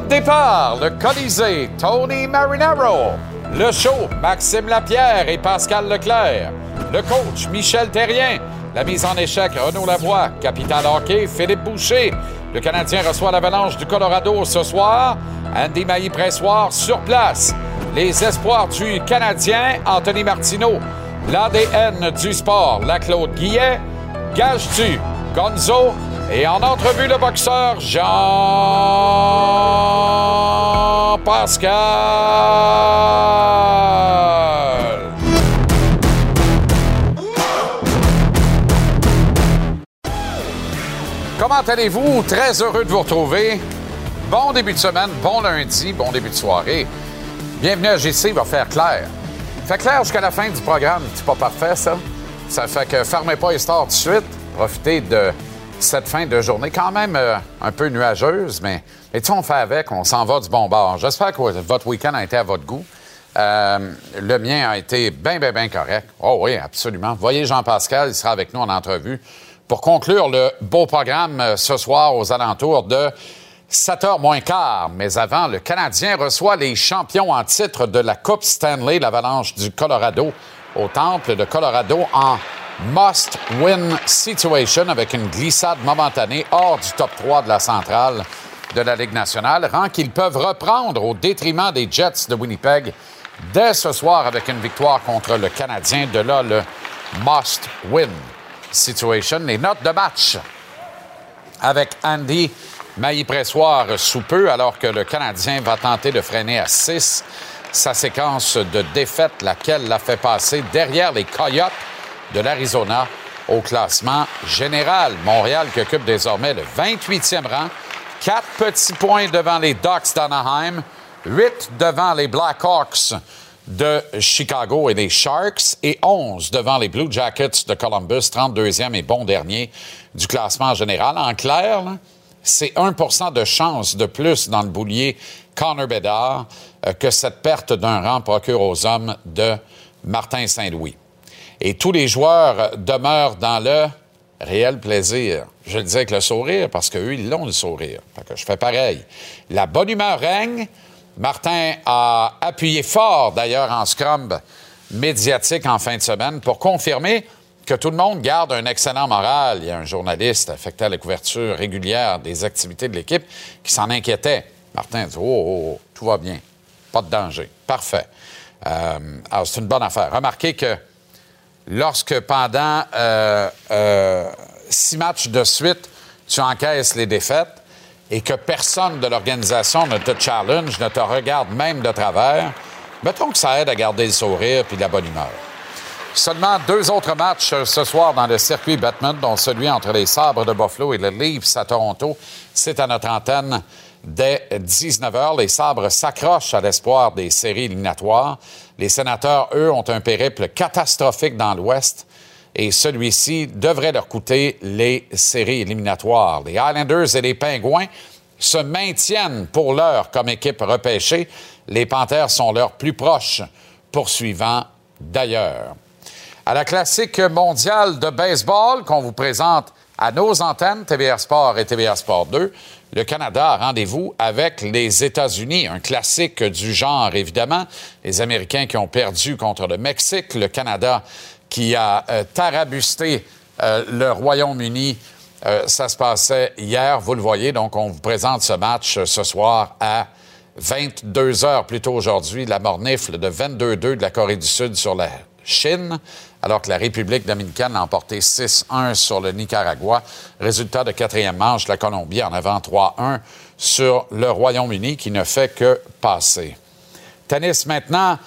le Colisée, Tony Marinaro. Le show, Maxime Lapierre et Pascal Leclerc. Le coach, Michel Terrien. La mise en échec, Renaud Lavoie. Capital hockey, Philippe Boucher. Le Canadien reçoit l'avalanche du Colorado ce soir. Andy Mailly-Pressoir sur place. Les espoirs du Canadien, Anthony Martineau. L'ADN du sport, la Claude Guillet. Gage-tu, Gonzo. Et en entrevue, le boxeur Jean Pascal. Comment allez-vous? Très heureux de vous retrouver. Bon début de semaine, bon lundi, bon début de soirée. Bienvenue à GC, va faire clair. Fait clair jusqu'à la fin du programme. C'est pas parfait, ça? Ça fait que fermez pas les stores tout de suite. Profitez de cette fin de journée quand même euh, un peu nuageuse, mais, mais tu on fait avec, on s'en va du bon bord. J'espère que votre week-end a été à votre goût. Euh, le mien a été bien, bien, bien correct. Oh oui, absolument. Voyez Jean-Pascal, il sera avec nous en entrevue pour conclure le beau programme euh, ce soir aux alentours de 7h moins quart. Mais avant, le Canadien reçoit les champions en titre de la Coupe Stanley, l'Avalanche du Colorado, au Temple de Colorado en must-win situation avec une glissade momentanée hors du top 3 de la centrale de la Ligue nationale, rend qu'ils peuvent reprendre au détriment des Jets de Winnipeg dès ce soir avec une victoire contre le Canadien. De là, le must-win situation. Les notes de match avec Andy Mailly-Pressoir sous peu, alors que le Canadien va tenter de freiner à 6 sa séquence de défaite, laquelle l'a fait passer derrière les Coyotes de l'Arizona au classement général. Montréal qui occupe désormais le 28e rang, quatre petits points devant les Ducks d'Anaheim, huit devant les Blackhawks de Chicago et les Sharks et 11 devant les Blue Jackets de Columbus, 32e et bon dernier du classement général. En clair, c'est 1% de chance de plus dans le boulier Connor Bedard euh, que cette perte d'un rang procure aux hommes de Martin Saint-Louis. Et tous les joueurs demeurent dans le réel plaisir. Je le dis avec le sourire parce qu'eux, ils l'ont le sourire. Fait que je fais pareil. La bonne humeur règne. Martin a appuyé fort, d'ailleurs, en scrum médiatique en fin de semaine pour confirmer que tout le monde garde un excellent moral. Il y a un journaliste affecté à la couverture régulière des activités de l'équipe qui s'en inquiétait. Martin dit oh, oh, oh, tout va bien, pas de danger. Parfait. Euh, alors, c'est une bonne affaire. Remarquez que lorsque pendant euh, euh, six matchs de suite, tu encaisses les défaites et que personne de l'organisation ne te challenge, ne te regarde même de travers, mettons que ça aide à garder le sourire puis la bonne humeur. Seulement deux autres matchs ce soir dans le circuit Batman, dont celui entre les Sabres de Buffalo et le Leafs à Toronto. C'est à notre antenne dès 19 h. Les Sabres s'accrochent à l'espoir des séries éliminatoires. Les sénateurs, eux, ont un périple catastrophique dans l'Ouest et celui-ci devrait leur coûter les séries éliminatoires. Les Islanders et les Pingouins se maintiennent pour l'heure comme équipe repêchée. Les Panthers sont leurs plus proches poursuivants d'ailleurs. À la classique mondiale de baseball qu'on vous présente à nos antennes, TVR Sport et TVR Sport 2, le Canada a rendez-vous avec les États-Unis, un classique du genre, évidemment. Les Américains qui ont perdu contre le Mexique, le Canada qui a euh, tarabusté euh, le Royaume-Uni. Euh, ça se passait hier, vous le voyez. Donc, on vous présente ce match ce soir à 22 heures plus tôt aujourd'hui. La mornifle de 22-2 de la Corée du Sud sur la Chine alors que la République dominicaine a emporté 6-1 sur le Nicaragua. Résultat de quatrième manche, la Colombie en avant 3-1 sur le Royaume-Uni qui ne fait que passer. Tennis maintenant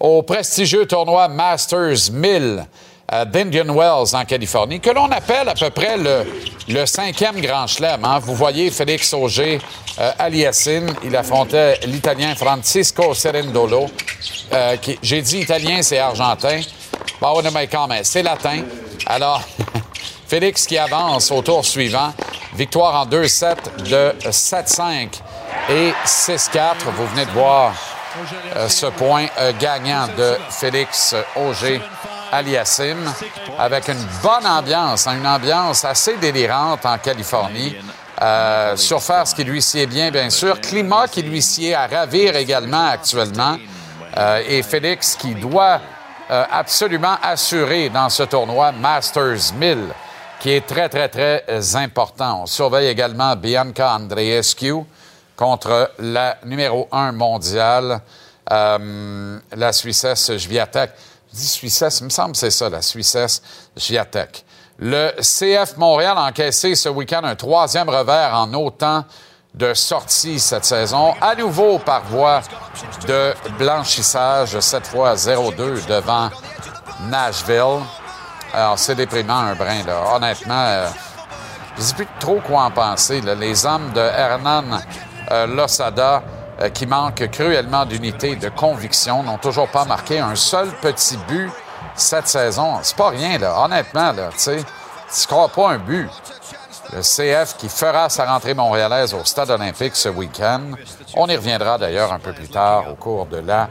au prestigieux tournoi Masters 1000 d'Indian Wells en Californie, que l'on appelle à peu près le, cinquième grand chelem. Hein. Vous voyez Félix Auger euh, Aliassime, il affrontait l'Italien Francisco Serendolo. Euh, J'ai dit italien, c'est argentin. Bon, mais quand même, c'est latin. Alors, Félix qui avance au tour suivant. Victoire en 2-7 de 7-5 et 6-4. Vous venez de voir euh, ce point euh, gagnant de Félix Auger Aliassim avec une bonne ambiance, hein, une ambiance assez délirante en Californie. Euh, surface qui lui sied bien, bien sûr. Climat qui lui sied à ravir également actuellement. Euh, et Félix qui doit euh, absolument assurer dans ce tournoi Masters 1000, qui est très, très, très important. On surveille également Bianca Andreescu contre la numéro 1 mondiale, la Suissesse Jviatek. Dis Suissesse, il me semble que c'est ça, la Suissesse Jviatek. Le CF Montréal a encaissé ce week-end un troisième revers en autant de sorties cette saison, à nouveau par voie de blanchissage, cette fois 0-2 devant Nashville. Alors, c'est déprimant un brin, là. Honnêtement, euh, je ne sais plus trop quoi en penser. Les hommes de Hernan euh, Losada, euh, qui manquent cruellement d'unité, de conviction, n'ont toujours pas marqué un seul petit but cette saison. C'est pas rien, là. Honnêtement, là, tu sais, tu crois pas un but. Le CF qui fera sa rentrée montréalaise au Stade olympique ce week-end. On y reviendra d'ailleurs un peu plus tard au cours de la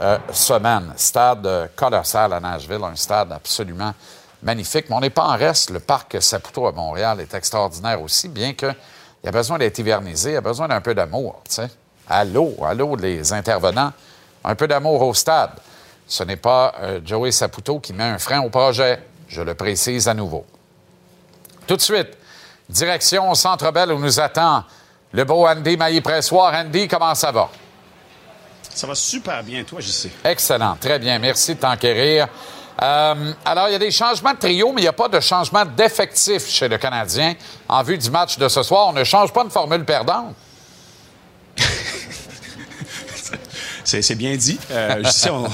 euh, semaine. Stade euh, colossal à Nashville, un stade absolument magnifique. Mais on n'est pas en reste. Le parc Saputo à Montréal est extraordinaire aussi, bien qu'il a besoin d'être hivernisé, il a besoin d'un peu d'amour. Tu sais. Allô, allô, les intervenants. Un peu d'amour au stade. Ce n'est pas euh, Joey Saputo qui met un frein au projet. Je le précise à nouveau. Tout de suite, direction Centre Bell où nous attend le beau Andy Maillé-Pressoir. Andy, comment ça va? Ça va super bien, toi, je sais. Excellent, très bien. Merci de t'enquérir. Euh, alors, il y a des changements de trio, mais il n'y a pas de changement d'effectif chez le Canadien en vue du match de ce soir. On ne change pas de formule perdante. C'est bien dit. Euh, je sais, on,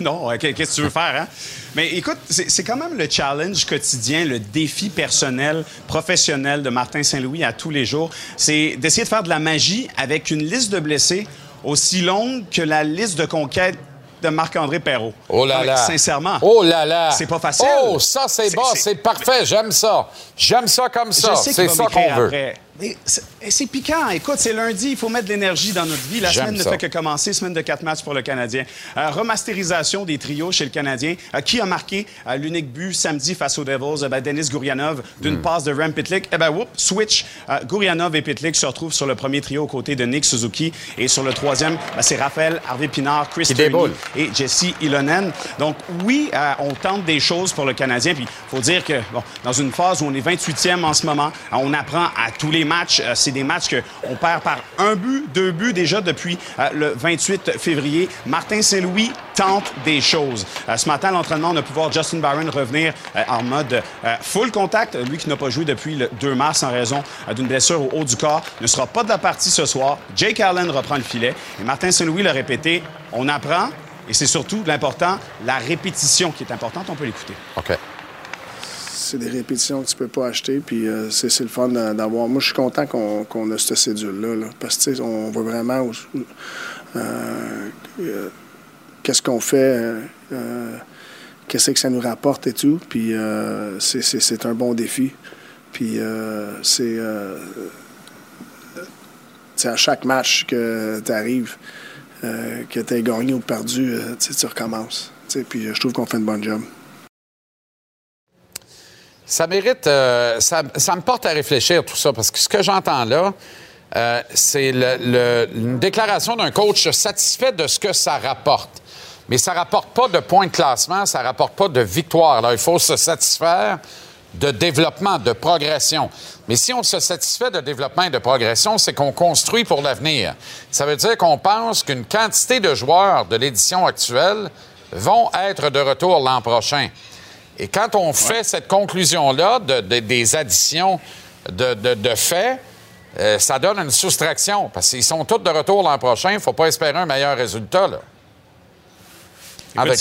non, qu'est-ce que tu veux faire, hein? Mais écoute, c'est quand même le challenge quotidien, le défi personnel, professionnel de Martin Saint-Louis à tous les jours. C'est d'essayer de faire de la magie avec une liste de blessés aussi longue que la liste de conquêtes de Marc-André Perrault. Oh là là. Sincèrement. Oh là là. C'est pas facile. Oh, ça, c'est bon, c'est parfait. J'aime ça. J'aime ça comme ça. C'est ça qu'on veut. C'est piquant. Écoute, c'est lundi, il faut mettre de l'énergie dans notre vie. La semaine ne fait que commencer, semaine de quatre matchs pour le Canadien. Euh, remasterisation des trios chez le Canadien. Euh, qui a marqué euh, l'unique but samedi face aux Devils? Ben, Denis Gourianov d'une hmm. passe de Rem Pitlick. Eh ben, whoop, switch. Gourianov et Pitlick se retrouvent sur le premier trio aux côtés de Nick Suzuki. Et sur le troisième, ben, c'est Raphaël, Harvey Pinard, Chris Turney et Jesse Ilonen. Donc, oui, on tente des choses pour le Canadien. Puis, il faut dire que, bon, dans une phase où on est 28e en ce moment, on apprend à tous les matchs. Euh, c'est des matchs qu'on perd par un but, deux buts déjà depuis euh, le 28 février. Martin Saint-Louis tente des choses. Euh, ce matin, à l'entraînement, on a pu voir Justin Barron revenir en mode full contact. Lui qui n'a pas joué depuis le 2 mars en raison d'une blessure au haut du corps ne sera pas de la partie ce soir. Jake Allen reprend le filet. Et Martin Saint-Louis l'a répété, on apprend et c'est surtout l'important, la répétition qui est importante. On peut l'écouter. OK c'est des répétitions que tu peux pas acheter. Puis euh, c'est, le fun d'avoir. Moi, je suis content qu'on, a cette cédule-là. parce que on voit vraiment euh, euh, qu'est-ce qu'on fait, qu'est-ce que ça nous rapporte et tout. Puis c'est, un bon défi. Puis c'est. à chaque match que tu arrives, que tu as gagné ou perdu, tu recommences. Puis je trouve qu'on fait une bonne job. Ça mérite, euh, ça, me porte à réfléchir tout ça, parce que ce que j'entends là, euh, c'est une déclaration d'un coach satisfait de ce que ça rapporte. Mais ça rapporte pas de points de classement, ça rapporte pas de victoire. Alors, il faut se satisfaire de développement, de progression. Mais si on se satisfait de développement et de progression, c'est qu'on construit pour l'avenir. Ça veut dire qu'on pense qu'une quantité de joueurs de l'édition actuelle vont être de retour l'an prochain. Et quand on fait cette conclusion-là des additions de, faits, euh, ça donne une soustraction. Parce qu'ils sont tous de retour l'an prochain. Il ne faut pas espérer un meilleur résultat.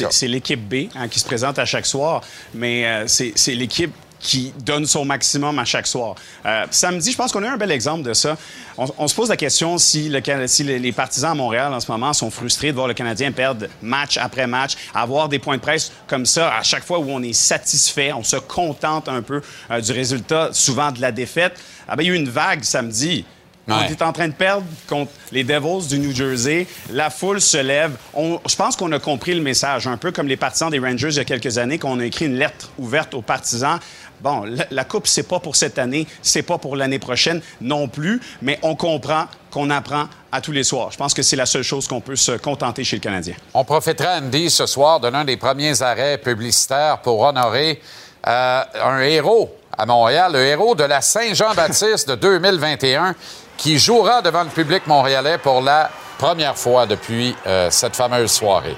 C'est l'équipe B hein, qui se présente à chaque soir, mais euh, c'est l'équipe qui donne son maximum à chaque soir. Euh, samedi, je pense qu'on a eu un bel exemple de ça. On, se pose la question si, le, si les partisans à Montréal en ce moment sont frustrés de voir le Canadien perdre match après match, avoir des points de presse comme ça à chaque fois où on est satisfait, on se contente un peu euh, du résultat, souvent de la défaite. Ah ben, il y a eu une vague samedi. On est en train de perdre contre les Devils du New Jersey. La foule se lève. je pense qu'on a compris le message, un peu comme les partisans des Rangers il y a quelques années, qu'on a écrit une lettre ouverte aux partisans. Bon, la, Coupe, c'est pas pour cette année, c'est pas pour l'année prochaine non plus, mais on comprend qu'on apprend à tous les soirs. Je pense que c'est la seule chose qu'on peut se contenter chez le Canadien. On profitera, Andy, ce soir de l'un des premiers arrêts publicitaires pour honorer euh, un héros à Montréal, le héros de la Saint-Jean-Baptiste de 2021 qui jouera devant le public montréalais pour la première fois depuis euh, cette fameuse soirée.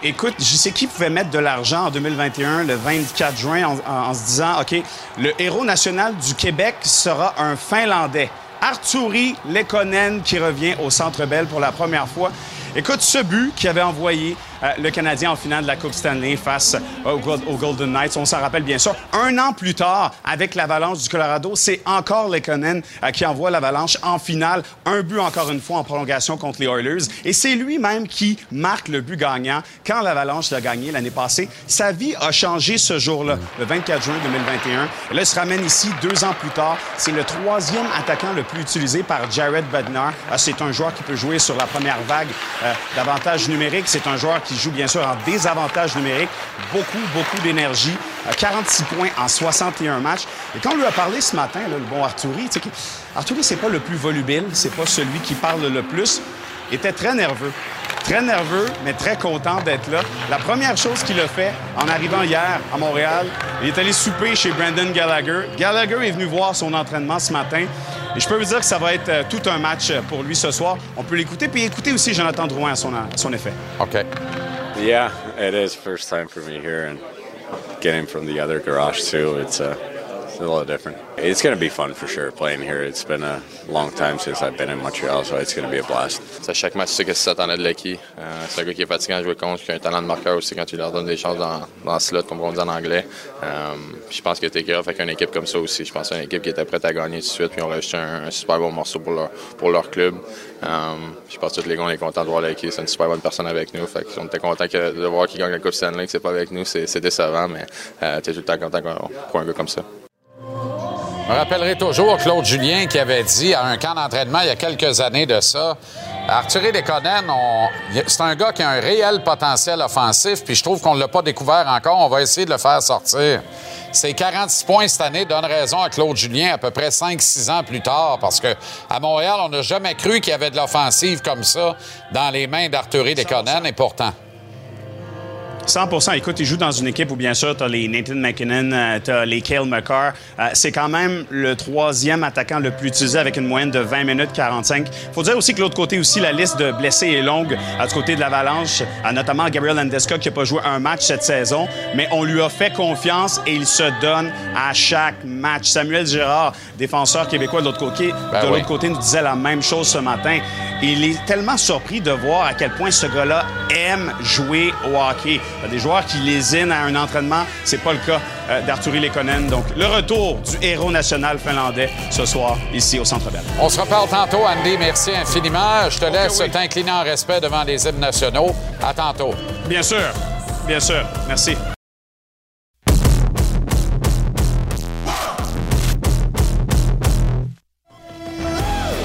Écoute, je sais qui pouvait mettre de l'argent en 2021, le 24 juin, en, se disant, OK, le héros national du Québec sera un Finlandais. Arturi Lekonen qui revient au Centre Bell pour la première fois. Écoute, ce but qui avait envoyé euh, le Canadien en finale de la Coupe Stanley face euh, aux, Golden Knights. On s'en rappelle bien sûr. Un an plus tard, avec l'Avalanche du Colorado, c'est encore Lekonen euh, qui envoie l'Avalanche en finale. Un but encore une fois en prolongation contre les Oilers. Et c'est lui-même qui marque le but gagnant quand l'Avalanche l'a gagné l'année passée. Sa vie a changé ce jour-là, le 24 juin 2021. Et là, il se ramène ici deux ans plus tard. C'est le troisième attaquant le plus utilisé par Jared Bednar. c'est un joueur qui peut jouer sur la première vague d'avantage numérique. C'est un joueur qui joue bien sûr en désavantage numérique. Beaucoup, beaucoup d'énergie. 46 points en 61 matchs. Et quand on lui a parlé ce matin, le bon Arturi, Arturi, c'est pas le plus volubile, c'est pas celui qui parle le plus. Il était très nerveux. Très nerveux, mais très content d'être là. La première chose qu'il a fait en arrivant hier à Montréal, il est allé souper chez Brandon Gallagher. Gallagher est venu voir son entraînement ce matin. Et je peux vous dire que ça va être euh, tout un match euh, pour lui ce soir. On peut l'écouter, puis écouter aussi Jonathan Drouin à son, à son effet. OK. Yeah, it is first time for me here and getting from the other garage too. It's uh, a little different. It's going to be fun for sure playing here. It's been a long time since I've been in Montreal, so it's going to be a blast. À chaque match, sais que tu t'attendais de Lecky. Euh, c'est un gars qui est fatiguant à jouer contre, qui a un talent de marqueur aussi quand tu leur donnes des chances dans, dans le slot, comme on dit en anglais. Euh, je pense que t'es capable avec une équipe comme ça aussi. Je pense que c'est une équipe qui était prête à gagner tout de suite, puis on a un, un, super bon morceau pour leur, pour leur club. Euh, je pense que tous les gars, on est contents de voir Lecky. C'est une super bonne personne avec nous. Fait on était contents de voir qu'il gagne la Coupe Stanley, que c'est pas avec nous. C'est décevant, mais euh, tu es tout le temps content pour un gars comme ça. Je me rappellerai toujours Claude Julien qui avait dit à un camp d'entraînement il y a quelques années de ça Arthur Desconen, c'est un gars qui a un réel potentiel offensif, puis je trouve qu'on ne l'a pas découvert encore. On va essayer de le faire sortir. Ses 46 points cette année donnent raison à Claude Julien à peu près 5-6 ans plus tard, parce que à Montréal, on n'a jamais cru qu'il y avait de l'offensive comme ça dans les mains d'Arthur Desconen, et pourtant. 100 Écoute, il joue dans une équipe où, bien sûr, tu as les Nathan McKinnon, euh, tu as les Kale McCarr. Euh, c'est quand même le troisième attaquant le plus utilisé avec une moyenne de 20 minutes 45. faut dire aussi que l'autre côté aussi, la liste de blessés est longue à du côté de l'Avalanche, euh, notamment Gabriel Landeskog qui n'a pas joué un match cette saison, mais on lui a fait confiance et il se donne à chaque match. Samuel Girard, défenseur québécois de l'autre côté, ben de l'autre côté, nous disait la même chose ce matin. Il est tellement surpris de voir à quel point ce gars-là aime jouer au hockey. A des joueurs qui lésinent à un entraînement. C'est pas le cas euh, d'Arturi Lekonen. Donc, le retour du héros national finlandais ce soir ici au Centre Bell. On se reparle tantôt, Andy. Merci infiniment. Je te laisse t'incliner en respect devant les hymnes nationaux. À tantôt. Bien sûr. Bien sûr. Merci.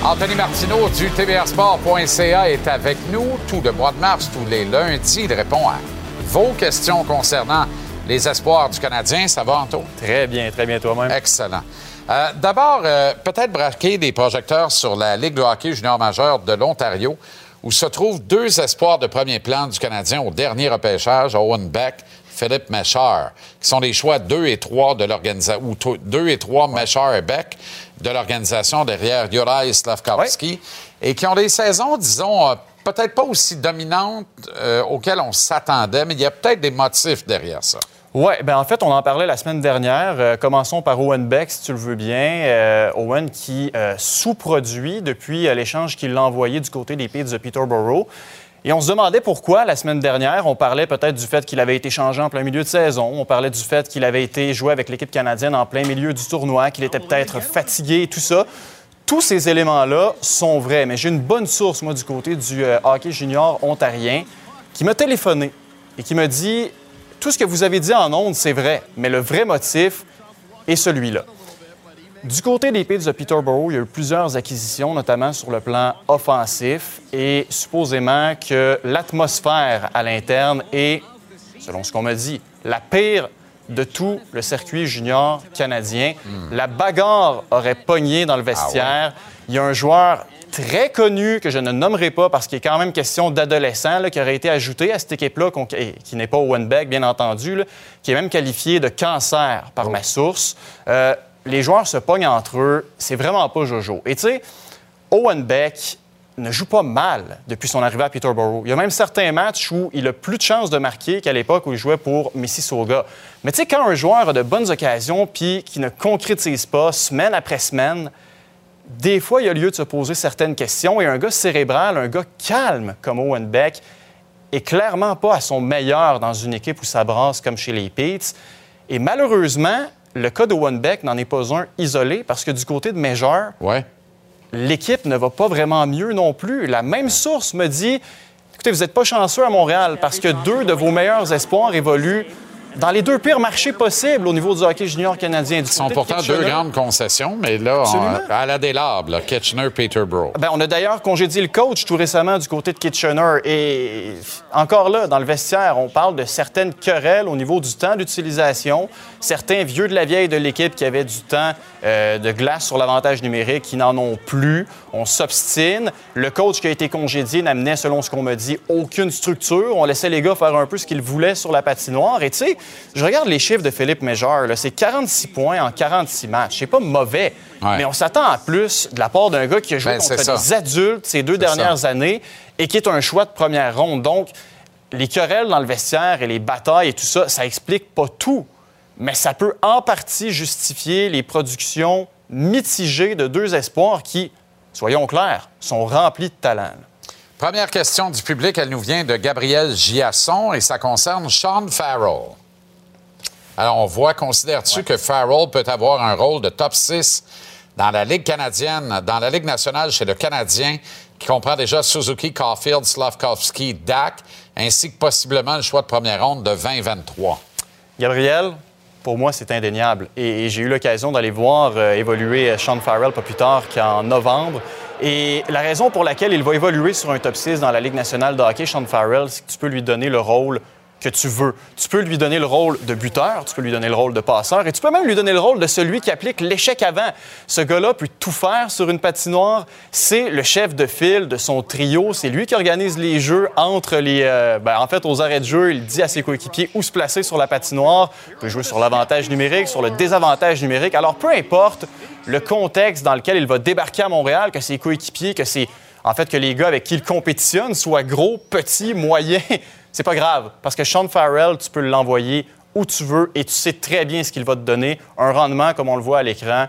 Anthony Martineau du tvrsport.ca est avec nous tout le mois de mars, tous les lundis. Il répond à vos questions concernant les espoirs du Canadien. Ça va, Anto? Très bien, très bien toi-même. Excellent. Euh, d'abord, euh, peut-être braquer des projecteurs sur la Ligue de hockey junior majeur de l'Ontario, où se trouvent deux espoirs de premier plan du Canadien au dernier repêchage, Owen Beck, Philippe Méchard, qui sont les choix 2 et 3 de l'organisation, ou 2 et 3 Méchard et Beck de l'organisation derrière Juraj Slavkovski, et qui ont des saisons, disons, euh, peut-être pas aussi dominantes euh, auxquelles on s'attendait, mais il y a peut-être des motifs derrière ça. Oui, ben en fait, on en parlait la semaine dernière. Euh, commençons par Owen Beck, si tu le veux bien. Owen qui sous-produit depuis l'échange qu'il a envoyé du côté des Pays de Peterborough. Et on se demandait pourquoi la semaine dernière. On parlait peut-être du fait qu'il avait été changé en plein milieu de saison. On parlait du fait qu'il avait été joué avec l'équipe canadienne en plein milieu du tournoi, qu'il était peut-être fatigué et tout ça. Tous ces éléments-là sont vrais, mais j'ai une bonne source, moi, du côté du euh, hockey junior ontarien, qui m'a téléphoné et qui m'a dit Tout ce que vous avez dit en ondes, c'est vrai, mais le vrai motif est celui-là. Du côté des Pits de Peterborough, il y a eu plusieurs acquisitions, notamment sur le plan offensif, et supposément que l'atmosphère à l'interne est, selon ce qu'on m'a dit, la pire de tout le circuit junior canadien. La bagarre aurait pogné dans le vestiaire. Ah il y a un joueur très connu que je ne nommerai pas parce qu'il est quand même question d'adolescent qui aurait été ajouté à cette équipe-là, qui n'est pas Owen Beck, bien entendu, qui est même qualifié de cancer par oh. ma source. Euh, les joueurs se pognent entre eux. C'est vraiment pas Jojo. Et tu sais, Owen Beck ne joue pas mal depuis son arrivée à Peterborough. Il y a même certains matchs où il a plus de chances de marquer qu'à l'époque où il jouait pour Mississauga. Mais tu sais, quand un joueur a de bonnes occasions puis qui ne concrétise pas semaine après semaine, des fois, il y a lieu de se poser certaines questions et un gars cérébral, un gars calme comme Owen Beck, est clairement pas à son meilleur dans une équipe où ça brasse comme chez les Peets. Et malheureusement, le cas de One Beck n'en est pas un isolé parce que du côté de Major, l'équipe ne va pas vraiment mieux non plus. La même source me dit écoutez, vous n'êtes pas chanceux à Montréal parce que deux de vos meilleurs espoirs évoluent dans les deux pires marchés possibles au niveau du hockey junior canadien. Ils sont pourtant deux grandes concessions, mais là, à la délabre, Kitchener-Peterborough. Ben, on a d'ailleurs congédié le coach tout récemment du côté de Kitchener. Et encore là, dans le vestiaire, on parle de certaines querelles au niveau du temps d'utilisation. Certains vieux de la vieille de l'équipe qui avaient du temps euh, de glace sur l'avantage numérique, qui n'en ont plus. On s'obstine. Le coach qui a été congédié n'amenait, selon ce qu'on me dit, aucune structure. On laissait les gars faire un peu ce qu'ils voulaient sur la patinoire. Et tu sais, je regarde les chiffres de Philippe Méjeur. C'est 46 points en 46 matchs. C'est pas mauvais, mais on s'attend à plus de la part d'un gars qui a joué ben, contre des adultes ces deux dernières années et qui est un choix de première ronde. Donc, les querelles dans le vestiaire et les batailles et tout ça, ça explique pas tout, mais ça peut en partie justifier les productions mitigées de deux espoirs qui, soyons clairs, sont remplis de talent. Première question du public, elle nous vient de Gabriel Giasson et ça concerne Sean Farrell. Alors, on voit, considères-tu que Farrell peut avoir un rôle de top 6 dans la Ligue canadienne, dans la Ligue nationale chez le Canadien, qui comprend déjà Suzuki, Caulfield, Slavkovski, Dak, ainsi que possiblement le choix de première ronde de 2023? Gabriel, pour moi, c'est indéniable. Et, j'ai eu l'occasion d'aller voir euh, évoluer Sean Farrell pas plus tard qu'en novembre. Et la raison pour laquelle il va évoluer sur un top 6 dans la Ligue nationale de hockey, Sean Farrell, c'est que tu peux lui donner le rôle que tu veux. Tu peux lui donner le rôle de buteur, tu peux lui donner le rôle de passeur et tu peux même lui donner le rôle de celui qui applique l'échec avant. Ce gars-là peut tout faire sur une patinoire. C'est le chef de file de son trio. C'est lui qui organise les jeux entre les. Euh, ben, en fait, aux arrêts de jeu, il dit à ses coéquipiers où se placer sur la patinoire. Il peut jouer sur l'avantage numérique, sur le désavantage numérique. Alors, peu importe le contexte dans lequel il va débarquer à Montréal, que ses coéquipiers, que c'est en fait que les gars avec qui il compétitionne soient gros, petits, moyens c'est pas grave, parce que Sean Farrell, tu peux l'envoyer où tu veux et tu sais très bien ce qu'il va te donner. Un rendement, comme on le voit à l'écran,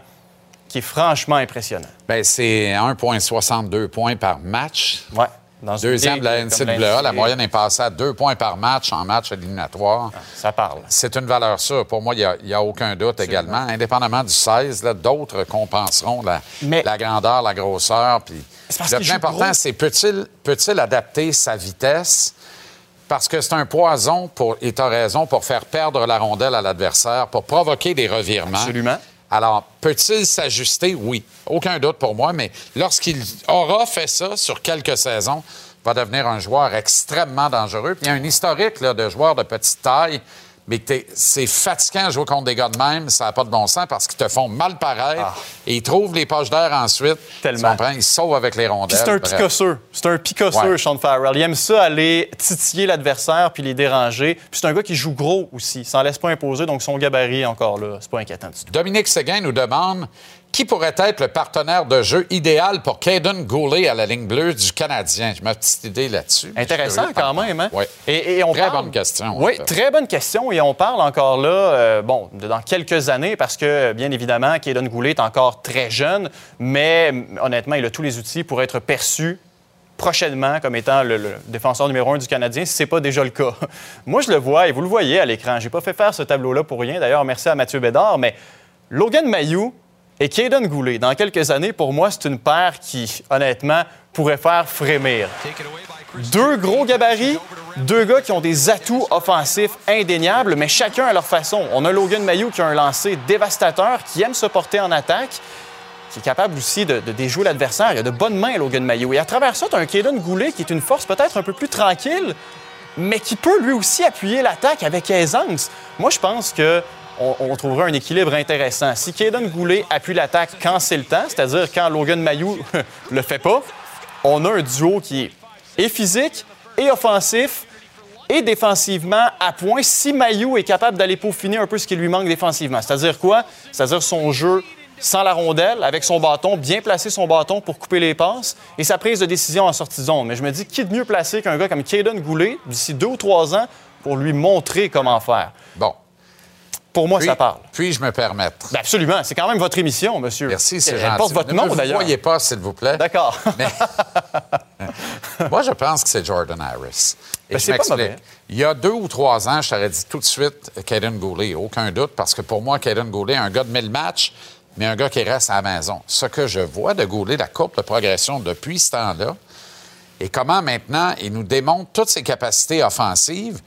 qui est franchement impressionnant. Bien, c'est 1,62 points par match. Ouais. Dans Deuxième de la NCAA, la moyenne est passée à deux points par match en match éliminatoire. Ah, ça parle. C'est une valeur sûre. Pour moi, il n'y a, aucun doute également. Indépendamment du 16, d'autres compenseront la, la, grandeur, la grosseur. Puis le plus important, c'est peut-il adapter sa vitesse parce que c'est un poison, pour, et tu as raison, pour faire perdre la rondelle à l'adversaire, pour provoquer des revirements. Absolument. Alors, peut-il s'ajuster? Oui. Aucun doute pour moi, mais lorsqu'il aura fait ça sur quelques saisons, va devenir un joueur extrêmement dangereux. Puis il y a un historique de joueurs de petite taille mais c'est fatigant de jouer contre des gars de même, ça n'a pas de bon sens parce qu'ils te font mal paraître ah. et ils trouvent les poches d'air ensuite. Tellement. Ils sauvent avec les rondelles. C'est un picosseux. C'est un picosseux, Sean Farrell. Il aime ça aller titiller l'adversaire puis les déranger. Puis c'est un gars qui joue gros aussi. Ça n'en laisse pas imposer, donc son gabarit encore là, c'est pas inquiétant du tout. Dominique Séguin nous demande qui pourrait être le partenaire de jeu idéal pour Caden Goulet à la ligne bleue du Canadien? J'ai ma petite idée là-dessus. Intéressant quand même. Hein? Oui. Et, on très bonne question. Oui, très bonne question. Et on parle encore là, euh, bon, dans quelques années, parce que, bien évidemment, Caden Goulet est encore très jeune, mais honnêtement, il a tous les outils pour être perçu prochainement comme étant le, défenseur numéro un du Canadien, si ce n'est pas déjà le cas. Moi, je le vois et vous le voyez à l'écran. Je n'ai pas fait faire ce tableau-là pour rien. D'ailleurs, merci à Mathieu Bédard. Mais Logan Mayou et Kaden Goulet, dans quelques années, pour moi, c'est une paire qui, honnêtement, pourrait faire frémir. Deux gros gabarits, deux gars qui ont des atouts offensifs indéniables, mais chacun à leur façon. On a Logan Mayou qui a un lancer dévastateur, qui aime se porter en attaque, qui est capable aussi de, déjouer l'adversaire. Il a de bonnes mains, Logan Mayou. Et à travers ça, tu as un Kaden Goulet qui est une force peut-être un peu plus tranquille, mais qui peut lui aussi appuyer l'attaque avec aisance. Moi, je pense que on, trouverait un équilibre intéressant. Si Kaden Goulet appuie l'attaque quand c'est le temps, c'est-à-dire quand Logan Mayou le fait pas, on a un duo qui est physique et offensif et défensivement à point si Mayou est capable d'aller peaufiner un peu ce qui lui manque défensivement. C'est-à-dire quoi? C'est-à-dire son jeu sans la rondelle, avec son bâton, bien placer son bâton pour couper les passes et sa prise de décision en sortie de zone. Mais je me dis, qui de mieux placé qu'un gars comme Kaden Goulet d'ici deux ou trois ans pour lui montrer comment faire? Bon. Pour moi, ça parle. Puis-je me permettre? Ben, absolument. C'est quand même votre émission, monsieur. Merci, c'est gentil. porte votre nom, d'ailleurs. Ne voyez pas, s'il vous plaît. D'accord. moi, je pense que c'est Jordan Harris. Et ben, je m'explique. Il y a deux ou trois ans, je t'aurais dit tout de suite Kaden Goulet. Aucun doute, parce que pour moi, Kaden Goulet, un gars de 1000 matchs, mais un gars qui reste à la maison. Ce que je vois de Goulet, la courbe de progression depuis ce temps-là, et comment maintenant il nous démontre toutes ses capacités offensives,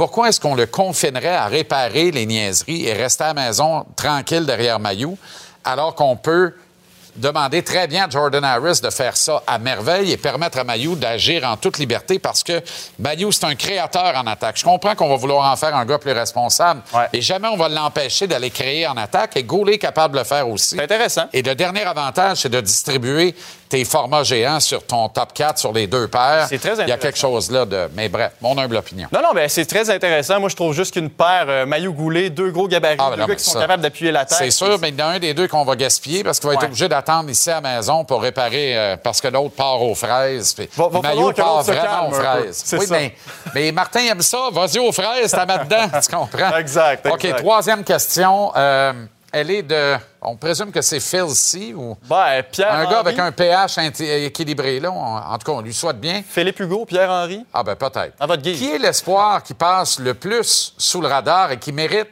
pourquoi est-ce qu'on le confinerait à réparer les niaiseries et rester à la maison tranquille derrière Mayou, alors qu'on peut demander très bien à Jordan Harris de faire ça à merveille et permettre à Mayou d'agir en toute liberté parce que Mayou, c'est un créateur en attaque. Je comprends qu'on va vouloir en faire un gars plus responsable, et jamais on va l'empêcher d'aller créer en attaque et Goulet est capable de le faire aussi. C'est intéressant. Et le dernier avantage, c'est de distribuer tes formats géants sur ton top 4 sur les deux paires. C'est très intéressant. Il y a quelque chose là de. Mais bref, mon humble opinion. Non, non, mais c'est très intéressant. Moi, je trouve juste qu'une paire euh, maillot goulé, deux gros gabarits, ah, deux gars qui sont capables d'appuyer la tête. C'est sûr, mais il y en a un des deux qu'on va gaspiller parce qu'il va être obligé d'attendre ici à la maison pour réparer euh, parce que l'autre part aux fraises. Puis, va, va Maillot part vraiment aux fraises. Oui, ça. Mais, mais, Martin aime ça. Vas-y aux fraises, t'as dedans. tu comprends? Exact, exact. OK, troisième question. Euh, elle est de. On présume que c'est Phil C ou. Ben, Pierre. Un gars avec un pH équilibré, là. en tout cas, on lui souhaite bien. Philippe Hugo, Pierre-Henri. Ah, ben peut-être. À votre guise. Qui est l'espoir qui passe le plus sous le radar et qui mérite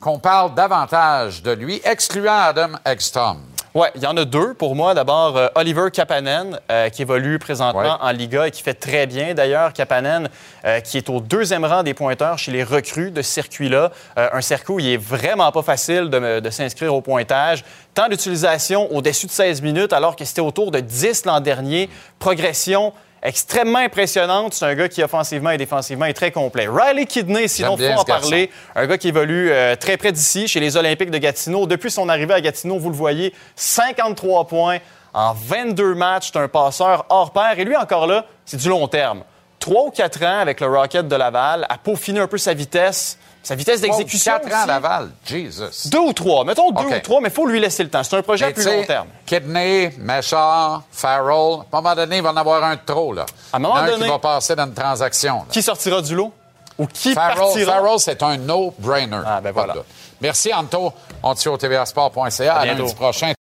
qu'on parle davantage de lui, excluant Adam Ekstrom? Oui, il y en a deux pour moi. D'abord, euh, Oliver Kapanen, euh, qui évolue présentement en Liga et qui fait très bien. D'ailleurs, Kapanen, euh, qui est au deuxième rang des pointeurs chez les recrues de ce circuit-là. un circuit où il est vraiment pas facile de, de s'inscrire au pointage. Temps d'utilisation au-dessus de 16 minutes, alors que c'était autour de 10 l'an dernier. Progression extrêmement impressionnante. C'est un gars qui, offensivement et défensivement, est très complet. Riley Kidney, sinon, il faut en parler. Un gars qui évolue euh, très près d'ici, chez les Olympiques de Gatineau. Depuis son arrivée à Gatineau, vous le voyez, 53 points en 22 matchs. C'est un passeur hors pair. Et lui, encore là, c'est du long terme. Trois ou quatre ans avec le Rocket de Laval, à peaufiner un peu sa vitesse sa vitesse d'exécution. Quatre ans à Laval. Jesus. Deux ou trois. Mettons deux ou trois, mais il faut lui laisser le temps. C'est un projet à plus long terme. Kidney, Meshar, Farrell. À un moment donné, il va en avoir un de trop. Là. À un moment un donné. qui va passer dans une transaction. Qui sortira du lot? Ou qui Farrell, partira? Farrell, c'est un no-brainer. Ah, ben voilà. Merci, Anto. On te suit au tvasport.ca. À, à lundi prochain.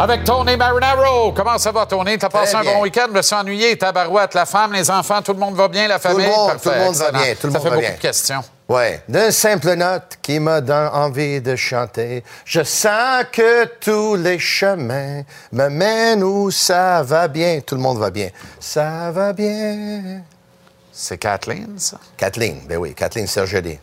Avec Tony Marinaro. Comment ça va, Tony? T'as passé un bon week-end? Me suis ennuyé. Ta barouette, la femme, les enfants, tout le monde va bien, la famille? Tout le monde, tout le monde va bien. Tout le ça fait va beaucoup bien. de questions. Oui. D'une simple note qui m'a donné envie de chanter. Je sens que tous les chemins me mènent où ça va bien. Tout le monde va bien. Ça va bien. C'est Kathleen, ça? Kathleen, ben oui, Kathleen Sergeli.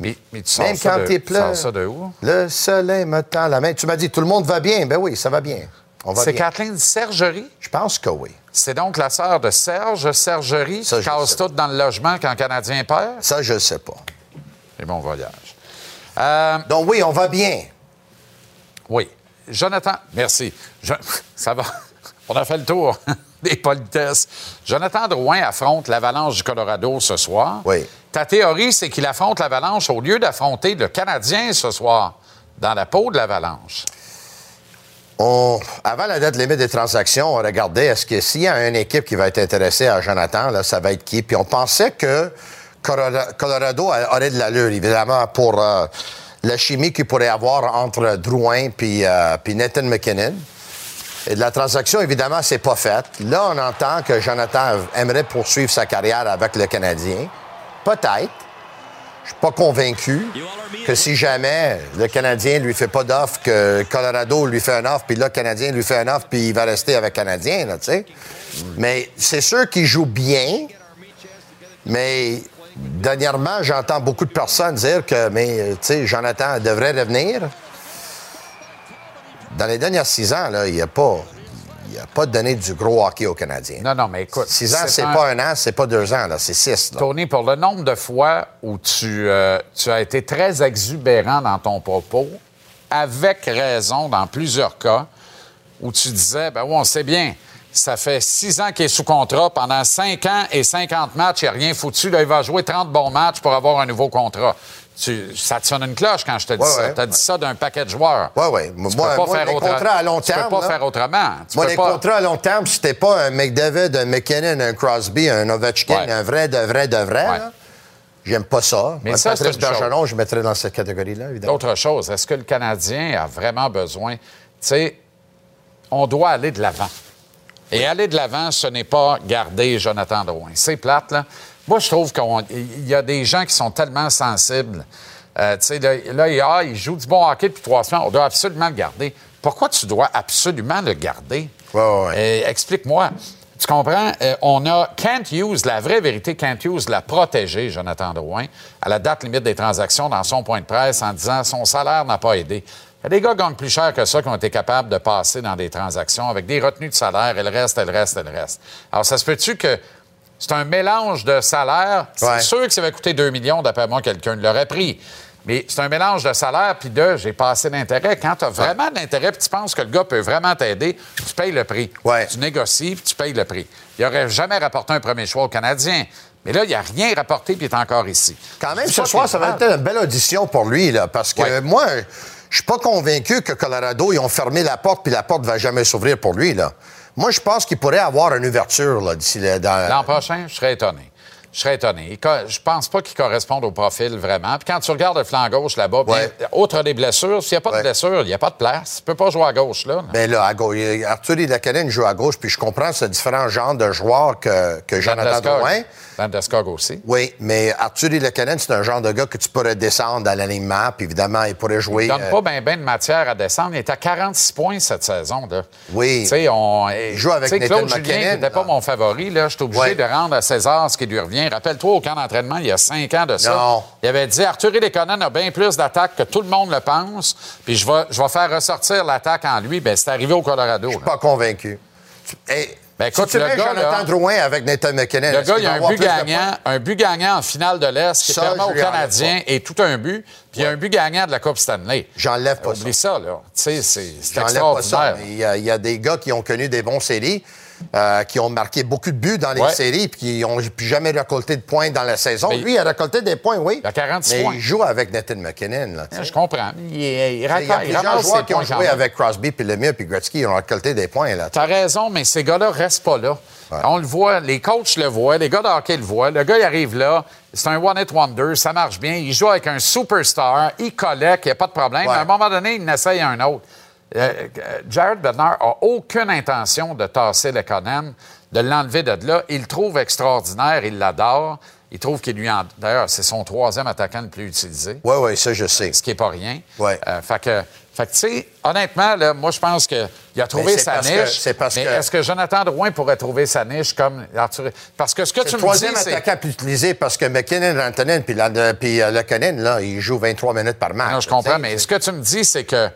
Mais, mais tu Même quand t'es plein. ça de où? Le soleil me tend la main. Tu m'as dit, tout le monde va bien. Ben oui, ça va bien. On va C'est bien. Kathleen Sergerie? Je pense que oui. C'est donc la sœur de Serge Sergerie Ça, qui casse tout dans le logement quand le Canadien perd? Ça, je ne sais pas. Et bon voyage. Euh, Donc oui, on va bien. oui. Jonathan, merci. Je- ça va. On a fait le tour des politesses. Jonathan Drouin affronte l'Avalanche du Colorado ce soir. Oui. Ta théorie, c'est qu'il affronte l'Avalanche au lieu d'affronter le Canadien ce soir, dans la peau de l'Avalanche. on, avant la date limite des transactions, on regardait est-ce que s'il y a une équipe qui va être intéressée à Jonathan, là, ça va être qui? Puis on pensait que Colorado aurait de l'allure, évidemment, pour euh, la chimie qu'il pourrait avoir entre Drouin puis, euh, puis Nathan McKinnon. Et la transaction, évidemment, c'est pas faite. Là, on entend que Jonathan aimerait poursuivre sa carrière avec le Canadien. Peut-être. Je suis pas convaincu que si jamais le Canadien lui fait pas d'offre, que Colorado lui fait un offre, puis là, le Canadien lui fait un offre, puis il va rester avec le Canadien, tu sais. Mais c'est sûr qu'il joue bien, mais dernièrement, j'entends beaucoup de personnes dire que, mais, tu sais, Jonathan devrait revenir. Dans les dernières six ans, là, il n'y a pas il a pas donné du gros hockey aux Canadiens. Non, non, mais écoute. Six ans, c'est pas un an, c'est pas deux ans, là, c'est six. Tony, pour le nombre de fois où tu, euh, tu as été très exubérant dans ton propos, avec raison dans plusieurs cas, où tu disais, ben oui, on sait bien, ça fait six ans qu'il est sous contrat. Pendant cinq ans et 50 matchs, il n'y a rien foutu. Là, il va jouer 30 bons matchs pour avoir un nouveau contrat. Tu, ça te sonne une cloche quand je te dis ça. Tu as dit ça d'un paquet de joueurs. Oui, oui. Moi, peux pas faire les contrats à long terme. Tu peux pas faire autrement. moi, les contrats à long terme, si t'es pas un McDavid, un McKinnon, un Crosby, un Ovechkin, un vrai, de vrai, de vrai, j'aime pas ça. Mais ça, c'est Bergeron, je mettrais dans cette catégorie-là, évidemment. Autre chose, est-ce que le Canadien a vraiment besoin... Tu sais, on doit aller de l'avant. Et aller de l'avant, ce n'est pas garder Jonathan Drouin. C'est plate, là. Moi, je trouve qu'il y a des gens qui sont tellement sensibles. Euh, tu sais, là, ah, il joue du bon hockey depuis trois semaines. On doit absolument le garder. Pourquoi tu dois absolument le garder? Ouais, ouais. Explique-moi. Tu comprends? Euh, on a Kent Hughes, la vraie vérité, Kent Hughes l'a protégé, Jonathan Drouin, à la date limite des transactions dans son point de presse en disant son salaire n'a pas aidé. Il y a des gars qui gagnent plus cher que ça qui ont été capables de passer dans des transactions avec des retenues de salaire et le reste, et le reste, et le reste. Alors, ça se peut-tu que c'est un mélange de salaire. C'est sûr que ça va coûter 2 millions, d'après moi, quelqu'un l'aurait pris. Mais c'est un mélange de salaire puis de j'ai passé d'intérêt. Quand tu as vraiment de l'intérêt puis tu penses que le gars peut vraiment t'aider, tu payes le prix. Tu négocies puis tu payes le prix. Il n'aurait jamais rapporté un premier choix au Canadien. Mais là, il n'a rien rapporté puis il est encore ici. Quand même, ce soir, ça va être une belle audition pour lui, là, parce que moi, je suis pas convaincu que Colorado, ils ont fermé la porte puis la porte ne va jamais s'ouvrir pour lui. Là. Moi, je pense qu'il pourrait avoir une ouverture d'ici là. L'an prochain, je serais étonné. Je serais étonné. Je pense pas qu'il corresponde au profil vraiment. Puis quand tu regardes le flanc gauche là-bas, outre des blessures, s'il n'y a pas de blessure, il n'y a pas de place. Tu peux pas jouer à gauche là. Bien là, à gauche. Arthur Lakanen joue à gauche, puis je comprends ce différent genre de joueur que, que Jonathan Drouin. Landeskog aussi. Oui, mais Arthur Lekanen, c'est un genre de gars que tu pourrais descendre à l'alignement, puis évidemment, il pourrait jouer. Il donne euh, pas bien ben de matière à descendre. Il est à 46 points cette saison. Là. Oui. Tu sais, on. Il joue avec Nathan Claude Julien, n'était pas mon favori. Là. Je suis obligé de rendre à César ce qui lui revient. Rappelle-toi, au camp d'entraînement, il y a cinq ans de ça. Non. Il avait dit Arthur Lekanen a bien plus d'attaques que tout le monde le pense, puis je vais, je vais faire ressortir l'attaque en lui. Bien, c'est arrivé au Colorado. Je suis pas convaincu. Ben, écoute, tu le gars, Jonathan Drouin avec Nathan McKinnon. Le gars, il y a un but, gagnant, un but gagnant en finale de l'Est qui permet aux Canadiens et tout un but, puis il y a un but gagnant de la Coupe Stanley. J'enlève pas Oublie ça. là. Tu sais, c'est extraordinaire. Pas ça, il, y a, il y a des gars qui ont connu des bons séries. Euh, qui ont marqué beaucoup de buts dans les séries puis qui n'ont jamais récolté de points dans la saison. Lui, il a récolté des points, oui. Il a 46 mais points. il joue avec Nathan McKinnon. Là, je comprends. Il, il, il, y a plusieurs joueurs qui ont joué avec Crosby, puis Lemieux, puis Gretzky. Ils ont récolté des points. Tu as raison, mais ces gars-là ne restent pas là. On le voit, les coachs le voient, les gars de hockey le voient. Le gars, il arrive là, c'est un one-hit wonder, ça marche bien. Il joue avec un superstar, il collecte, il n'y a pas de problème. À un moment donné, il essaye un autre. Euh, euh, Jared Bednar n'a aucune intention de tasser le Conan de l'enlever de là. Il le trouve extraordinaire, il l'adore. Il trouve qu'il lui en... D'ailleurs, c'est son troisième attaquant le plus utilisé. Oui, oui, ça, je sais. Ce qui n'est pas rien. Oui. Euh, fait que, fait que tu sais, honnêtement, là, moi, je pense qu'il a trouvé sa niche. C'est parce mais que... est-ce que Jonathan Drouin pourrait trouver sa niche comme Arthur... Parce que ce que tu me dis, le troisième attaquant plus utilisé parce que McKinnon, Rantanen puis, puis Le là, il joue 23 minutes par match. Non, je comprends, mais ce que tu me dis, c'est que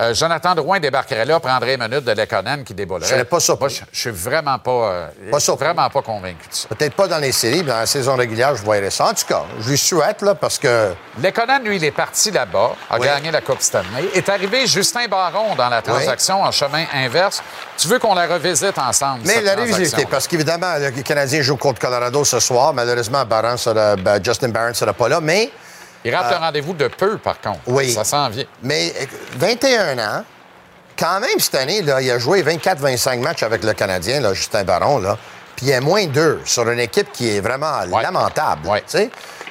euh, Jonathan Drouin débarquerait là, prendrait une minute de Lekonen qui déboulerait. Je ne pas ça. Moi, je, suis vraiment pas, euh, pas vraiment pas convaincu de ça. Peut-être pas dans les séries, mais dans la saison régulière, je voyais ça. En tout cas, je lui souhaite, là, parce que... Lekonen, lui, il est parti là-bas, a gagné la Coupe Stanley. Est arrivé Justin Baron dans la transaction en chemin inverse. Tu veux qu'on la revisite ensemble, Mais la revisiter, parce qu'évidemment, le Canadien joue contre Colorado ce soir. Malheureusement, Baron sera, ben, Justin Barron ne sera pas là, mais... Il rate le rendez-vous de peu, par contre. Oui. Ça s'en vient. Mais 21 ans, quand même, cette année, là, il a joué 24-25 matchs avec le Canadien, là, Justin Baron, là, puis il est moins deux sur une équipe qui est vraiment lamentable. Ouais.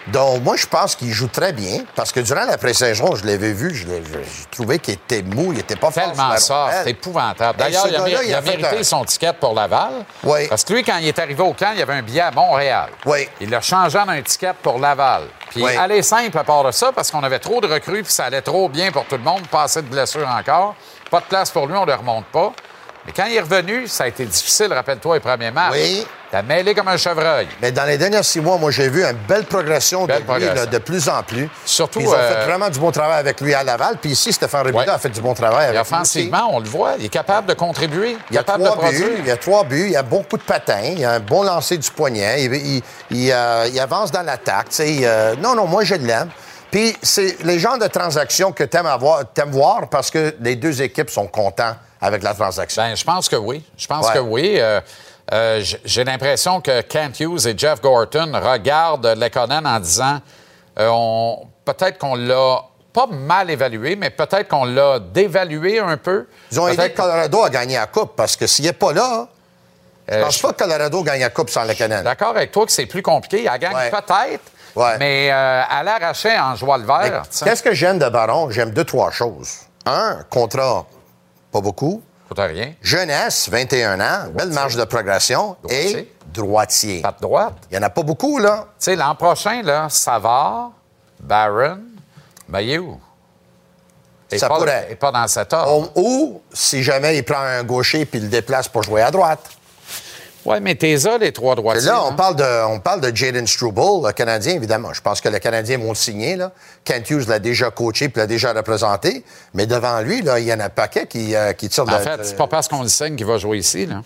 Donc, moi, je pense qu'il joue très bien, parce que durant la pré-saison, je l'avais vu, je je- trouvé qu'il était mou, il était pas fort Tellement rondelle. c'est épouvantable. D'ailleurs, il mé- il a mérité un- son ticket pour Laval. Oui. Parce que lui, quand il est arrivé au camp, il avait un billet à Montréal. Oui. Il l'a changé en un ticket pour Laval. Puis Oui. aller simple à part de ça, parce qu'on avait trop de recrues, puis ça allait trop bien pour tout le monde, pas assez de blessures encore. Pas de place pour lui, on ne le remonte pas. Mais quand il est revenu, ça a été difficile, rappelle-toi, les premiers matchs. Oui. T'as mêlé comme un chevreuil. Mais dans les derniers six mois, moi, j'ai vu une belle progression Belle de lui, là, de plus en plus. Surtout, Puis Ils ont euh, fait vraiment du bon travail avec lui à Laval. Puis ici, Stéphane Ouais. a fait du bon travail Et avec lui aussi. offensivement, on le voit, il est capable de contribuer, Il y a capable de trois buts, produire. il y a trois buts, il a beaucoup de patins, il a un bon lancer du poignet, il, il- il, euh, il avance dans l'attaque. euh, non, non, moi, je l'aime. Puis c'est les genres de transactions que tu aimes, voir parce que les deux équipes sont contents avec la transaction. Ben, je pense que oui. Je pense Ouais. que oui. Euh, euh, J'ai l'impression que Kent Hughes et Jeff Gorton regardent Lekonen en disant euh, peut-être qu'on l'a pas mal évalué, mais peut-être qu'on l'a dévalué un peu. Ils ont aidé Colorado à gagner la Coupe parce que s'il n'est pas là, je Euh, pense pas que Colorado gagne la Coupe sans le Canada. D'accord avec toi que c'est plus compliqué. Elle gagne Ouais. peut-être, Ouais. mais euh, elle arrachait en joie le vert. Qu'est-ce que j'aime de Baron? J'aime deux, trois choses. Un, contrat, pas beaucoup. Rien. Jeunesse, 21 ans, belle marge de progression. Droitier. Et droitier. Pas de droite. Il n'y en a pas beaucoup, là. Tu sais, l'an prochain, là, Savard, Barron, Bayou. Et Ça pas, pourrait. et pas dans cet ordre. Ou, ou, si jamais il prend un gaucher puis il le déplace pour jouer à droite. Oui, mais t'es là, les trois Et droitiers. là, on hein? parle de, on parle de Jaden Struble, le Canadien, évidemment. Je pense que le Canadien vont le signer. Là. Kent Hughes l'a déjà coaché puis l'a déjà représenté. Mais devant lui, là, il y en a un paquet qui, euh, qui tire de En fait, c'est pas parce qu'on le signe qu'il va jouer ici. là.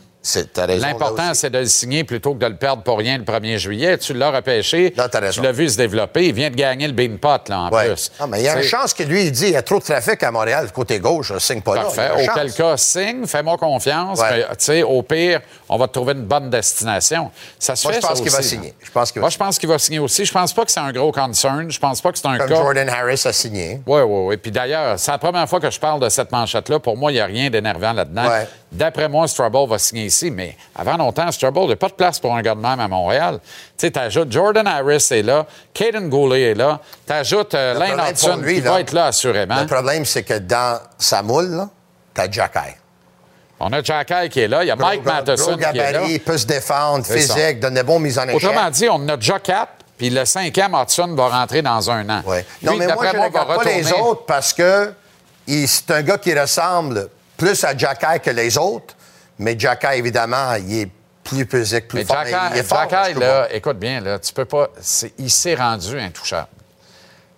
L'important, c'est de le signer plutôt que de le perdre pour rien le 1er juillet. Tu l'as repêché. Raison. Tu l'as vu se développer. Il vient de gagner le bean pot, là, en Ouais. plus. Ah, mais il y a une chance que lui, il dit il y a trop de trafic à Montréal, du côté gauche, je signe pas Parfait. là. Auquel cas, signe, fais-moi confiance. Ouais. mais, Tu sais, au pire, on va te trouver une bonne destination. Ça se Moi, fait, je pense qu'il va signer. là. Je pense qu'il va Moi, je pense qu'il va signer aussi. Je pense pas que c'est un gros concern. Je pense pas que c'est un Comme cas. Jordan Harris a signé. Oui, oui, oui. Puis d'ailleurs, c'est la première fois que je parle de cette manchette-là. Pour moi, il n'y a rien d'énervant là-dedans. Ouais. D'après moi, Strubble va signer ici, mais avant longtemps, Strubble, il n'y a pas de place pour un gars de même à Montréal. Tu sais, t'ajoutes Jordan Harris est là, Caden Goulet est là, t'ajoutes euh, Lane Hudson qui là, va être là assurément. Le problème, c'est que dans sa moule, t'as Jack Eye. On a Jack Eye qui est là, il y a Mike Gros- Matheson gros qui est là. il peut se défendre, physique, donne des bons mises en échec. Autrement dit, on a déjà quatre, puis le cinquième, Hudson, va rentrer dans un an. Ouais. Non, Lui, mais moi, je regarde pas les autres parce que c'est un gars qui ressemble plus à Jack Eye que les autres. Mais Jack Eye, évidemment, il est plus physique, plus Mais fort. Jack, mais il est fort, là, écoute bien, là, tu peux pas. Il s'est rendu intouchable.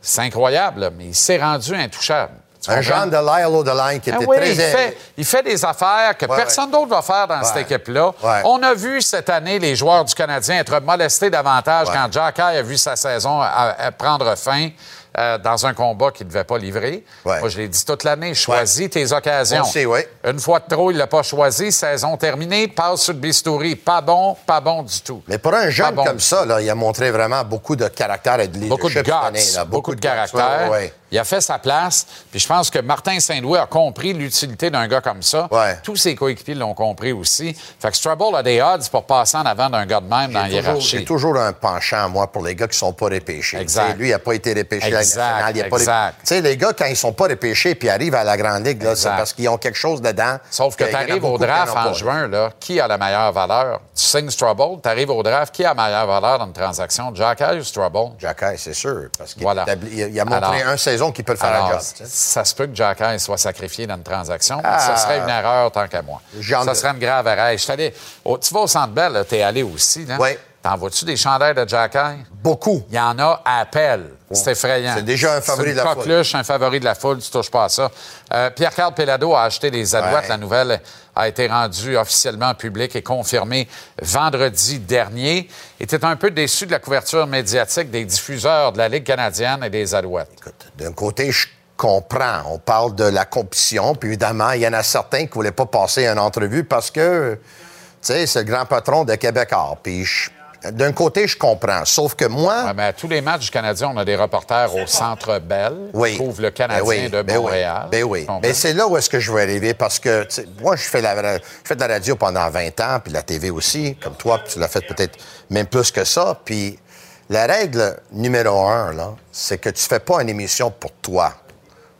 C'est incroyable, là, mais il s'est rendu intouchable. Tu Un genre de Lyle O'Deline qui Ah était oui, très... il, fait, il fait des affaires que Ouais, personne d'autre va faire dans cette équipe-là. On a vu cette année les joueurs du Canadien être molestés davantage quand Jack Eye a vu sa saison à- à prendre fin euh, dans un combat qu'il ne devait pas livrer. Ouais. Moi, je l'ai dit toute l'année, choisis tes occasions. Sait. Une fois de trop, il ne l'a pas choisi. Saison terminée, passe sur le bistouri. Pas bon, pas bon du tout. Mais pour un jeune bon. comme ça, là, il a montré vraiment beaucoup de caractère et de leadership Beaucoup de guts, année, beaucoup, de caractère. Il a fait sa place. Puis je pense que Martin Saint-Louis a compris l'utilité d'un gars comme ça. Ouais. Tous ses coéquipiers l'ont compris aussi. Fait que Strubble a des odds pour passer en avant d'un gars de même dans la hiérarchie. J'ai toujours un penchant, moi, pour les gars qui sont pas repêchés. Exact. Lui, il n'a pas été à la Exact, nationale. il a pas ré- exact. Tu sais, les gars, quand ils sont pas repêchés puis arrivent à la Grande Ligue, là, c'est parce qu'ils ont quelque chose dedans. Sauf que tu arrives au draft en juin, là, qui a la meilleure valeur? Tu signes Strubble, tu arrives au draft, qui a la meilleure valeur dans une transaction? Jack Eye ou Strubble? Jack Eye, c'est sûr. Parce qu'il Voilà. il a- montré Alors- une saison qu'il peut le faire Alors, job. sais. ça se peut que Jack Eye soit sacrifié dans une transaction. Ah. Ça serait une erreur tant qu'à moi. Ça serait une grave erreur. Je suis allé au- tu vas au Centre Bell, tu es allé aussi. Là. Oui. T'en vois-tu des chandails de Jack Eye? Beaucoup. Il y en a à appel. C'est effrayant. C'est déjà un favori de la foule. coqueluche, un favori de la foule, tu touches pas à ça. Euh, Pierre-Carl Pelado a acheté les Alouettes. Ouais. La nouvelle a été rendue officiellement publique et confirmée vendredi dernier. Et tu un peu déçu de la couverture médiatique des diffuseurs de la Ligue canadienne et des Alouettes. Écoute, D'un côté, je comprends. On parle de la compétition, puis évidemment, il y en a certains qui ne voulaient pas passer une entrevue parce que, tu sais, c'est le grand patron de Québécois. Puis je, d'un côté, je comprends. Sauf que moi. Ouais, mais à tous les matchs du Canadien, on a des reporters au Centre Bell Oui. qui couvrent le Ben Canadien oui, de ben oui, Montréal. Ben oui. Mais c'est là où est-ce que je veux arriver parce que moi, je fais, la, je fais de la radio pendant 20 ans, puis la TV aussi, comme toi, puis tu l'as fait peut-être même plus que ça. Puis la règle numéro un, là, c'est que tu fais pas une émission pour toi.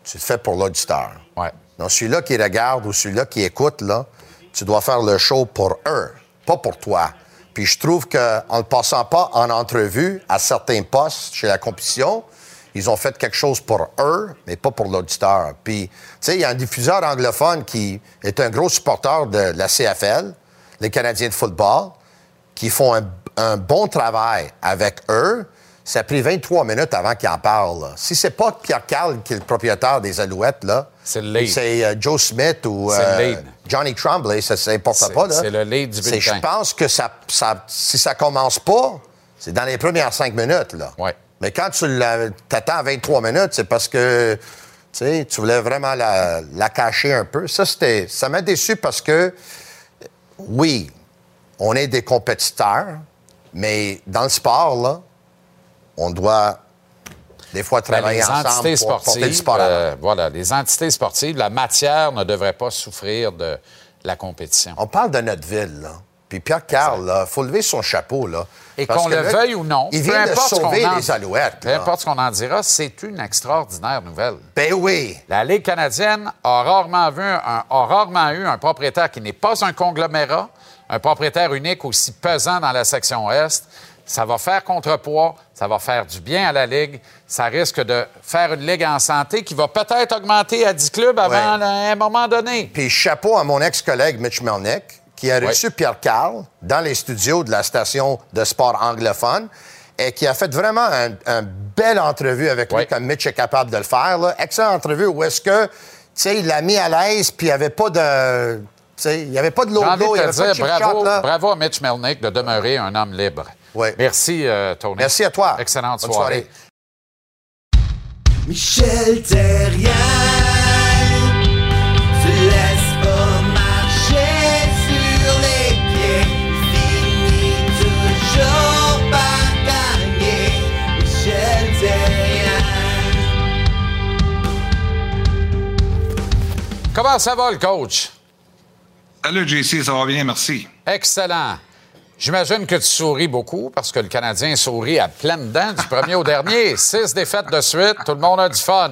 Tu le fais pour l'auditeur. Ouais. Donc, celui-là qui regarde ou celui-là qui écoute, là, tu dois faire le show pour eux, pas pour toi. Puis je trouve qu'en ne passant pas en entrevue à certains postes chez la compétition, ils ont fait quelque chose pour eux, mais pas pour l'auditeur. Puis, tu sais, il y a un diffuseur anglophone qui est un gros supporter de la CFL, les Canadiens de football, qui font un, un bon travail avec eux. Ça a pris 23 minutes avant qu'ils en parlent. là. Si c'est pas Pierre Carl qui est le propriétaire des Alouettes, là, C'est le lead. c'est euh, Joe Smith ou euh. Johnny Tremblay, ça ne importe C'est- pas. là. c'est le lead du bulletin. Je pense que ça, ça- si ça commence pas, c'est dans les premières cinq minutes. Là. Ouais. Mais quand tu t'attends 23 minutes, c'est parce que tu voulais vraiment la, la cacher un peu. Ça, c'était, ça m'a déçu parce que, oui, on est des compétiteurs, mais dans le sport, là, on doit des fois Ben, travailler les ensemble entités pour porter le sportives, sport avant. euh, voilà, les entités sportives, la matière ne devrait pas souffrir de la compétition. On parle de notre ville, là. Puis Pierre Carl, là, faut lever son chapeau, là. Et qu'on le là, veuille ou non, il peu vient de importe ce qu'on sauver en- les Alouettes. Peu là. importe ce qu'on en dira, c'est une extraordinaire nouvelle. Ben oui. La Ligue canadienne a rarement, vu un- a rarement eu un propriétaire qui n'est pas un conglomérat, un propriétaire unique aussi pesant dans la section Est. Ça va faire contrepoids, ça va faire du bien à la Ligue. Ça risque de faire une Ligue en santé qui va peut-être augmenter à 10 clubs avant Ouais. un moment donné. Puis chapeau à mon ex-collègue Mitch Melnick, qui a reçu Pierre Carl dans les studios de la station de sport anglophone et qui a fait vraiment un, un belle entrevue avec lui, comme Mitch est capable de le faire. Là. Excellente entrevue où est-ce que, tu sais, il l'a mis à l'aise, puis il n'y avait pas de... il n'y avait pas de logo, il n'y avait pas de bravo, là. bravo à Mitch Melnick de demeurer un homme libre. Oui. Merci, euh, Tony. Merci à toi. Excellente Bonne soirée. Michel Terrien se laisse pas marcher sur les pieds, finit toujours par gagner. Michel Terrien. Comment ça va, le coach? Salut, JC, ça va bien, merci. Excellent. J'imagine que tu souris beaucoup parce que le Canadien sourit à pleines dents du premier au dernier. Six défaites de suite, tout le monde a du fun.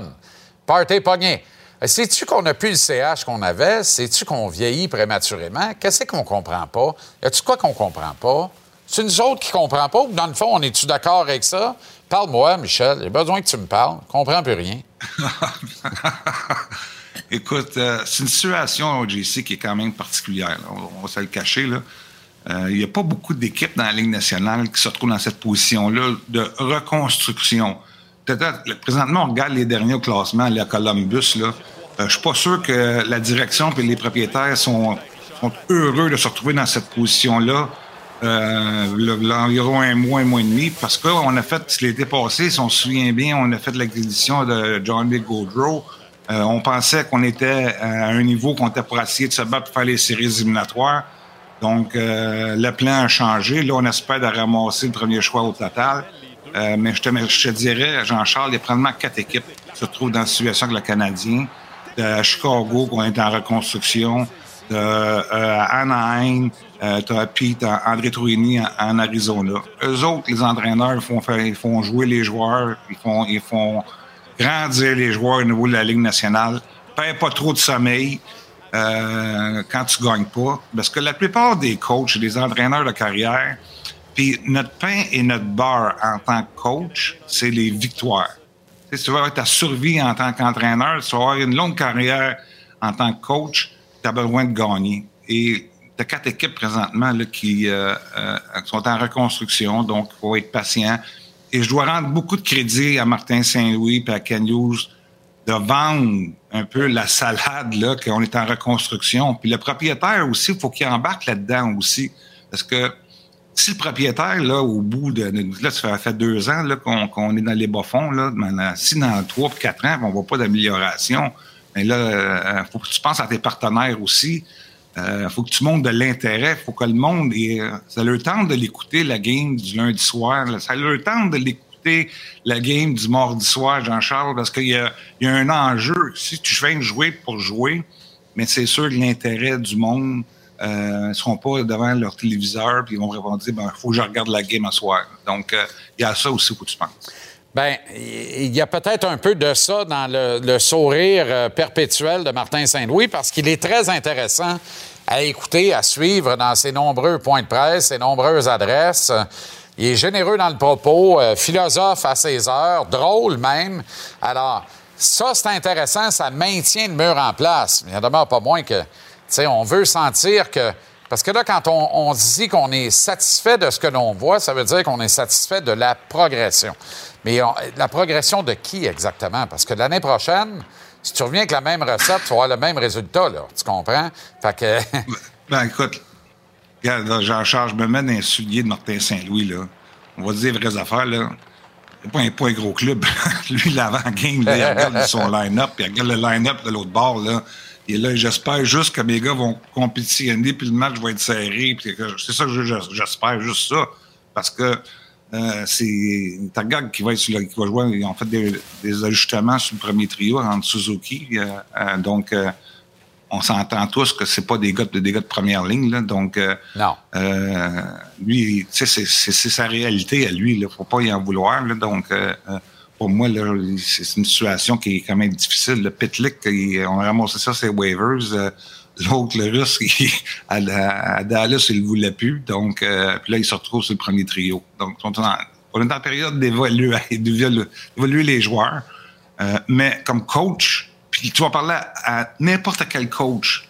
Party pogné. Euh, Sais-tu qu'on n'a plus le CH qu'on avait? Sais-tu qu'on vieillit prématurément? Qu'est-ce qu'on comprend pas? Y a-tu quoi qu'on comprend pas? C'est nous autres qui comprend pas ou dans le fond, on est-tu d'accord avec ça? Parle-moi, Michel. J'ai besoin que tu me parles. Je comprends plus rien. Écoute, euh, c'est une situation JC qui est quand même particulière. là. On, on va se le cacher. là. Euh, Il n'y a pas beaucoup d'équipes dans la Ligue nationale qui se retrouvent dans cette position-là de reconstruction. Présentement, on regarde les derniers au classement, les Columbus. Là. Euh, je suis pas sûr que la direction et les propriétaires sont, heureux de se retrouver dans cette position-là. Euh, l'environ un mois, un mois et demi, parce qu'on a fait, l'été passé, si on se souvient bien, on a fait l'acquisition de John B. Gaudreau. Euh, on pensait qu'on était à un niveau qu'on était pour essayer de se battre pour faire les séries éliminatoires. Donc, euh, le plan a changé. Là, on espère de ramasser le premier choix au total. Euh, mais je te, je te dirais, Jean-Charles, il y a probablement quatre équipes qui se trouvent dans la situation avec le Canadien. De Chicago, qu'on est en reconstruction. De euh, Anaheim, euh, t'as Pete, André Tourini en, Arizona. Eux autres, les entraîneurs, ils font, ils font jouer les joueurs, ils font, ils font grandir les joueurs au niveau de la Ligue nationale. Perds pas trop de sommeil euh, quand tu gagnes pas. Parce que la plupart des coachs des entraîneurs de carrière, puis notre pain et notre beurre en tant que coach, c'est les victoires. Tu sais, si tu veux avoir ta survie en tant qu'entraîneur, si tu vas avoir une longue carrière en tant que coach, tu as besoin de gagner. Et tu as quatre équipes présentement qui euh, euh, sont en reconstruction, donc il faut être patient. Et je dois rendre beaucoup de crédit à Martin Saint-Louis et à Ken Hughes de vendre un peu la salade là qu'on est en reconstruction. Puis le propriétaire aussi, il faut qu'il embarque là-dedans aussi. Parce que si le propriétaire, là, au bout de. Là, ça fait, deux ans qu'on, est dans les bas-fonds, là, si dans trois ou quatre ans, on ne voit pas d'amélioration, mais là, il faut que tu penses à tes partenaires aussi. Il faut que tu montres de l'intérêt. Il faut que le monde ait, ça leur tente de l'écouter, la game du lundi soir. Ça leur tente de l'écouter, la game du mardi soir, Jean-Charles, parce qu'il y y a un enjeu. Si tu fais jouer pour jouer, mais c'est sûr que l'intérêt du monde euh, ne seront pas devant leur téléviseur puis ils vont répondre il ben, faut que je regarde la game à soir. Donc, euh, il y a ça aussi, que tu penses. Bien, il y a peut-être un peu de ça dans le, le sourire euh, perpétuel de Martin Saint-Louis parce qu'il est très intéressant à écouter, à suivre dans ses nombreux points de presse, ses nombreuses adresses. Il est généreux dans le propos, euh, philosophe à ses heures, drôle même. Alors, ça, c'est intéressant, ça maintient le mur en place. Mais il n'y en demeure pas moins que, tu sais, on veut sentir que. Parce que là, quand on, on dit qu'on est satisfait de ce que l'on voit, ça veut dire qu'on est satisfait de la progression. Mais la progression de qui exactement? Parce que l'année prochaine, si tu reviens avec la même recette, tu vas avoir le même résultat, là. Tu comprends? Fait que. Ben, écoute, regarde, Jean-Charles, je me mets dans un soulier de Martin Saint-Louis, là. On va dire les vraies affaires, là. C'est pas un, pas un gros club. Lui, l'avant-game, il regarde son line-up, il regarde le line-up de l'autre bord, là. Et là, j'espère juste que mes gars vont compétitionner, puis le match va être serré. C'est ça que je- j'espère, juste ça. Parce que euh, c'est Tagag qui va être sur jouer. Ils ont fait des, ajustements sur le premier trio entre Suzuki. euh, euh, donc, on s'entend tous que c'est pas des gars de, des gars de première ligne. Là, donc, euh, non. euh, lui, c'est- sa réalité à lui. Il faut pas y en vouloir. Là, donc, euh, pour moi, c'est une situation qui est quand même difficile. Le Pitlick, il- on a ramassé ça, c'est waivers. L'autre, le russe, il- à, Dallas, il ne voulait plus. Donc, puis là, il se retrouve sur le premier trio. Donc, on est en, on est en période d'évaluer les joueurs. Mais comme coach, puis tu vas parler à, à n'importe quel coach,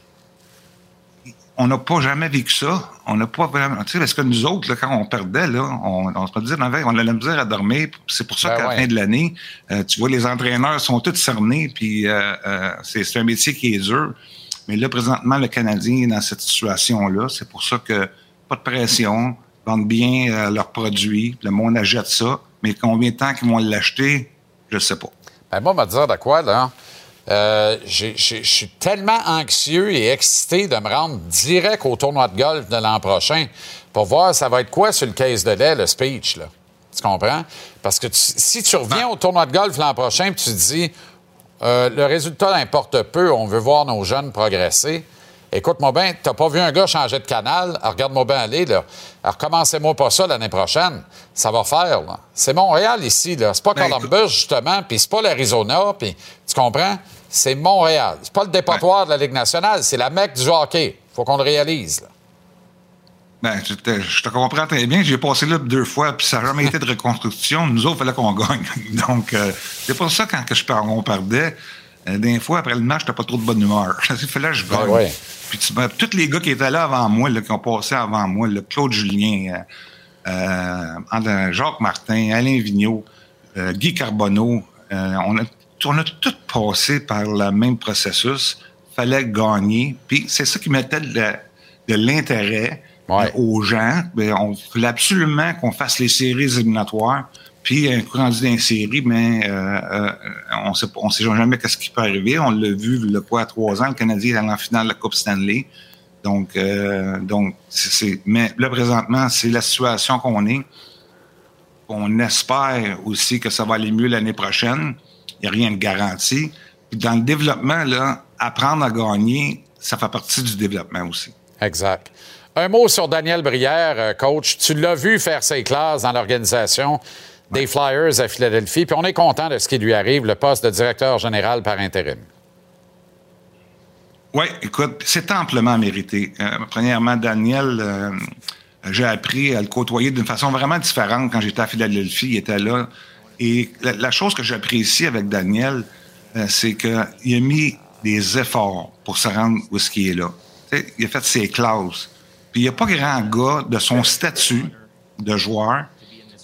on n'a pas jamais vécu ça. On n'a pas vraiment. Tu sais, parce que nous autres, là, quand on perdait, là, on, on se disait, on on a la misère à dormir. C'est pour ça Ben qu'à la fin de l'année, euh, tu vois, les entraîneurs sont tous cernés, puis euh, euh, c'est un métier qui est dur. Mais là, présentement, le Canadien est dans cette situation-là. C'est pour ça que pas de pression, vendent bien leurs produits, le monde achète ça. Mais combien de temps qu'ils vont l'acheter, je sais pas. Ben moi, me dire de quoi, là? Euh, Je suis tellement anxieux et excité de me rendre direct au tournoi de golf de l'an prochain pour voir ça va être quoi sur le case de lait, le speech, là. Tu comprends? Parce que tu- si tu reviens au tournoi de golf l'an prochain et tu te dis euh, le résultat importe peu, on veut voir nos jeunes progresser. Écoute-moi bien, t'as pas vu un gars changer de canal? Alors, Regarde-moi bien aller, là. Alors, recommencez-moi pas ça l'année prochaine. Ça va faire, là. C'est Montréal ici, là. C'est pas Ben, Columbus, justement, puis c'est pas l'Arizona, puis tu comprends? C'est Montréal. C'est pas le dépotoir de la Ligue nationale, c'est la mecque du hockey. Faut qu'on le réalise, là. Ben, je te, je te comprends très bien. J'ai passé là deux fois, puis ça n'a jamais été de reconstruction. Nous autres, il fallait qu'on gagne. Donc, euh, c'est pour ça, quand que je on perdait, euh, des fois, après le match, t'as pas trop de bonne humeur. Il fallait que je gagne. Ben ouais. Puis tu, ben, tous les gars qui étaient là avant moi, là, qui ont passé avant moi, là, Claude Julien, euh, euh, Jacques Martin, Alain Vigneault, Guy Carbonneau, on, a, on a tous passé par le même processus. fallait gagner. Puis c'est ça qui mettait de, l'intérêt Ouais. euh, aux gens. Ben, on voulait absolument qu'on fasse les séries éliminatoires. Puis un coup rendu dans les séries, mais euh, euh, on sait on sait jamais qu'est-ce qui peut arriver. On l'a vu le quoi à trois ans, le Canadien est allé en finale de la Coupe Stanley. Donc, euh, donc, c'est- mais là présentement, c'est la situation qu'on est. On espère aussi que ça va aller mieux l'année prochaine. Il n'y a rien de garanti. Puis dans le développement, là, apprendre à gagner, ça fait partie du développement aussi. Exact. Un mot sur Daniel Brière, euh, coach. Tu l'as vu faire ses classes dans l'organisation des Flyers à Philadelphie, puis on est content de ce qui lui arrive, le poste de directeur général par intérim. Oui, écoute, c'est amplement mérité. Euh, premièrement, Daniel, euh, j'ai appris à le côtoyer d'une façon vraiment différente quand j'étais à Philadelphie. Il était là. Et la, chose que j'apprécie avec Daniel, euh, c'est qu'il a mis des efforts pour se rendre où ce qui est là. Il a fait ses classes. Puis il n'y a pas grand gars de son statut de joueur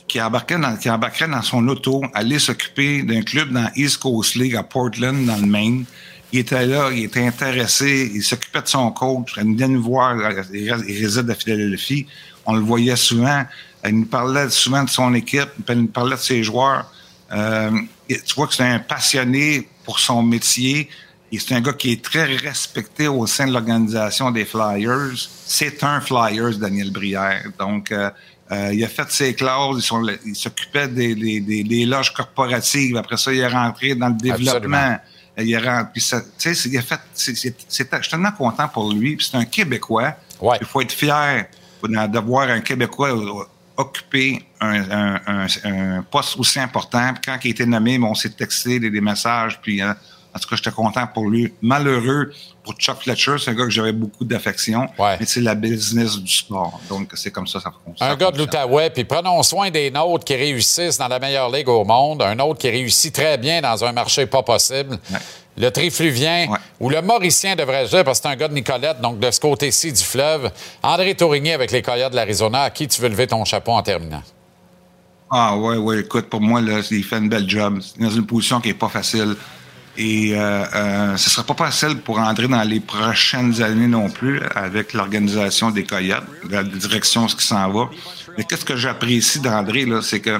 qui embarquerait dans son auto, aller s'occuper d'un club dans East Coast League à Portland, dans le Maine. Il était là, il était intéressé, il s'occupait de son coach, il venait nous voir, il réside à Philadelphie. On le voyait souvent, il nous parlait souvent de son équipe, il nous parlait de ses joueurs. Euh, tu vois que c'est un passionné pour son métier. Et c'est un gars qui est très respecté au sein de l'organisation des Flyers. C'est un Flyers, Daniel Brière. Donc, euh, euh, il a fait ses sont- il s'occupait des, des- des- des loges corporatives. Après ça, il est rentré dans le développement. Absolument. Il est rentré, puis ça- tu sais, c'est- il a fait. je suis tellement content pour lui. Puis c'est un Québécois. Ouais. Il faut être fier de voir un Québécois occuper un, un- un- un poste aussi important. Puis quand il a été nommé, on s'est texté des, des messages. Puis euh, en tout cas, j'étais content pour lui. Malheureux pour Chuck Fletcher, c'est un gars que j'avais beaucoup d'affection. Ouais. Mais c'est la business du sport. Donc c'est comme ça, ça fonctionne. Un gars de l'Outaouais, puis prenons soin des nôtres qui réussissent dans la meilleure ligue au monde, un autre qui réussit très bien dans un marché pas possible. Ouais. Le Trifluvien, Ouais. ou le Mauricien, devrais-je dire, parce que c'est un gars de Nicolette, donc de ce côté-ci du fleuve. André Tourigny avec les Coyotes de l'Arizona, à qui tu veux lever ton chapeau en terminant? Ah ouais, ouais, écoute, pour moi, là, il fait une belle job. C'est dans une position qui est pas facile. Et euh, euh, ce sera pas facile pour André dans les prochaines années non plus avec l'organisation des Coyotes, la direction ce qui s'en va. Mais qu'est-ce que j'apprécie d'André, là, c'est que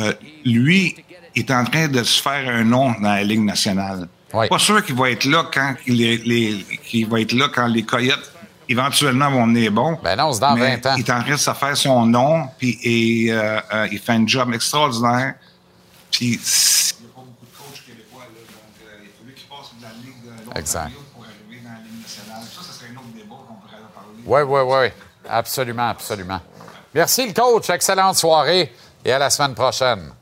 euh, lui est en train de se faire un nom dans la Ligue nationale. Oui. Pas sûr qu'il va être là quand les, les- qu'il va être là quand les Coyotes éventuellement vont venir bons. Ben non, c'est dans Mais 20 ans. Il est en train de se faire son nom, puis et, euh, euh, il fait un job extraordinaire. Puis il n'y a pas beaucoup de coachs québécois, là, donc euh, il faut qu'il passe de la Ligue de l'Ontario pour arriver dans la Ligue nationale. Ça, ce serait un autre débat qu'on pourrait en parler. Oui, oui, oui. Absolument, absolument. Merci, le coach. Excellente soirée et à la semaine prochaine.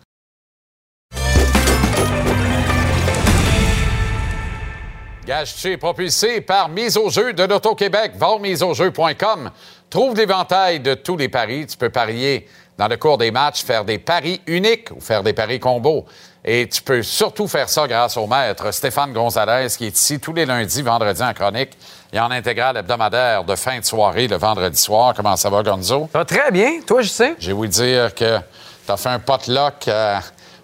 Gage-tu est propulsé par Mise au jeu de l'Auto-Québec. Va au miseaujeu.com. Trouve l'éventail de tous les paris. Tu peux parier dans le cours des matchs, faire des paris uniques ou faire des paris combos. Et tu peux surtout faire ça grâce au maître Stéphane Gonzalez qui est ici tous les lundis, vendredis en chronique et en intégrale hebdomadaire de fin de soirée le vendredi soir. Comment ça va, Gonzo? Ça va très bien. Toi, je sais. J'ai voulu dire que tu as fait un potluck euh,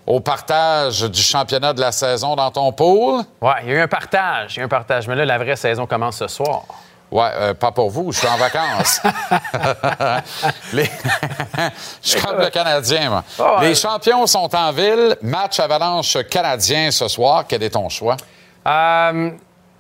au partage du championnat de la saison dans ton pool? Ouais, il y a eu un partage. Il y a eu un partage. Mais là, la vraie saison commence ce soir. Ouais, euh, pas pour vous, je suis en vacances. Les- je suis comme le Canadien, moi. Oh, Les champions sont en ville. Match Avalanche canadien ce soir. Quel est ton choix? Euh,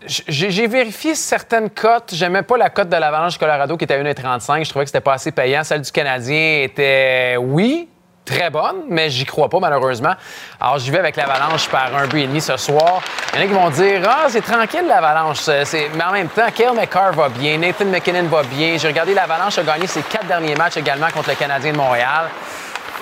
j'ai j'ai vérifié certaines cotes. J'aimais pas la cote de l'Avalanche Colorado qui était à 1,35. Je trouvais que c'était pas assez payant. Celle du Canadien était, oui, très bonne, mais j'y crois pas, malheureusement. Alors, j'y vais avec l'Avalanche par un but et demi ce soir. Il y en a qui vont dire Ah, c'est tranquille, l'Avalanche. Mais en même temps, Kale McCarr va bien, Nathan McKinnon va bien. J'ai regardé l'Avalanche a gagné ses quatre derniers matchs également contre le Canadien de Montréal.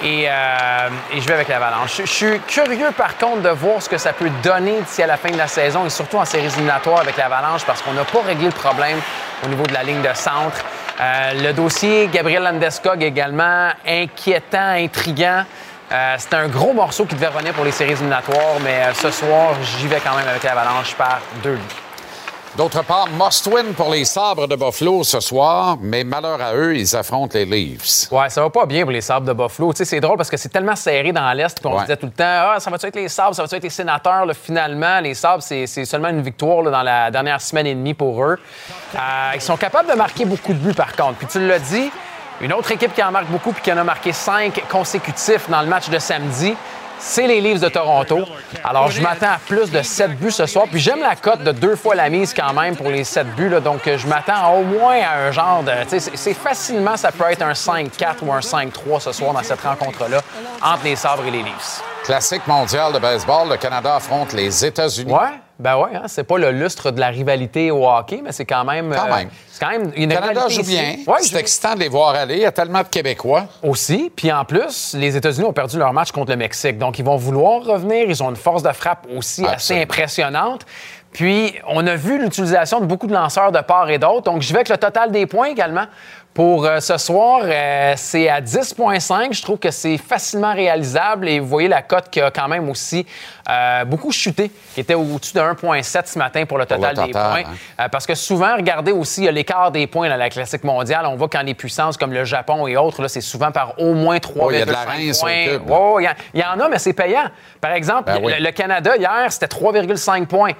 Et, euh, et je vais avec l'Avalanche. Je, je suis curieux, par contre, de voir ce que ça peut donner d'ici à la fin de la saison et surtout en séries éliminatoires avec l'Avalanche parce qu'on n'a pas réglé le problème au niveau de la ligne de centre. Euh, le dossier Gabriel Landeskog également inquiétant, intriguant. Euh, c'est un gros morceau qui devait revenir pour les séries éliminatoires, mais euh, ce soir, j'y vais quand même avec l'Avalanche par deux buts. D'autre part, must-win pour les sabres de Buffalo ce soir, mais malheur à eux, ils affrontent les Leafs. Ouais, ça va pas bien pour les Sabres de Buffalo. Tu sais, c'est drôle parce que c'est tellement serré dans l'Est qu'on Ouais. se disait tout le temps Ah, ça va-tu être les Sabres, ça va-tu être les Sénateurs. Là, finalement, les Sabres, c'est c'est seulement une victoire là, dans la dernière semaine et demie pour eux. Euh, ils sont capables de marquer beaucoup de buts, par contre. Puis tu l'as dit, une autre équipe qui en marque beaucoup puis qui en a marqué cinq consécutifs dans le match de samedi, c'est les Leafs de Toronto. Alors, je m'attends à plus de 7 buts ce soir. Puis j'aime la cote de deux fois la mise quand même pour les 7 buts. là. Donc, je m'attends au moins à un genre de... tu sais, C'est c'est facilement, ça peut être un 5-4 ou un 5-3 ce soir dans cette rencontre-là entre les Sabres et les Leafs. Classique mondial de baseball, le Canada affronte les États-Unis. Ouais, ben ouais, hein, c'est pas le lustre de la rivalité au hockey, mais c'est quand même... Quand euh, même. c'est quand même une Canada joue bien. Ouais, c'est excitant de les voir aller. Il y a tellement de Québécois. Aussi. Puis en plus, les États-Unis ont perdu leur match contre le Mexique. Donc, ils vont vouloir revenir. Ils ont une force de frappe aussi assez impressionnante. Puis, on a vu l'utilisation de beaucoup de lanceurs de part et d'autre. Donc, je vais avec le total des points également. Pour euh, ce soir, euh, c'est à 10,5. Je trouve que c'est facilement réalisable. Et vous voyez la cote qui a quand même aussi euh, beaucoup chuté, qui était au-dessus de 1,7 ce matin pour le Pour le total des points. hein. Parce que souvent, regardez aussi, il y a l'écart des points dans la classique mondiale. On voit quand les puissances comme le Japon et autres, c'est souvent par au moins 3,5 Oh, il y a de la points. Oh, il y, y en a, mais c'est payant. Par exemple, Ben oui. le, le Canada, hier, c'était 3,5 points.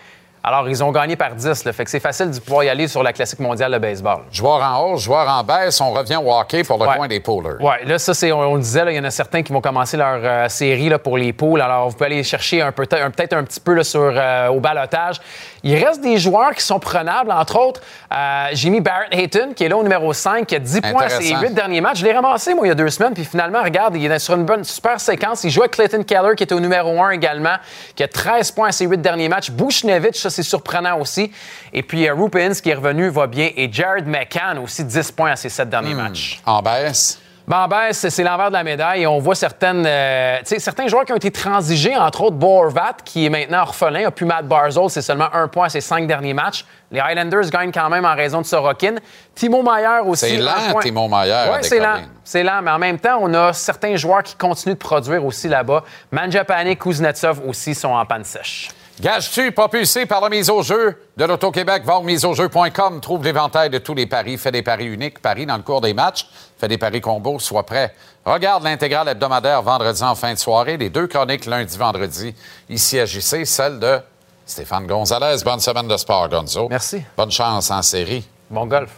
Alors, ils ont gagné par 10. Là, fait que c'est facile de pouvoir y aller sur la classique mondiale de baseball. Joueur en hausse, joueur en baisse. On revient au hockey pour le Ouais. coin des poolers. Oui, là, ça, c'est, on, on le disait, il y en a certains qui vont commencer leur euh, série là, pour les poules. Alors, vous pouvez aller chercher un peu, un- peut-être un petit peu là, sur, euh, au balotage. Il reste des joueurs qui sont prenables, entre autres euh, j'ai mis Barrett Hayton, qui est là au numéro 5, qui a 10 points à ses Intéressant. 8 derniers matchs. Je l'ai ramassé, moi, il y a deux semaines, puis finalement, regarde, il est sur une bonne, super séquence. Il joue avec Clayton Keller, qui était au numéro 1 également, qui a 13 points à ses 8 derniers matchs. Bushnevich, ça, c'est surprenant aussi. Et puis, euh, Rupins, qui est revenu, va bien. Et Jared McCann, aussi 10 points à ses 7 derniers matchs. En baisse. Ben, ben, c'est l'envers de la médaille. On voit certaines, euh, certains joueurs qui ont été transigés, entre autres Borvat, qui est maintenant orphelin, a pu Matt Barzell, c'est seulement un point à ses cinq derniers matchs. Les Highlanders gagnent quand même en raison de Sorokin. Timo Meyer aussi. C'est lent. Timo Maier, à Oui, c'est lent. C'est lent, mais en même temps, on a certains joueurs qui continuent de produire aussi là-bas. Manjapane, Kuznetsov aussi sont en panne sèche. Gage-tu, propulsé par la mise au jeu? De l'Auto-Québec, va au miseaujeu.com, trouve l'éventail de tous les paris, fais des paris uniques, paris dans le cours des matchs, fais des paris combos, sois prêt. Regarde l'intégrale hebdomadaire vendredi en fin de soirée, les deux chroniques lundi, vendredi, ici à JC, celle de Stéphane Gonzalez. Bonne semaine de sport, Gonzo. Merci. Bonne chance en série. Bon golf.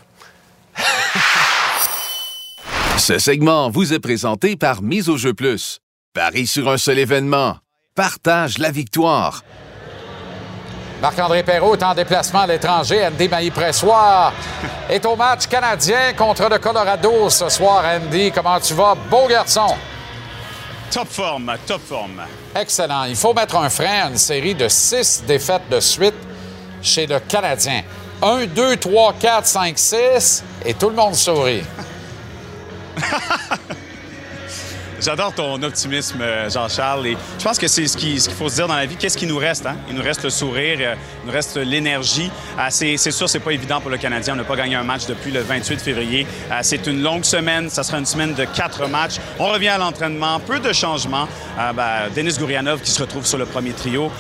Ce segment vous est présenté par Mise au jeu plus. Paris sur un seul événement. Partage la victoire. Marc-André Perrault est en déplacement à l'étranger. Andy Mailly-Pressoir est au match canadien contre le Colorado ce soir. Andy, comment tu vas? Beau garçon. Top forme, top forme. Excellent. Il faut mettre un frein à une série de six défaites de suite chez le Canadien. 1, 2, 3, 4, 5, 6 et tout le monde sourit. J'adore ton optimisme, euh, Jean-Charles. Et je pense que c'est ce qui- ce qu'il faut se dire dans la vie. Qu'est-ce qui nous reste? Hein? Il nous reste le sourire, euh, il nous reste l'énergie. Ah, c'est sûr, c'est pas évident pour le Canadien. On n'a pas gagné un match depuis le 28 février. Ah, c'est une longue semaine. Ça sera une semaine de quatre matchs. On revient à l'entraînement. Peu de changements. Ben, Denis Gourianov qui se retrouve sur le premier trio.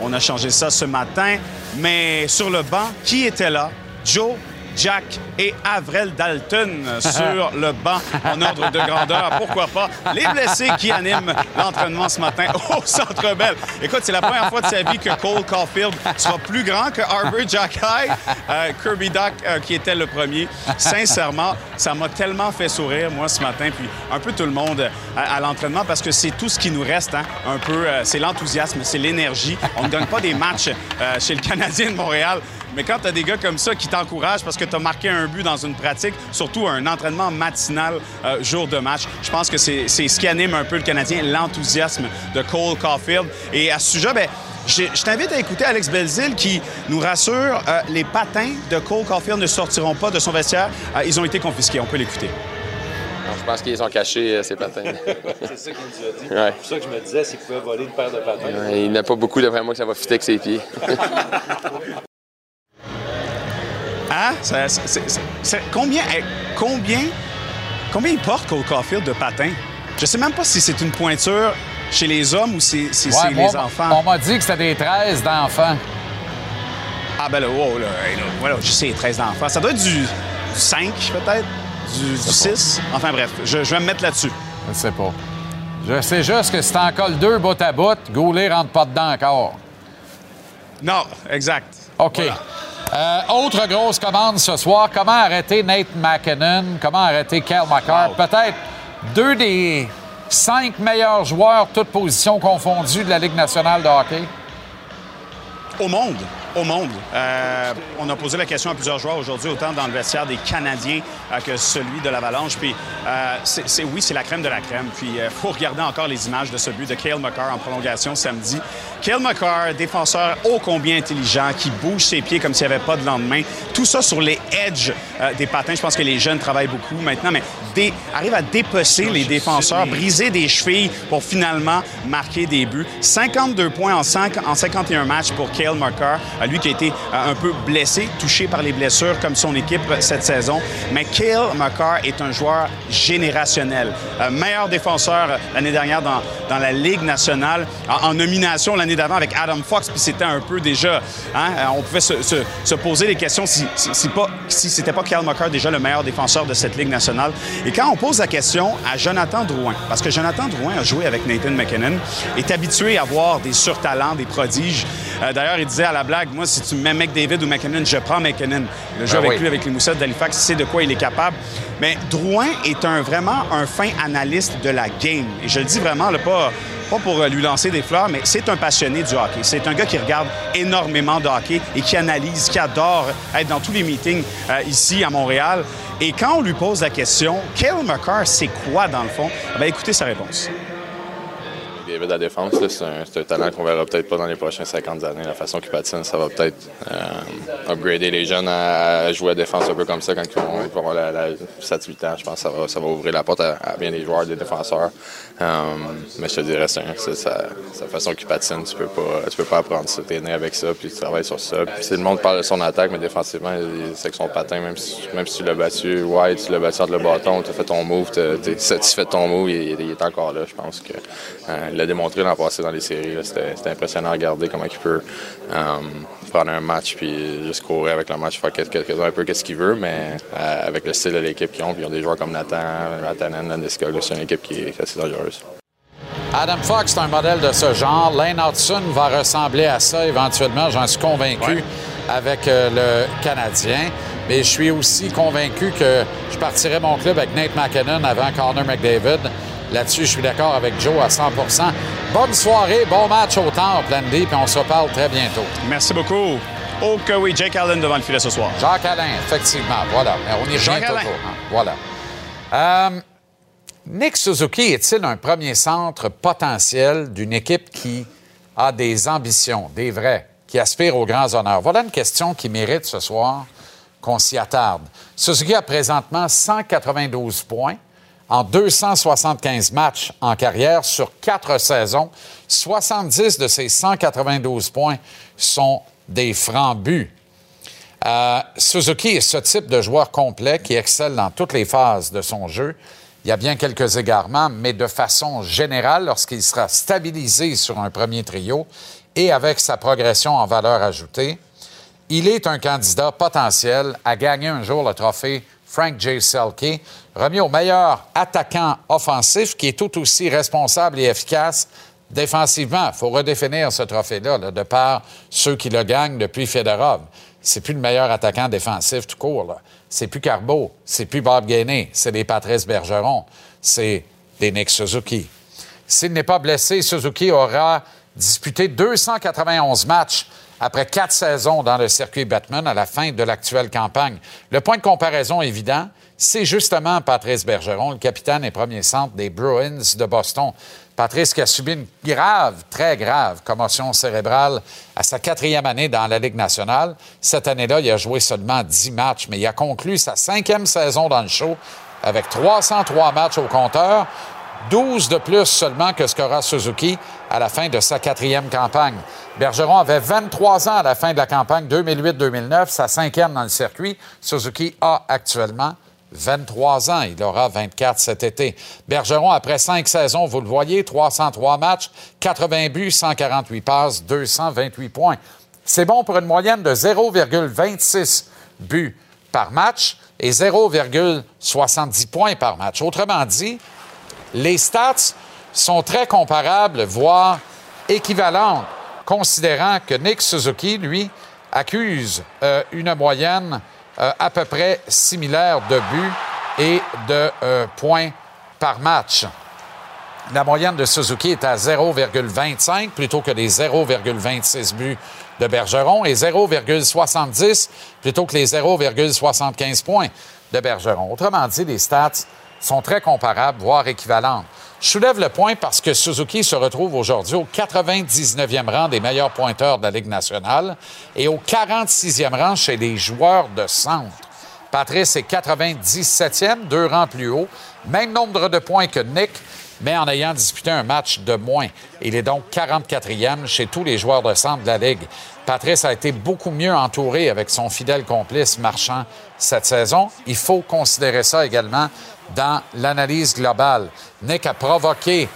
On a changé ça ce matin. Mais sur le banc, qui était là? Joe Jack et Avril Dalton sur le banc en ordre de grandeur. Pourquoi pas? Les blessés qui animent l'entraînement ce matin au Centre Bell. Écoute, c'est la première fois de sa vie que Cole Caulfield sera plus grand que Arbor Jack High, euh, Kirby Duck euh, qui était le premier. Sincèrement, ça m'a tellement fait sourire, moi, ce matin, puis un peu tout le monde à, à l'entraînement parce que c'est tout ce qui nous reste, hein, un peu. euh, c'est l'enthousiasme, c'est l'énergie. On ne gagne pas des matchs euh, chez le Canadien de Montréal mais quand tu as des gars comme ça qui t'encouragent parce que tu as marqué un but dans une pratique, surtout un entraînement matinal euh, jour de match, je pense que c'est c'est ce qui anime un peu le Canadien, l'enthousiasme de Cole Caulfield. Et à ce sujet, ben, je je t'invite à écouter Alex Belzil qui nous rassure, euh, les patins de Cole Caulfield ne sortiront pas de son vestiaire. Euh, ils ont été confisqués. On peut l'écouter. Je pense qu'ils ont caché euh, ces patins. C'est ça qu'il nous a dit. Ouais. C'est pour ça que je me disais s'il pouvait voler une paire de patins. Ouais, il n'y en a pas beaucoup, d'après moi, que ça va fitter avec ses pieds. Hein? Ça- combien, combien, combien il porte Cole Caulfield de patins? Je sais même pas si c'est une pointure chez les hommes ou si, si Ouais, c'est les enfants. On m'a dit que c'était des 13 d'enfants. Ah ben là, wow, là, hey, là, voilà, je sais, 13 d'enfants. Ça doit être du, du 5 peut-être, du, du 6. Enfin bref, je, je vais me mettre là-dessus. Je ne sais pas. Je sais juste que si t'en colles deux bout à bout, Goulet rentre pas dedans encore. Non, exact. OK. Euh, autre grosse commande ce soir, comment arrêter Nate McKinnon? Comment arrêter Kel McCarr? Peut-être deux des cinq meilleurs joueurs, toutes positions confondues de la Ligue nationale de hockey. Au monde. Au monde. Euh, on a posé la question à plusieurs joueurs aujourd'hui, autant dans le vestiaire des Canadiens euh, que celui de l'Avalanche. Puis, euh, c'est, oui, c'est la crème de la crème. Puis, il faut regarder encore les images de ce but de Cale McCarr en prolongation samedi. Cale McCarr, défenseur ô combien intelligent, qui bouge ses pieds comme s'il n'y avait pas de lendemain. Tout ça sur les edges euh, des patins. Je pense que les jeunes travaillent beaucoup maintenant, mais dé- arrive à dépecer les défenseurs, briser des chevilles pour finalement marquer des buts. 52 points en, 5, en 51 matchs pour Cale McCarr, euh, lui qui a été euh, un peu blessé, touché par les blessures comme son équipe euh, cette saison. Mais Cale McCarr est un joueur générationnel. Euh, meilleur défenseur l'année dernière dans, dans la Ligue nationale, en, nomination l'année d'avant avec Adam Fox, puis c'était un peu déjà... hein, on pouvait se, se- se poser des questions si, si, si pas, si c'était pas Cale McCarr déjà le meilleur défenseur de cette Ligue nationale. Et quand on pose la question à Jonathan Drouin, parce que Jonathan Drouin a joué avec Nathan McKinnon, est habitué à voir des surtalents, des prodiges. D'ailleurs, il disait à la blague, Moi, si tu me mets McDavid ou McKinnon, je prends McKinnon. Le jeu Ben avec oui. lui, avec les moussettes d'Halifax, c'est de quoi il est capable. Mais Drouin est un, vraiment un fin analyste de la game. Et je le dis vraiment, là, pas, pas pour euh, lui lancer des fleurs, mais c'est un passionné du hockey. C'est un gars qui regarde énormément de hockey et qui analyse, qui adore être dans tous les meetings euh, ici à Montréal. Et quand on lui pose la question, Kale McCarr, c'est quoi dans le fond? Ben, écoutez sa réponse. David à la défense, c'est un, talent qu'on verra peut-être pas dans les prochaines 50 années. La façon qu'il patine, ça va peut-être euh, upgrader les jeunes à, jouer à défense un peu comme ça quand ils vont, avoir la, la 7-8 ans. Je pense que ça va, ouvrir la porte à, bien des joueurs, des défenseurs. Euh, mais je te dirais, c'est, sa, façon qu'il patine. Tu peux pas, tu peux pas apprendre ça. T'es né avec ça, puis tu travailles sur ça. Puis, le monde parle de son attaque, mais défensivement, c'est que son patin, même si, tu l'as battu wide, tu l'as battu entre le bâton, tu as fait ton move, tu es satisfait de ton move, il, il est encore là. Je pense que euh, l'a démontré l'an passé dans les séries. C'était, impressionnant à regarder comment il peut euh, prendre un match puis juste courir avec le match, faire quelque- quelque- un peu ce qu'il veut, mais euh, avec le style de l'équipe qu'ils ont. Puis ils ont des joueurs comme Nathan, Ratanen, Landeskog, c'est une équipe qui est assez dangereuse. Adam Fox, c'est un modèle de ce genre. Lane Hudson va ressembler à ça éventuellement, j'en suis convaincu, avec euh, le Canadien. Mais je suis aussi convaincu que je partirai mon club avec Nate McKinnon avant Connor McDavid. Là-dessus, je suis d'accord avec Joe à 100% Bonne soirée, bon match au temple, Andy, puis on se reparle très bientôt. Merci beaucoup. Oh que oui, Jake Allen devant le filet ce soir. Jacques Alain, effectivement. Voilà. On y revient toujours. hein. Voilà. Euh, Nick Suzuki est-il un premier centre potentiel d'une équipe qui a des ambitions, des vrais, qui aspire aux grands honneurs? Voilà une question qui mérite ce soir qu'on s'y attarde. Suzuki a présentement 192 points en 275 matchs en carrière sur quatre saisons. 70 de ces 192 points sont des francs buts. Euh, Suzuki est ce type de joueur complet qui excelle dans toutes les phases de son jeu. Il y a bien quelques égarements, mais de façon générale, lorsqu'il sera stabilisé sur un premier trio et avec sa progression en valeur ajoutée, il est un candidat potentiel à gagner un jour le trophée Frank J. Selke, remis au meilleur attaquant offensif qui est tout aussi responsable et efficace défensivement. Il faut redéfinir ce trophée-là, là, de par ceux qui le gagnent depuis Fedorov. C'est plus le meilleur attaquant défensif tout court. là. C'est plus Carbeau, c'est plus Bob Gainé, c'est des Patrice Bergeron, c'est des Nick Suzuki. S'il n'est pas blessé, Suzuki aura disputé 291 matchs après quatre saisons dans le circuit Batman à la fin de l'actuelle campagne. Le point de comparaison évident, c'est justement Patrice Bergeron, le capitaine et premier centre des Bruins de Boston. Patrice qui a subi une grave, très grave commotion cérébrale à sa quatrième année dans la Ligue nationale. Cette année-là, il a joué seulement 10 matchs, mais il a conclu sa cinquième saison dans le show avec 303 matchs au compteur, 12 de plus seulement que ce qu'aura Suzuki à la fin de sa quatrième campagne. Bergeron avait 23 ans à la fin de la campagne 2008-2009, sa cinquième dans le circuit. Suzuki a actuellement 23 ans. Il aura 24 cet été. Bergeron, après cinq saisons, vous le voyez, 303 matchs, 80 buts, 148 passes, 228 points. C'est bon pour une moyenne de 0,26 buts par match et 0,70 points par match. Autrement dit, les stats sont très comparables, voire équivalentes, considérant que Nick Suzuki, lui, accuse euh, une moyenne à peu près similaire de buts et de euh, points par match. La moyenne de Suzuki est à 0,25 plutôt que les 0,26 buts de Bergeron et 0,70 plutôt que les 0,75 points de Bergeron. Autrement dit, les stats sont très comparables, voire équivalentes. Je soulève le point parce que Suzuki se retrouve aujourd'hui au 99e rang des meilleurs pointeurs de la Ligue nationale et au 46e rang chez les joueurs de centre. Patrice est 97e, deux rangs plus haut, même nombre de points que Nick, mais en ayant disputé un match de moins. Il est donc 44e chez tous les joueurs de centre de la Ligue. Patrice a été beaucoup mieux entouré avec son fidèle complice Marchand cette saison. Il faut considérer ça également dans l'analyse globale. Nick a provoqué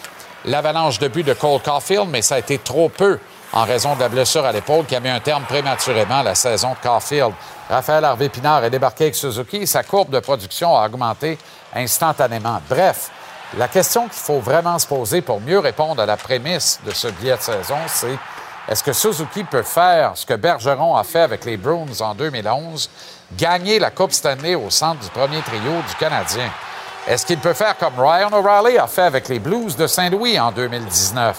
l'avalanche de buts de Cole Caulfield, mais ça a été trop peu en raison de la blessure à l'épaule qui a mis un terme prématurément à la saison de Caulfield. Raphaël Harvey-Pinard est débarqué avec Suzuki sa courbe de production a augmenté instantanément. Bref, la question qu'il faut vraiment se poser pour mieux répondre à la prémisse de ce billet de saison, c'est Est-ce que Suzuki peut faire ce que Bergeron a fait avec les Bruins en 2011, gagner la Coupe Stanley au centre du premier trio du Canadien? Est-ce qu'il peut faire comme Ryan O'Reilly a fait avec les Blues de Saint-Louis en 2019?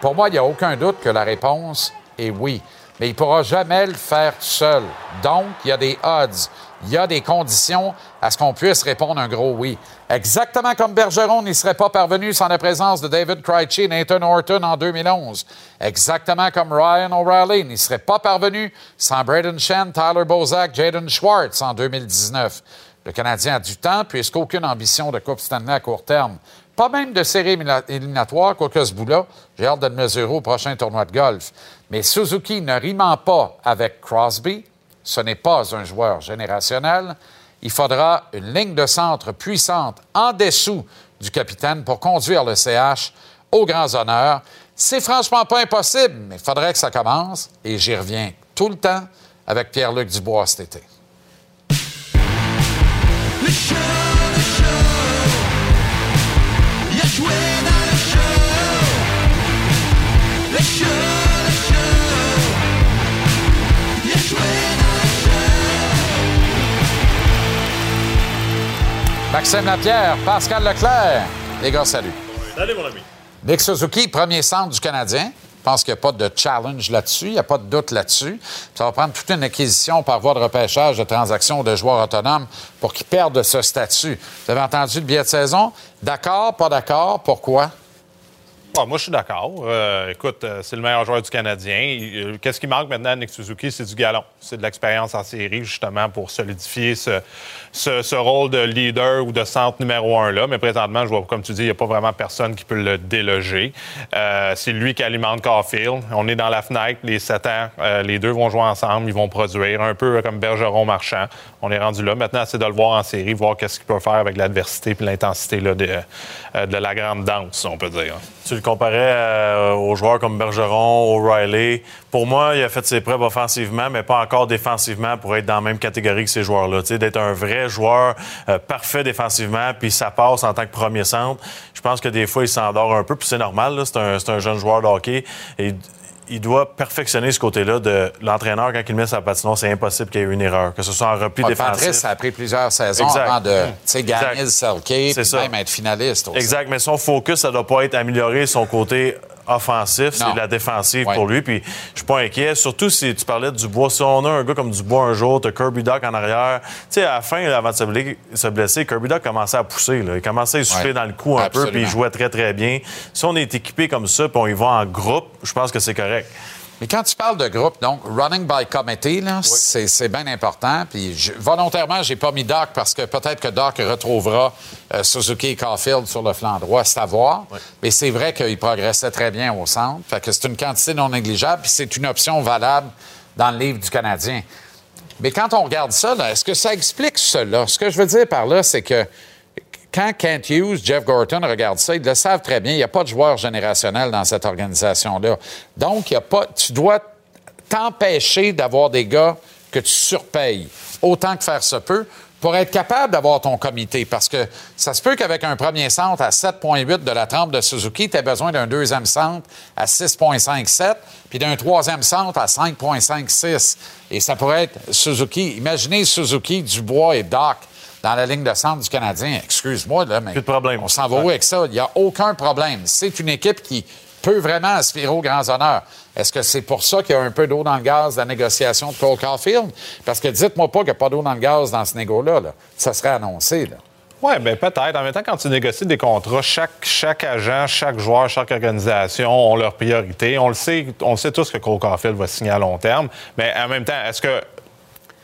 Pour moi, il n'y a aucun doute que la réponse est oui. Mais il ne pourra jamais le faire seul. Donc, il y a des odds, il y a des conditions à ce qu'on puisse répondre un gros oui. Exactement comme Bergeron n'y serait pas parvenu sans la présence de David Krejci et Nathan Horton en 2011. Exactement comme Ryan O'Reilly n'y serait pas parvenu sans Braden Shen, Tyler Bozak, Jaden Schwartz en 2019. Le Canadien a du temps puisqu'aucune ambition de Coupe Stanley à court terme. Pas même de série élimina- éliminatoire, quoique ce bout-là, j'ai hâte de le mesurer au prochain tournoi de golf. Mais Suzuki ne rimant pas avec Crosby, ce n'est pas un joueur générationnel. Il faudra une ligne de centre puissante en dessous du capitaine pour conduire le CH aux grands honneurs. C'est franchement pas impossible, mais il faudrait que ça commence. Et j'y reviens tout le temps avec Pierre-Luc Dubois cet été. Maxime Lapierre, Pascal Leclerc. Les gars, salut. Salut, mon ami. Nick Suzuki, premier centre du Canadien. Je pense qu'il n'y a pas de challenge là-dessus, il n'y a pas de doute là-dessus. Ça va prendre toute une acquisition par voie de repêchage de transactions de joueurs autonomes pour qu'ils perdent ce statut. Vous avez entendu le billet de saison? D'accord, pas d'accord? Pourquoi? Ah, moi, je suis d'accord. Euh, écoute, euh, c'est le meilleur joueur du Canadien. Euh, Qu'est-ce qui manque maintenant à Nick Suzuki? C'est du galon. C'est de l'expérience en série, justement, pour solidifier ce, ce- rôle de leader ou de centre numéro un là. Mais présentement, je vois, comme tu dis, il n'y a pas vraiment personne qui peut le déloger. Euh, c'est lui qui alimente Caulfield. On est dans la fenêtre, les sept ans. Euh, les deux vont jouer ensemble, ils vont produire, un peu comme Bergeron Marchand. On est rendu là. Maintenant, c'est de le voir en série, voir qu'est-ce qu'il peut faire avec l'adversité et l'intensité de, euh, de la grande danse, on peut dire. Tu le comparais aux joueurs comme Bergeron, O'Reilly. Pour moi, il a fait ses preuves offensivement, mais pas encore défensivement pour être dans la même catégorie que ces joueurs-là. D'être un vrai joueur euh, parfait défensivement, puis ça passe en tant que premier centre. Je pense que des fois, il s'endort un peu, puis c'est normal. C'est un, un jeune joueur de hockey. Et il doit perfectionner ce côté-là de l'entraîneur quand il met sa patinoire. C'est impossible qu'il y ait une erreur, que ce soit en repli défensif. Patrice, ça a pris plusieurs saisons Exact. avant de Exact. gagner le C'est puis ça. même être finaliste. aussi. Exact, mais son focus, ça doit pas être améliorer son côté offensif, c'est la défensive Ouais. pour lui. Puis je suis pas inquiet, surtout si tu parlais de Dubois. Si on a un gars comme Dubois un jour, t'as Kirby Doc en arrière. Tu sais, à la fin, avant de se blesser, se blesser, Kirby Doc commençait à pousser. là. Il commençait à souffler Ouais. dans le cou un peu, puis il jouait très, très bien. Si on est équipé comme ça, puis on y va en groupe, je pense que c'est correct. Mais quand tu parles de groupe, donc running by committee, là, c'est, c'est bien important. Puis je- volontairement, j'ai pas mis Doc parce que peut-être que Doc retrouvera euh, Suzuki et Caulfield sur le flanc droit, c'est à voir. Mais c'est vrai qu'il progressait très bien au centre. Fait que c'est une quantité non négligeable, puis c'est une option valable dans le livre du Canadien. Mais quand on regarde ça, là, est-ce que ça explique cela? Ce que je veux dire par là, c'est que quand Kent Hughes, Jeff Gorton regardent ça, ils le savent très bien, il n'y a pas de joueur générationnel dans cette organisation-là. Donc, il y a pas, tu dois t'empêcher d'avoir des gars que tu surpayes autant que faire se peut pour être capable d'avoir ton comité. Parce que ça se peut qu'avec un premier centre à 7,8 de la trempe de Suzuki, tu aies besoin d'un deuxième centre à 6,57 puis d'un troisième centre à 5,56. Et ça pourrait être Suzuki. Imaginez Suzuki, Dubois et Doc dans la ligne de centre du Canadien. Excuse-moi, là, mais on s'en va où avec ça? Il n'y a aucun problème. C'est une équipe qui peut vraiment aspirer aux grands honneurs. Est-ce que c'est pour ça qu'il y a un peu d'eau dans le gaz de la négociation de Cole Caulfield? Parce que dites-moi pas qu'il n'y a pas d'eau dans le gaz dans ce négo-là. là. Ça serait annoncé. Là. Oui, bien peut-être. En même temps, quand tu négocies des contrats, chaque, chaque agent, chaque joueur, chaque organisation ont leurs priorités. On le sait, on sait tous que Cole Caulfield va signer à long terme. Mais en même temps, est-ce que.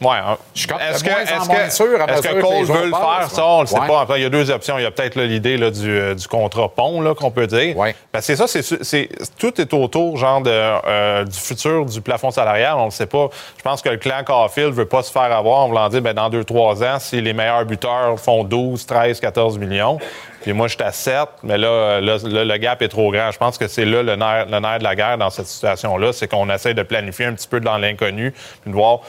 Ouais, hein, est-ce que, en est-ce que, sûr à est-ce mesure que que les Cole veut le faire? Ça, on le sait ouais. pas. Après, il y a deux options. Il y a peut-être l'idée du, euh, du contrat pont qu'on peut dire. Parce que c'est ça, c'est, tout est autour genre de, euh, du futur du plafond salarial. On le sait pas. Je pense que le clan Caulfield veut pas se faire avoir en voulant dire ben, dans deux, trois ans, si les meilleurs buteurs font 12, 13, 14 millions. Puis moi, je suis à 7, mais là, là, là, le gap est trop grand. Je pense que c'est là le nerf, le nerf de la guerre dans cette situation-là. C'est qu'on essaie de planifier un petit peu dans l'inconnu, puis de voir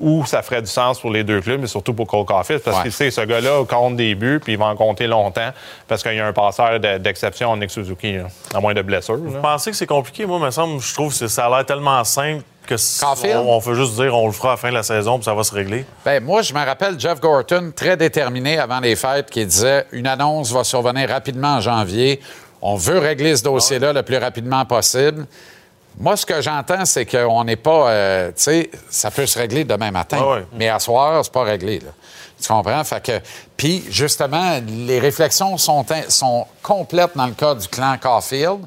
où ça ferait du sens pour les deux clubs, mais surtout pour Cole Caulfield, parce Ouais. qu'il sait ce gars-là compte des buts, puis il va en compter longtemps, parce qu'il y a un passeur de- d'exception en Nick Suzuki, là, à moins de blessures. là. Vous pensez que c'est compliqué? Moi, me semble, je trouve que ça a l'air tellement simple que on, on peut juste dire on le fera à la fin de la saison puis ça va se régler. Ben, moi, je me rappelle Jeff Gorton, très déterminé avant les fêtes, qui disait une annonce va survenir rapidement en janvier. On veut régler ce dossier-là le plus rapidement possible. Moi, ce que j'entends, c'est qu'on n'est pas. euh, tu sais, ça peut se régler demain matin. Ah ouais. Mais à soir, c'est pas réglé. Là. Tu comprends? Fait que. Puis, justement, les réflexions sont, sont complètes dans le cas du clan Caulfield.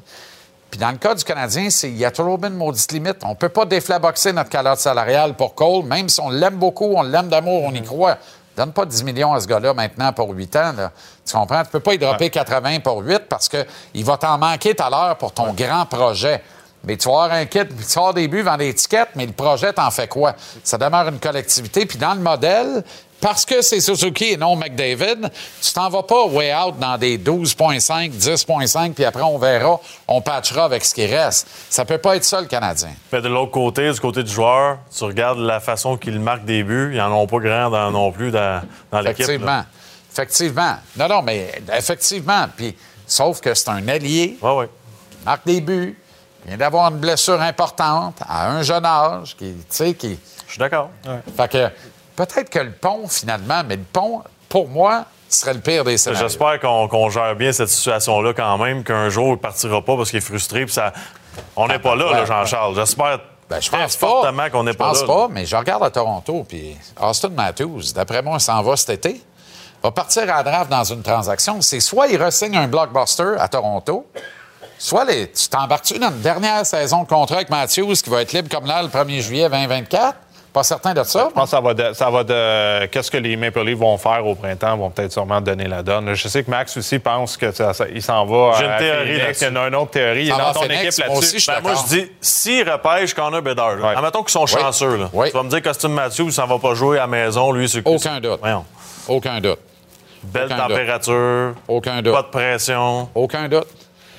Puis dans le cas du Canadien, c'est- il y a toujours une maudite limite. On ne peut pas déflaboxer notre calotte salariale pour Cole, même si on l'aime beaucoup, on l'aime d'amour, on y croit. Donne pas 10 millions à ce gars-là maintenant pour 8 ans. là. Tu comprends? Tu peux pas y dropper 80 pour 8 parce qu'il va t'en manquer tout à l'heure pour ton grand projet. Mais tu vas avoir un kit, puis tu vas avoir des buts, vendre des tickets, mais le projet, t'en fait quoi? Ça demeure une collectivité. Puis dans le modèle, parce que c'est Suzuki et non McDavid, tu t'en vas pas way out dans des 12,5, 10,5, puis après, on verra, on patchera avec ce qui reste. Ça peut pas être ça, le Canadien. Mais de l'autre côté, du côté du joueur, tu regardes la façon qu'il marque des buts, ils n'en ont pas grand dans- non plus dans, dans l'équipe. là. Effectivement. Effectivement. Non, non, mais effectivement. Puis, sauf que c'est un allié. Ouais, qui marque des buts. Il vient d'avoir une blessure importante à un jeune âge. Qui, tu sais, qui... Je suis d'accord. Fait que peut-être que le pont, finalement, mais le pont, pour moi, serait le pire des scénarios. J'espère qu'on gère bien cette situation-là quand même, qu'un jour, il ne partira pas parce qu'il est frustré. Puis ça... On n'est pas là, là, Jean-Charles. J'espère Ben, je pense pas. fortement qu'on n'est Je pas pense là. pas, mais je regarde à Toronto, puis Austin Matthews, d'après moi, il s'en va cet été. Va partir à la draft dans une transaction. C'est soit il ressigne un blockbuster à Toronto, soit les- tu t'embarques-tu dans une dernière saison de contrat avec Matthews qui va être libre comme là le 1er juillet 2024? Pas certain de ça? Je pense que ça va de, ça va de qu'est-ce que les Maple Leafs vont faire au printemps, vont peut-être sûrement donner la donne. Je sais que Max aussi pense que ça, ça- il s'en va. J'ai une à théorie Phoenix. Il y en a une autre théorie. Il est dans ton Phoenix, équipe moi là-dessus. suis Ben, moi, je dis, s'ils repêchent Connor Bedard, Ouais. admettons qu'ils sont Oui. chanceux, là. Oui. tu vas me dire qu'Austin Matthews, ça va pas jouer à la maison, lui, c'est Aucun doute. Voyons. Aucun doute. Belle Aucun doute. température, Aucun doute. pas de pression, Aucun doute.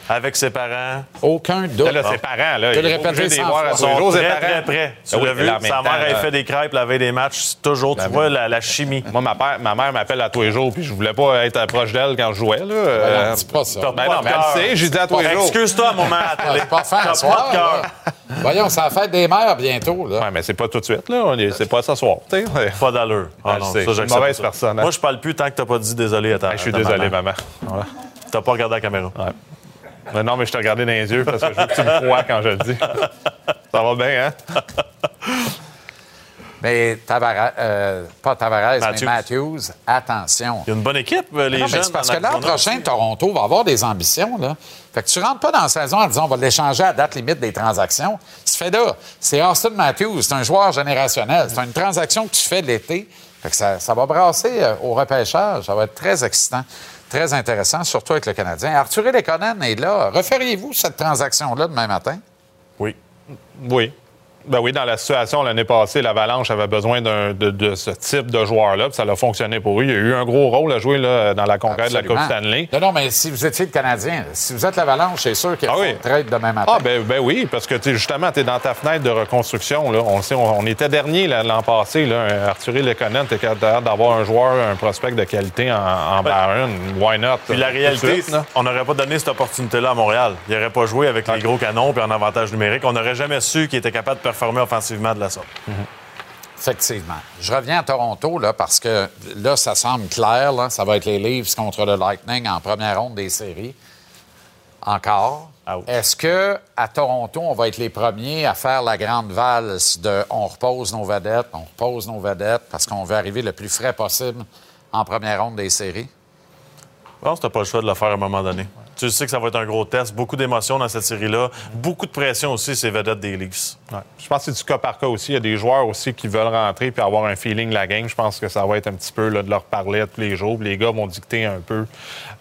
Avec ses parents. Aucun doute. Là, ses parents, là, Je le répéter de les cent voir fois. à jours, ses très, très près. Tu Ah oui, l'as vu, sa mère, elle euh, fait des crêpes la veille des matchs. Toujours, tu Ben, vois la, la chimie. Moi, ma, père- ma mère m'appelle à tous les jours, puis je voulais pas être proche d'elle quand je jouais. Là. Euh, dis pas ça. T'as ben pas non, mais elle sait, j'ai dit à tous les jours. Excuse-toi télé. C'est pas fin T'as à soir, pas de cœur. là. Voyons, c'est la fête des mères bientôt. Là. Ouais, mais c'est pas tout de suite, là. C'est pas ce soir. tu. Pas d'allure. Ah non, ça, une mauvaise personne, hein. Moi, je parle plus tant que t'as pas dit désolé à ta Je suis désolé, maman. maman. T'as pas regardé la caméra. Mais non, mais je te regardais dans les yeux parce que je veux que tu me crois quand je le dis. Ça va bien, hein? Mais Tavares, euh, pas Tavares, Matthews. mais Matthews, attention. Il y a une bonne équipe, euh, les Non, jeunes. c'est parce que l'an prochain. Toronto va avoir des ambitions. Là. Fait que tu rentres pas dans la saison en disant on va l'échanger à date limite des transactions. Tu fais là. C'est Austin Matthews, c'est un joueur générationnel. C'est une transaction que tu fais l'été. Fait que ça, ça va brasser euh, au repêchage. Ça va être très excitant, très intéressant, surtout avec le Canadien. Arthur Lekonen est là. Referiez-vous cette transaction-là demain matin? Oui. Oui. Ben oui, dans la situation l'année passée, l'Avalanche avait besoin d'un- de, de ce type de joueur-là, ça a fonctionné pour eux. Il y a eu un gros rôle à jouer là, dans la conquête de la Coupe. Stanley. Non, non, mais si vous étiez le Canadien, si vous êtes l'Avalanche, c'est sûr qu'il y a Ah oui. trade demain matin. Ah, ben, ben oui, parce que justement, tu es dans ta fenêtre de reconstruction. Là. On le sait, on, on était dernier l'an passé. Là. Arthur Lekonen, tu capable d'avoir un joueur, un prospect de qualité en, en Barron. Why not? Puis la réalité, suite, on n'aurait pas donné cette opportunité-là à Montréal. Il n'aurait pas joué avec les gros canons puis en avantage numérique. On n'aurait jamais su qu'il était capable de performer offensivement de la sorte. Effectivement. Je reviens à Toronto là, parce que là, ça semble clair. Là, ça va être les Leafs contre le Lightning en première ronde des séries. Encore. Est-ce que à Toronto, on va être les premiers à faire la grande valse de on repose nos vedettes, on repose nos vedettes parce qu'on veut arriver le plus frais possible en première ronde des séries? Je pense que tu pas le choix de le faire à un moment donné. Tu sais que ça va être un gros test, beaucoup d'émotions dans cette série-là, beaucoup de pression aussi, ces vedettes des Leafs. Ouais. Je pense que c'est du cas par cas aussi. Il y a des joueurs aussi qui veulent rentrer puis avoir un feeling de la game. Je pense que ça va être un petit peu là, de leur parler tous les jours. Puis les gars vont dicter un peu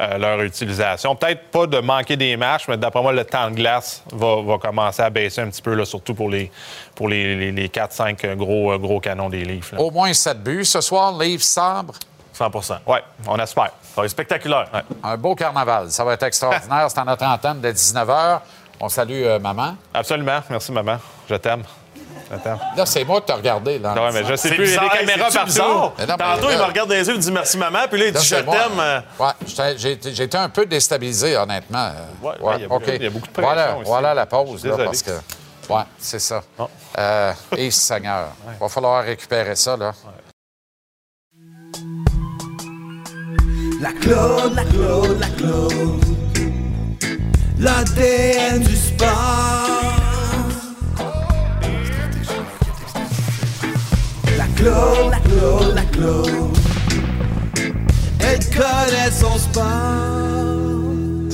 euh, leur utilisation. Peut-être pas de manquer des matchs, mais d'après moi, le temps de glace va, va commencer à baisser un petit peu, là, surtout pour les, pour les, les- les 4-5 gros, gros canons des Leafs. là. Au moins 7 buts. Ce soir, Leafs sabre. 100% Oui, on espère. Ça va être spectaculaire. Un beau carnaval. Ça va être extraordinaire. C'est à notre antenne de 19h. On salue euh, maman. Absolument. Merci, maman. Je t'aime. Attends. Là, c'est moi que t'as regardé. Là. Ouais, mais je sais plus, il y a bizarre, des caméras partout. bizarre? Mais non, mais Tantôt, là- il me regarde dans les yeux, il me dit merci maman, puis là, il Là, dit je t'aime. euh, Ouais, j'étais- j'ai été- un peu déstabilisé, honnêtement. Ouais, ouais, il y a- OK. il y a beaucoup de pression Voilà, voilà la pause, là, parce que... Ouais, c'est ça. Euh, et Seigneur, il va falloir récupérer ça, là. La Claude, la Claude, la Claude. L'ADN du sport. La Claude, la Claude, la Claude. Elle connaît son sport.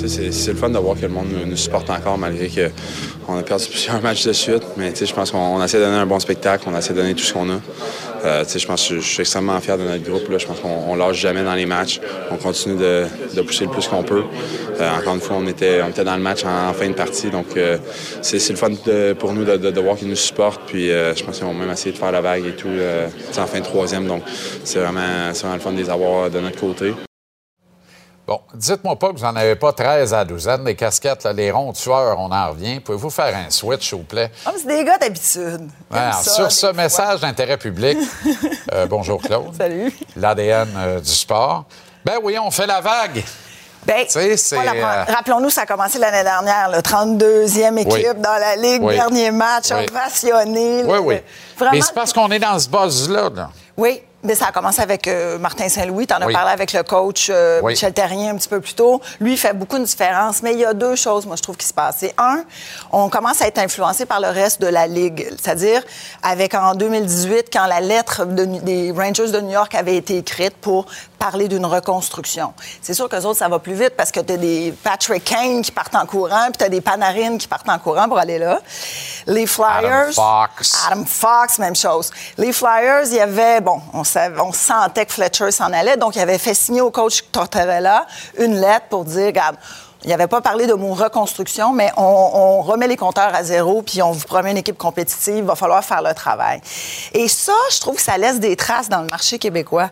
C'est c'est le fun de voir que le monde nous, nous supporte encore malgré qu'on a perdu plusieurs matchs de suite. Mais je pense qu'on on essaie de donner un bon spectacle, on essaie de donner tout ce qu'on a. Euh, je pense que je, suis extrêmement fier de notre groupe. Je pense qu'on on lâche jamais dans les matchs. On continue de, de pousser le plus qu'on peut. Euh, encore une fois, on était, on était dans le match en, fin de partie. Donc, euh, c'est c'est le fun de- pour nous de, de- voir qu'ils nous supportent. Puis, euh, je pense qu'ils vont même essayer de faire la vague et tout euh, tu sais, en fin de troisième. Donc, c'est vraiment, c'est vraiment le fun de les avoir de notre côté. Bon, dites-moi pas que vous n'en avez pas 13 à douzaine, les casquettes, là, les ronds tueurs, on en revient. Pouvez-vous faire un switch, s'il vous plaît? Ah, c'est des gars d'habitude. Sur ce fois. message d'intérêt public, euh, bonjour Claude. Salut. L'ADN euh, du sport. Ben oui, on fait la vague. Ben, la euh. Rappelons-nous, ça a commencé l'année dernière, le 32e équipe Oui. dans la Ligue, Oui. dernier match, Oui. ovationné. Oui, oui. Vraiment, Mais c'est parce qu'on est dans ce buzz-là. là. Oui, mais ça a commencé avec euh, Martin Saint-Louis. Tu en as parlé avec le coach euh, Oui. Michel Terrien un petit peu plus tôt. Lui, il fait beaucoup de différence. Mais il y a deux choses, moi, je trouve, qui se passent. C'est un, on commence à être influencé par le reste de la Ligue. C'est-à-dire, avec en 2018, quand la lettre de- des Rangers de New York avait été écrite pour parler d'une reconstruction. C'est sûr que autres, ça va plus vite parce que tu as des Patrick Kane qui partent en courant, puis tu as des Panarin qui partent en courant pour aller là. Les Flyers. Adam Fox. Adam Fox, même chose. Les Flyers, il y avait, bon, on, savait- on sentait que Fletcher s'en allait, donc il avait fait signer au coach Tortorella une lettre pour dire, regarde, il n'avait pas parlé de mot reconstruction, mais on, on remet les compteurs à zéro, puis on vous promet une équipe compétitive, il va falloir faire le travail. Et ça, je trouve que ça laisse des traces dans le marché québécois.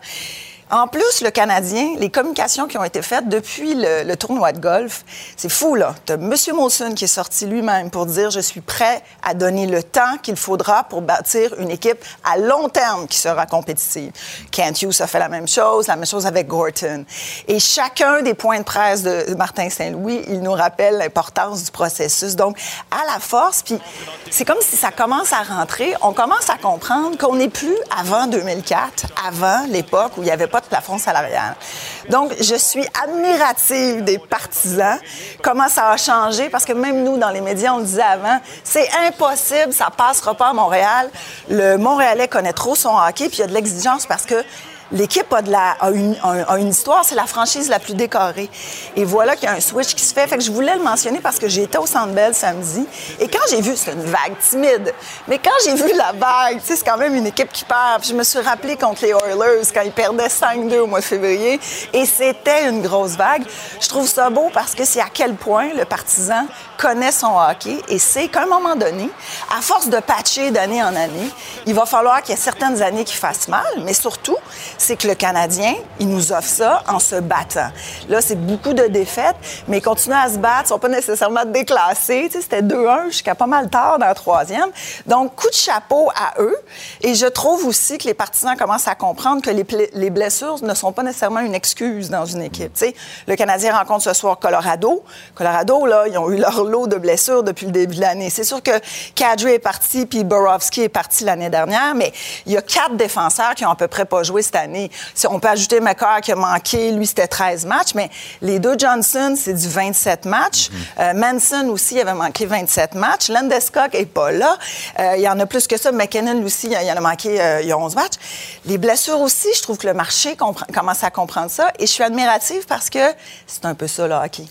En plus, le Canadien, les communications qui ont été faites depuis le, tournoi de golf, c'est fou, là. Tu as M. Molson qui est sorti lui-même pour dire Je suis prêt à donner le temps qu'il faudra pour bâtir une équipe à long terme qui sera compétitive. Kent Hughes a fait la même chose, la même chose avec Gorton. Et chacun des points de presse de Martin Saint-Louis, il nous rappelle l'importance du processus. Donc, à la force, puis c'est comme si ça commence à rentrer, on commence à comprendre qu'on n'est plus avant 2004, avant l'époque où il n'y avait pas Donc, je suis admirative des partisans, comment ça a changé, parce que même nous, dans les médias, on disait avant, c'est impossible, ça passera pas à Montréal. Le Montréalais connaît trop son hockey, puis il y a de l'exigence parce que L'équipe a, une, histoire, c'est la franchise la plus décorée. Et voilà qu'il y a un switch qui se fait. Fait que je voulais le mentionner parce que j'étais au Centre Bell samedi. Et quand j'ai vu, c'est une vague timide, mais quand j'ai vu la vague, c'est quand même une équipe qui perd. Puis je me suis rappelé contre les Oilers quand ils perdaient 5-2 au mois de février. Et c'était une grosse vague. Je trouve ça beau parce que c'est à quel point le partisan connaît son hockey et sait qu'à un moment donné, à force de patcher d'année en année, il va falloir qu'il y ait certaines années qui fassent mal, mais surtout, c'est que le Canadien, il nous offre ça en se battant. Là, c'est beaucoup de défaites, mais ils continuent à se battre, ils sont pas nécessairement déclassés. C'était 2-1 jusqu'à pas mal tard dans la troisième. Donc, coup de chapeau à eux. Et je trouve aussi que les partisans commencent à comprendre que les, blessures ne sont pas nécessairement une excuse dans une équipe. Le Canadien rencontre ce soir Colorado. Colorado, là, ils ont eu leur lot de blessures depuis le début de l'année. C'est sûr que Kadri est parti, puis Borowski est parti l'année dernière, mais il y a quatre défenseurs qui ont à peu près pas joué cette année. On peut ajouter McCarr qui a manqué, lui, c'était 13 matchs, mais les deux Johnson, c'est du 27 matchs. Euh, Manson aussi, il avait manqué 27 matchs. Landeskog est pas là. Euh, il y en a plus que ça. McKinnon aussi, il en a manqué euh, il y a 11 matchs. Les blessures aussi, je trouve que le marché comprend- commence à comprendre ça. Et je suis admirative parce que c'est un peu ça, le hockey.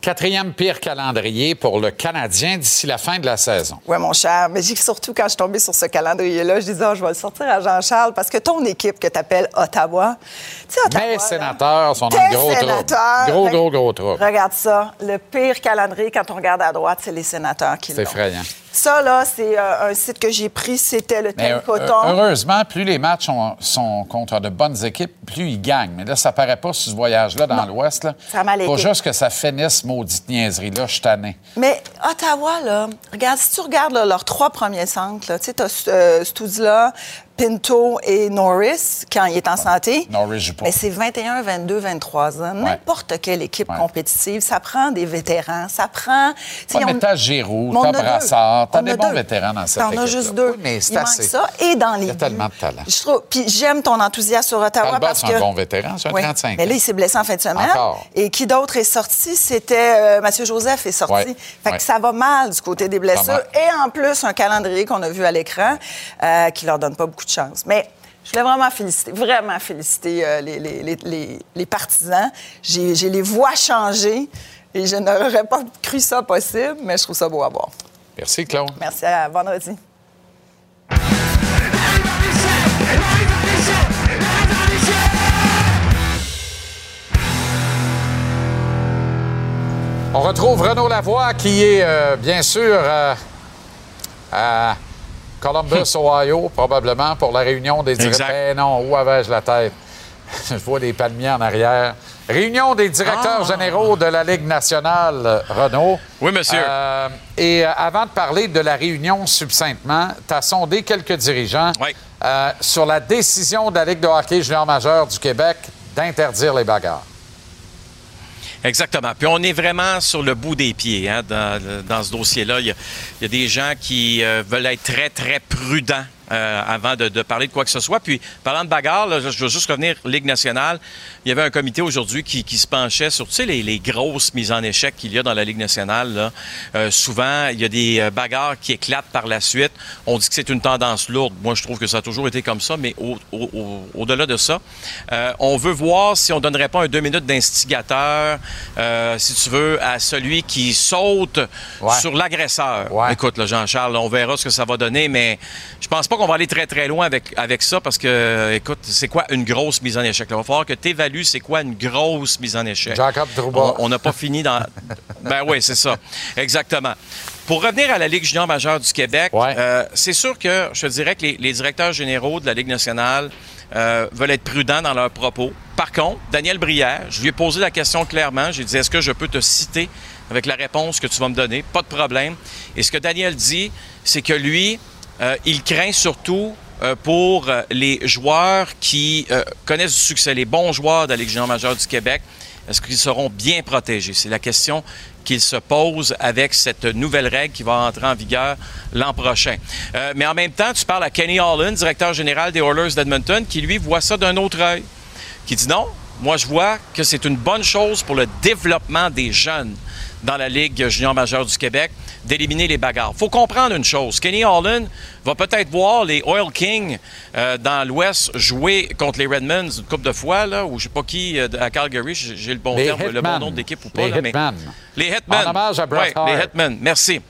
Quatrième pire calendrier pour le Canadien d'ici la fin de la saison. Oui, mon cher. Mais j'ai- surtout quand je suis tombée sur ce calendrier-là, je disais, Ah, je vais le sortir à Jean-Charles parce que ton équipe que tu appelles Ottawa, tu sais, Ottawa. Mes sénateurs sont le gros sénateurs. Gros, gros, gros trouble. Regarde ça. Le pire calendrier, quand on regarde à droite, c'est les sénateurs qui C'est l'ont. effrayant. Ça, là, c'est euh, un site que j'ai pris, c'était le euh, Coton. heureusement, plus les matchs sont, sont contre de bonnes équipes, plus ils gagnent. Mais là, ça paraît pas sur ce voyage-là dans l'Ouest. Ça a mal Faut juste que ça finisse, maudite niaiserie-là. Je suis tanné. Mais Ottawa, là, regarde, si tu regardes là, leurs trois premiers centres, tu sais, t'as euh, Stoudzla, Pinto et Norris, quand il est en santé. Norris joue pas. Mais c'est 21, 22, 23 ans. N'importe quelle équipe compétitive, ça prend des vétérans, ça prend... Ouais, on- mais t'as Giroud, on t'as a. Brassard, t'as On des a bons deux. vétérans dans cette T'en équipe as juste deux. Oui, mais c'est assez. ça. Et dans les Il y a tellement de talent. Je trouve. Puis j'aime ton enthousiasme sur Ottawa Talbot, parce c'est que. un bon vétéran, c'est un Oui. 35 Mais là, il s'est blessé en fin de semaine. Encore. Et qui d'autre est sorti? C'était euh, Mathieu Joseph est sorti. Fait que ça va mal du côté des blessures. Et en plus, un calendrier qu'on a vu à l'écran euh, qui leur donne pas beaucoup de chance. Mais je voulais vraiment féliciter, vraiment féliciter euh, les, les- les- les- partisans. J'ai les voix changer et je n'aurais pas cru ça possible, mais je trouve ça beau à voir. Merci, Claude. Merci à vendredi. On retrouve Renaud Lavoie qui est euh, bien sûr euh, à Columbus, Ohio, probablement pour la réunion des directeurs. Eh non, où avais-je la tête? Je vois des palmiers en arrière. Réunion des directeurs généraux de la Ligue nationale, Renaud. Oui, monsieur. Euh, et euh, avant de parler de la réunion succinctement, tu as sondé quelques dirigeants euh, sur la décision de la Ligue de hockey junior majeur du Québec d'interdire les bagarres. Exactement. Puis on est vraiment sur le bout des pieds hein, dans, dans ce dossier-là. Il y, a, des gens qui euh, veulent être très, très prudents euh, avant de, de parler de quoi que ce soit. Puis, parlant de bagarre, là, je veux juste revenir Ligue nationale. Il y avait un comité aujourd'hui qui, qui se penchait sur tu sais, les, les grosses mises en échec qu'il y a dans la Ligue nationale. là. Euh, souvent, il y a des euh, bagarres qui éclatent par la suite. On dit que c'est une tendance lourde. Moi, je trouve que ça a toujours été comme ça, mais au- au- au- au-delà de ça, euh, on veut voir si on donnerait pas un deux minutes d'instigateur, euh, si tu veux, à celui qui saute Ouais. sur l'agresseur. Écoute, là, Jean-Charles, on verra ce que ça va donner, mais je pense pas qu'on va aller très, très loin avec, avec ça parce que, écoute, c'est quoi une grosse mise en échec? Il va falloir que tu évalues c'est quoi une grosse mise en échec. Jacob Trouba. On- n'a pas fini dans. Ben oui, c'est ça. Exactement. Pour revenir à la Ligue junior majeure du Québec, euh, c'est sûr que je te dirais que les, les directeurs généraux de la Ligue nationale euh, veulent être prudents dans leurs propos. Par contre, Daniel Brière, je lui ai posé la question clairement. J'ai dit est-ce que je peux te citer avec la réponse que tu vas me donner? Pas de problème. Et ce que Daniel dit, c'est que lui, euh, il craint surtout euh, pour euh, les joueurs qui connaissent du succès, les bons joueurs de la Ligue junior majeure du Québec. Est-ce qu'ils seront bien protégés? C'est la question qu'il se pose avec cette nouvelle règle qui va entrer en vigueur l'an prochain. Mais en même temps, tu parles à Kenny Holland, directeur général des Oilers d'Edmonton, qui lui voit ça d'un autre œil, qui dit non, moi je vois que c'est une bonne chose pour le développement des jeunes dans la Ligue junior majeure du Québec d'éliminer les bagarres. faut comprendre une chose. Kenny Holland va peut-être voir les Oil Kings euh, dans l'Ouest jouer contre les Redmonds une couple de fois, là, ou je sais pas qui, euh, à Calgary, j'ai j'ai le bon Les terme, le bon nom de l'équipe ou pas. Les là, mais-. Les Hitmen. En hommage à Bret Ouais, Hart. les Hitmen. Merci.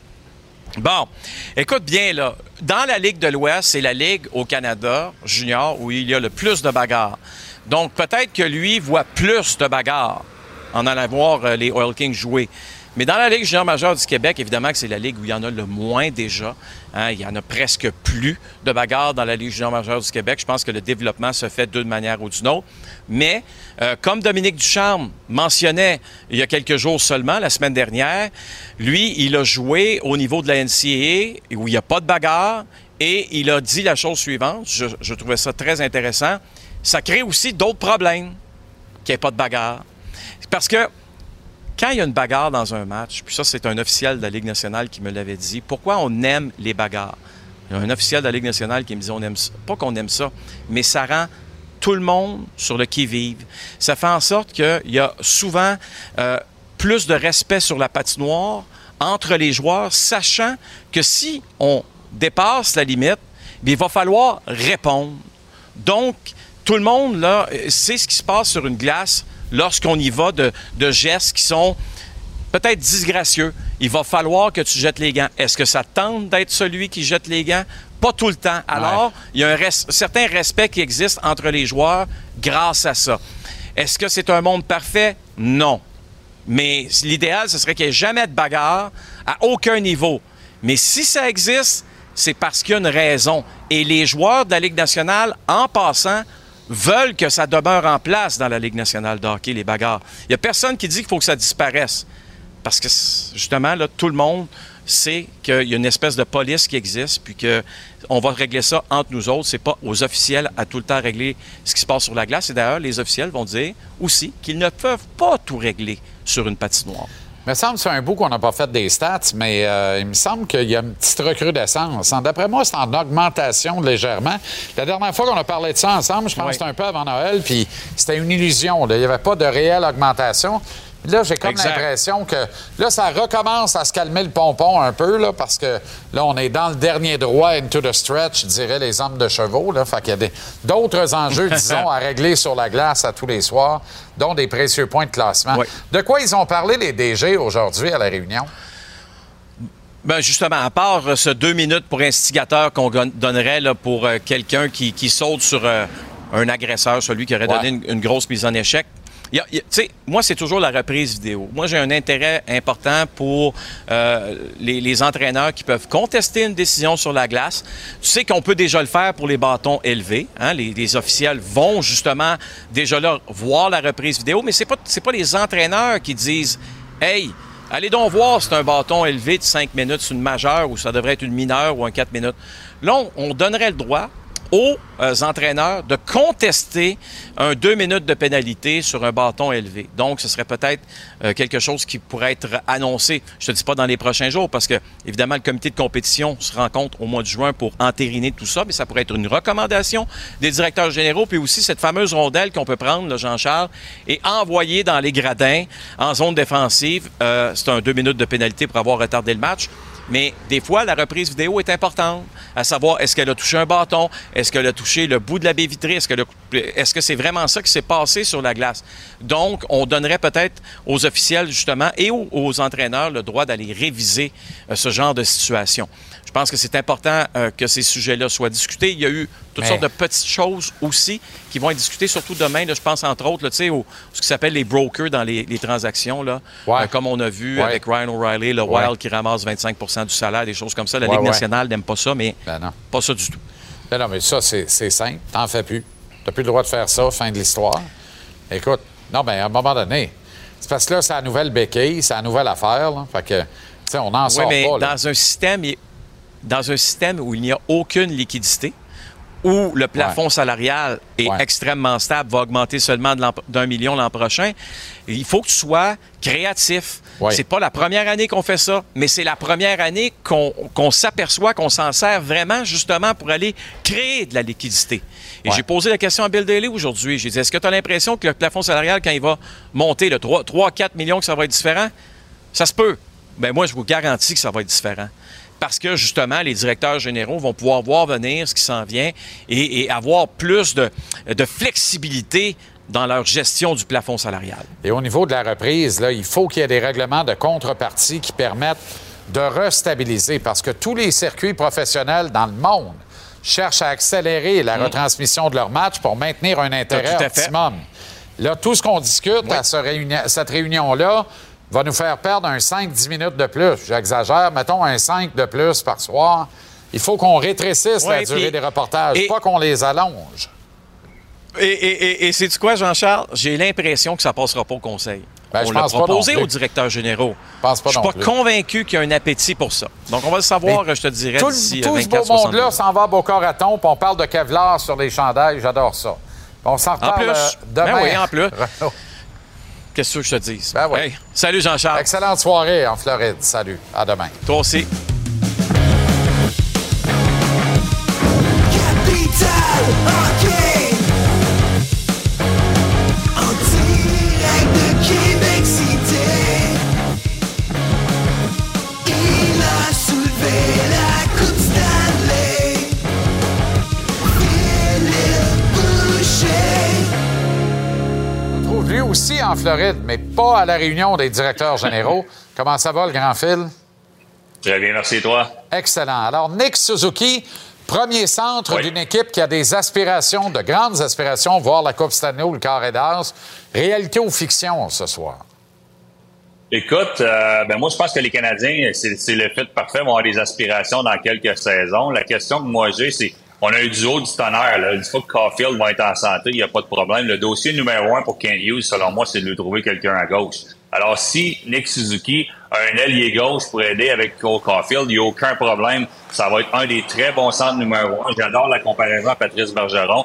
Bon, écoute bien, là. Dans la Ligue de l'Ouest, c'est la Ligue au Canada junior où il y a le plus de bagarres. Donc, peut-être que lui voit plus de bagarres en allant voir euh, les Oil Kings jouer. Mais dans la Ligue junior majeure du Québec, évidemment que c'est la Ligue où il y en a le moins déjà. Hein, il y en a presque plus de bagarres dans la Ligue junior majeure du Québec. Je pense que le développement se fait d'une manière ou d'une autre. Mais, euh, comme Dominique Ducharme mentionnait il y a quelques jours seulement, la semaine dernière, lui, il a joué au niveau de la NCAA où il n'y a pas de bagarre et il a dit la chose suivante. Je, trouvais ça très intéressant. Ça crée aussi d'autres problèmes qu'il n'y ait pas de bagarre. Parce que quand il y a une bagarre dans un match, puis ça, c'est un officiel de la Ligue nationale qui me l'avait dit, pourquoi on aime les bagarres? Il y a un officiel de la Ligue nationale qui me dit, on aime ça. Pas qu'on aime ça, mais ça rend tout le monde sur le qui-vive. Ça fait en sorte qu'il y a souvent euh, plus de respect sur la patinoire entre les joueurs, sachant que si on dépasse la limite, il va falloir répondre. Donc, tout le monde, là, euh, sait ce qui se passe sur une glace lorsqu'on y va de, de gestes qui sont peut-être disgracieux. Il va falloir que tu jettes les gants. Est-ce que ça tente d'être celui qui jette les gants? Pas tout le temps. Alors, il y a un res- certain respect qui existe entre les joueurs grâce à ça. Est-ce que c'est un monde parfait? Non. Mais l'idéal, ce serait qu'il n'y ait jamais de bagarre à aucun niveau. Mais si ça existe, c'est parce qu'il y a une raison. Et les joueurs de la Ligue nationale, en passant, veulent que ça demeure en place dans la Ligue nationale de hockey, les bagarres. Il n'y a personne qui dit qu'il faut que ça disparaisse. Parce que, justement, là, tout le monde sait qu'il y a une espèce de police qui existe, puis qu'on va régler ça entre nous autres. C'est pas aux officiels à tout le temps régler ce qui se passe sur la glace. Et d'ailleurs, les officiels vont dire aussi qu'ils ne peuvent pas tout régler sur une patinoire. Il me semble que c'est un bout qu'on n'a pas fait des stats, mais euh, il me semble qu'il y a une petite recrudescence. D'après moi, c'est en augmentation légèrement. La dernière fois qu'on a parlé de ça ensemble, je pense que c'était un peu avant Noël, puis c'était une illusion. Il n'y avait pas de réelle augmentation. Là, j'ai comme l'impression que là, ça recommence à se calmer le pompon un peu, là, parce que là, on est dans le dernier droit into the stretch, diraient les hommes de chevaux. Là. Fait qu'il y a d'autres enjeux, disons, à régler sur la glace à tous les soirs, dont des précieux points de classement. De quoi ils ont parlé, les DG, aujourd'hui à la réunion? Ben justement, à part euh, ce deux minutes pour instigateur qu'on donnerait là, pour euh, quelqu'un qui, saute sur euh, un agresseur, celui qui aurait donné une, grosse mise en échec, moi, c'est toujours la reprise vidéo. Moi, j'ai un intérêt important pour euh, les, entraîneurs qui peuvent contester une décision sur la glace. Tu sais qu'on peut déjà le faire pour les bâtons élevés. Hein? Les, officiels vont justement déjà là voir la reprise vidéo, mais c'est pas pas les entraîneurs qui disent, hey. Allez donc voir si c'est un bâton élevé de 5 minutes, c'est une majeure ou ça devrait être une mineure ou un 4 minutes. Là, on donnerait le droit aux euh, entraîneurs de contester un deux minutes de pénalité sur un bâton élevé. Donc, ce serait peut-être euh, quelque chose qui pourrait être annoncé, je te dis pas dans les prochains jours, parce que, évidemment, le comité de compétition se rencontre au mois de juin pour entériner tout ça, mais ça pourrait être une recommandation des directeurs généraux, puis aussi cette fameuse rondelle qu'on peut prendre, Jean-Charles, et envoyer dans les gradins en zone défensive. Euh, c'est un deux minutes de pénalité pour avoir retardé le match. Mais des fois, la reprise vidéo est importante, à savoir est-ce qu'elle a touché un bâton, est-ce qu'elle a touché le bout de la baie vitrée, est-ce que c'est vraiment ça qui s'est passé sur la glace? Donc, on donnerait peut-être aux officiels justement et aux, entraîneurs le droit d'aller réviser euh, ce genre de situation. Je pense que c'est important euh, que ces sujets-là soient discutés. Il y a eu toutes sortes de petites choses aussi qui vont être discutées, surtout demain. je pense entre autres, tu sais, ce qui s'appelle les brokers dans les, transactions, là, euh, comme on a vu avec Ryan O'Reilly, le Wild qui ramasse 25% du salaire, des choses comme ça. La Ligue nationale n'aime pas ça, mais ben pas ça du tout. Ben non, mais ça, c'est simple. T'en fais plus. T'as plus le droit de faire ça, fin de l'histoire. Écoute, non, mais à un moment donné, c'est parce que là, c'est la nouvelle béquille, c'est la nouvelle affaire. Là. Fait que, tu sais, on n'en sort mais pas. Dans un système, dans un système où il n'y a aucune liquidité, où le plafond salarial est extrêmement stable, va augmenter seulement d'un million l'an prochain, il faut que tu sois créatif. C'est pas la première année qu'on fait ça, mais c'est la première année qu'on s'aperçoit qu'on s'en sert vraiment justement pour aller créer de la liquidité. Et j'ai posé la question à Bill Daly aujourd'hui. J'ai dit, est-ce que tu as l'impression que le plafond salarial, quand il va monter, le 3-4 millions, que ça va être différent? Ça se peut. Ben moi, je vous garantis que ça va être différent parce que justement, les directeurs généraux vont pouvoir voir venir ce qui s'en vient et, avoir plus de, flexibilité dans leur gestion du plafond salarial. Et au niveau de la reprise, là, il faut qu'il y ait des règlements de contrepartie qui permettent de restabiliser parce que tous les circuits professionnels dans le monde cherchent à accélérer la mm. retransmission de leur match pour maintenir un intérêt optimum. Là, tout ce qu'on discute à cette réunion-là, va nous faire perdre un 5-10 minutes de plus. J'exagère, mettons un 5 de plus par soir. Il faut qu'on rétrécisse la durée des reportages, pas qu'on les allonge. Et, c'est du quoi, Jean-Charles? J'ai l'impression que ça passera pas au conseil. Ben, on l'a proposé aux directeurs généraux. Je ne suis pas convaincu qu'il y a un appétit pour ça. Donc, on va le savoir, je te dirais, Tout, tout ce beau monde-là s'en va au corps à puis on parle de Kevlar sur les chandails. J'adore ça. On s'en reparle en plus. Euh, demain. Ben oui, en plus. Qu'est-ce que je te dis? Ben oui. salut Jean-Charles. Excellente soirée en Floride. Salut. À demain. Toi aussi. En Floride, mais pas à la réunion des directeurs généraux. Comment ça va, le grand fil? Très bien, merci, toi. Excellent. Alors, Nick Suzuki, premier centre d'une équipe qui a des aspirations, de grandes aspirations, voir la Coupe Stanley ou le Carré d'As. Réalité ou fiction ce soir? Écoute, euh, ben moi je pense que les Canadiens, c'est le fait parfait, vont avoir des aspirations dans quelques saisons. La question que moi j'ai, c'est on a un duo du tonnerre. Là. Une fois que Caulfield va être en santé, il n'y a pas de problème. Le dossier numéro un pour Kent Hughes, selon moi, c'est de lui trouver quelqu'un à gauche. Alors, si Nick Suzuki a un ailier gauche pour aider avec Cole Caulfield, il n'y a aucun problème. Ça va être un des très bons centres numéro un. J'adore la comparaison à Patrice Bergeron.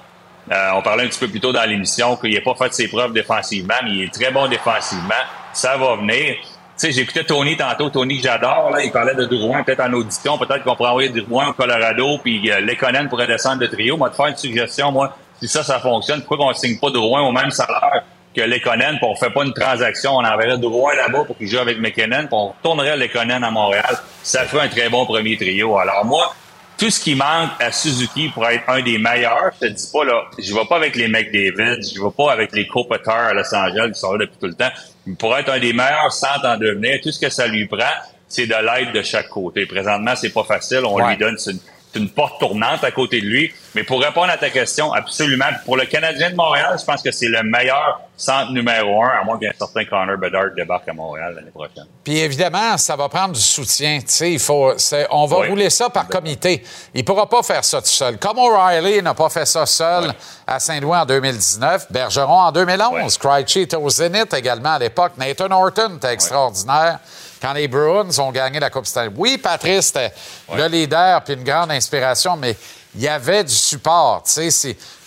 Euh, on parlait un petit peu plus tôt dans l'émission qu'il n'a pas fait ses preuves défensivement, mais il est très bon défensivement. Ça va venir. Sais, j'écoutais Tony tantôt, Tony que j'adore, là, il parlait de Drouin, peut-être en audition, peut-être qu'on pourrait envoyer Drouin au Colorado, puis euh, Lekonen pourrait descendre de trio. Moi, te faire une suggestion, moi, si ça, ça fonctionne, pourquoi qu'on signe pas Drouin au même salaire que Lekonen, puis on fait pas une transaction, on enverrait Drouin là-bas pour qu'il joue avec McKinnon, puis on retournerait Lekonen à Montréal. Ça fait un très bon premier trio. Alors moi, tout ce qui manque à Suzuki pour être un des meilleurs, je te dis pas là, je vais pas avec les McDavid, je vais pas avec les Kopitar à Los Angeles qui sont là depuis tout le temps. Pour être un des meilleurs sans en devenir, tout ce que ça lui prend, c'est de l'aide de chaque côté. Présentement, c'est pas facile. On lui donne une, une porte tournante à côté de lui. Mais pour répondre à ta question, absolument. Pour le Canadien de Montréal, je pense que c'est le meilleur centre numéro un, à moins qu'un certain Connor Bedard débarque à Montréal l'année prochaine. Puis évidemment, ça va prendre du soutien. Il faut, on va rouler ça par comité. Il ne pourra pas faire ça tout seul. Comme O'Reilly n'a pas fait ça seul à Saint-Louis en 2019, Bergeron en 2011, Krejci était au Zénith également à l'époque, Nathan Horton était extraordinaire quand les Bruins ont gagné la Coupe Stanley. Oui, Patrice était le leader puis une grande inspiration, mais il y avait du support. Sais,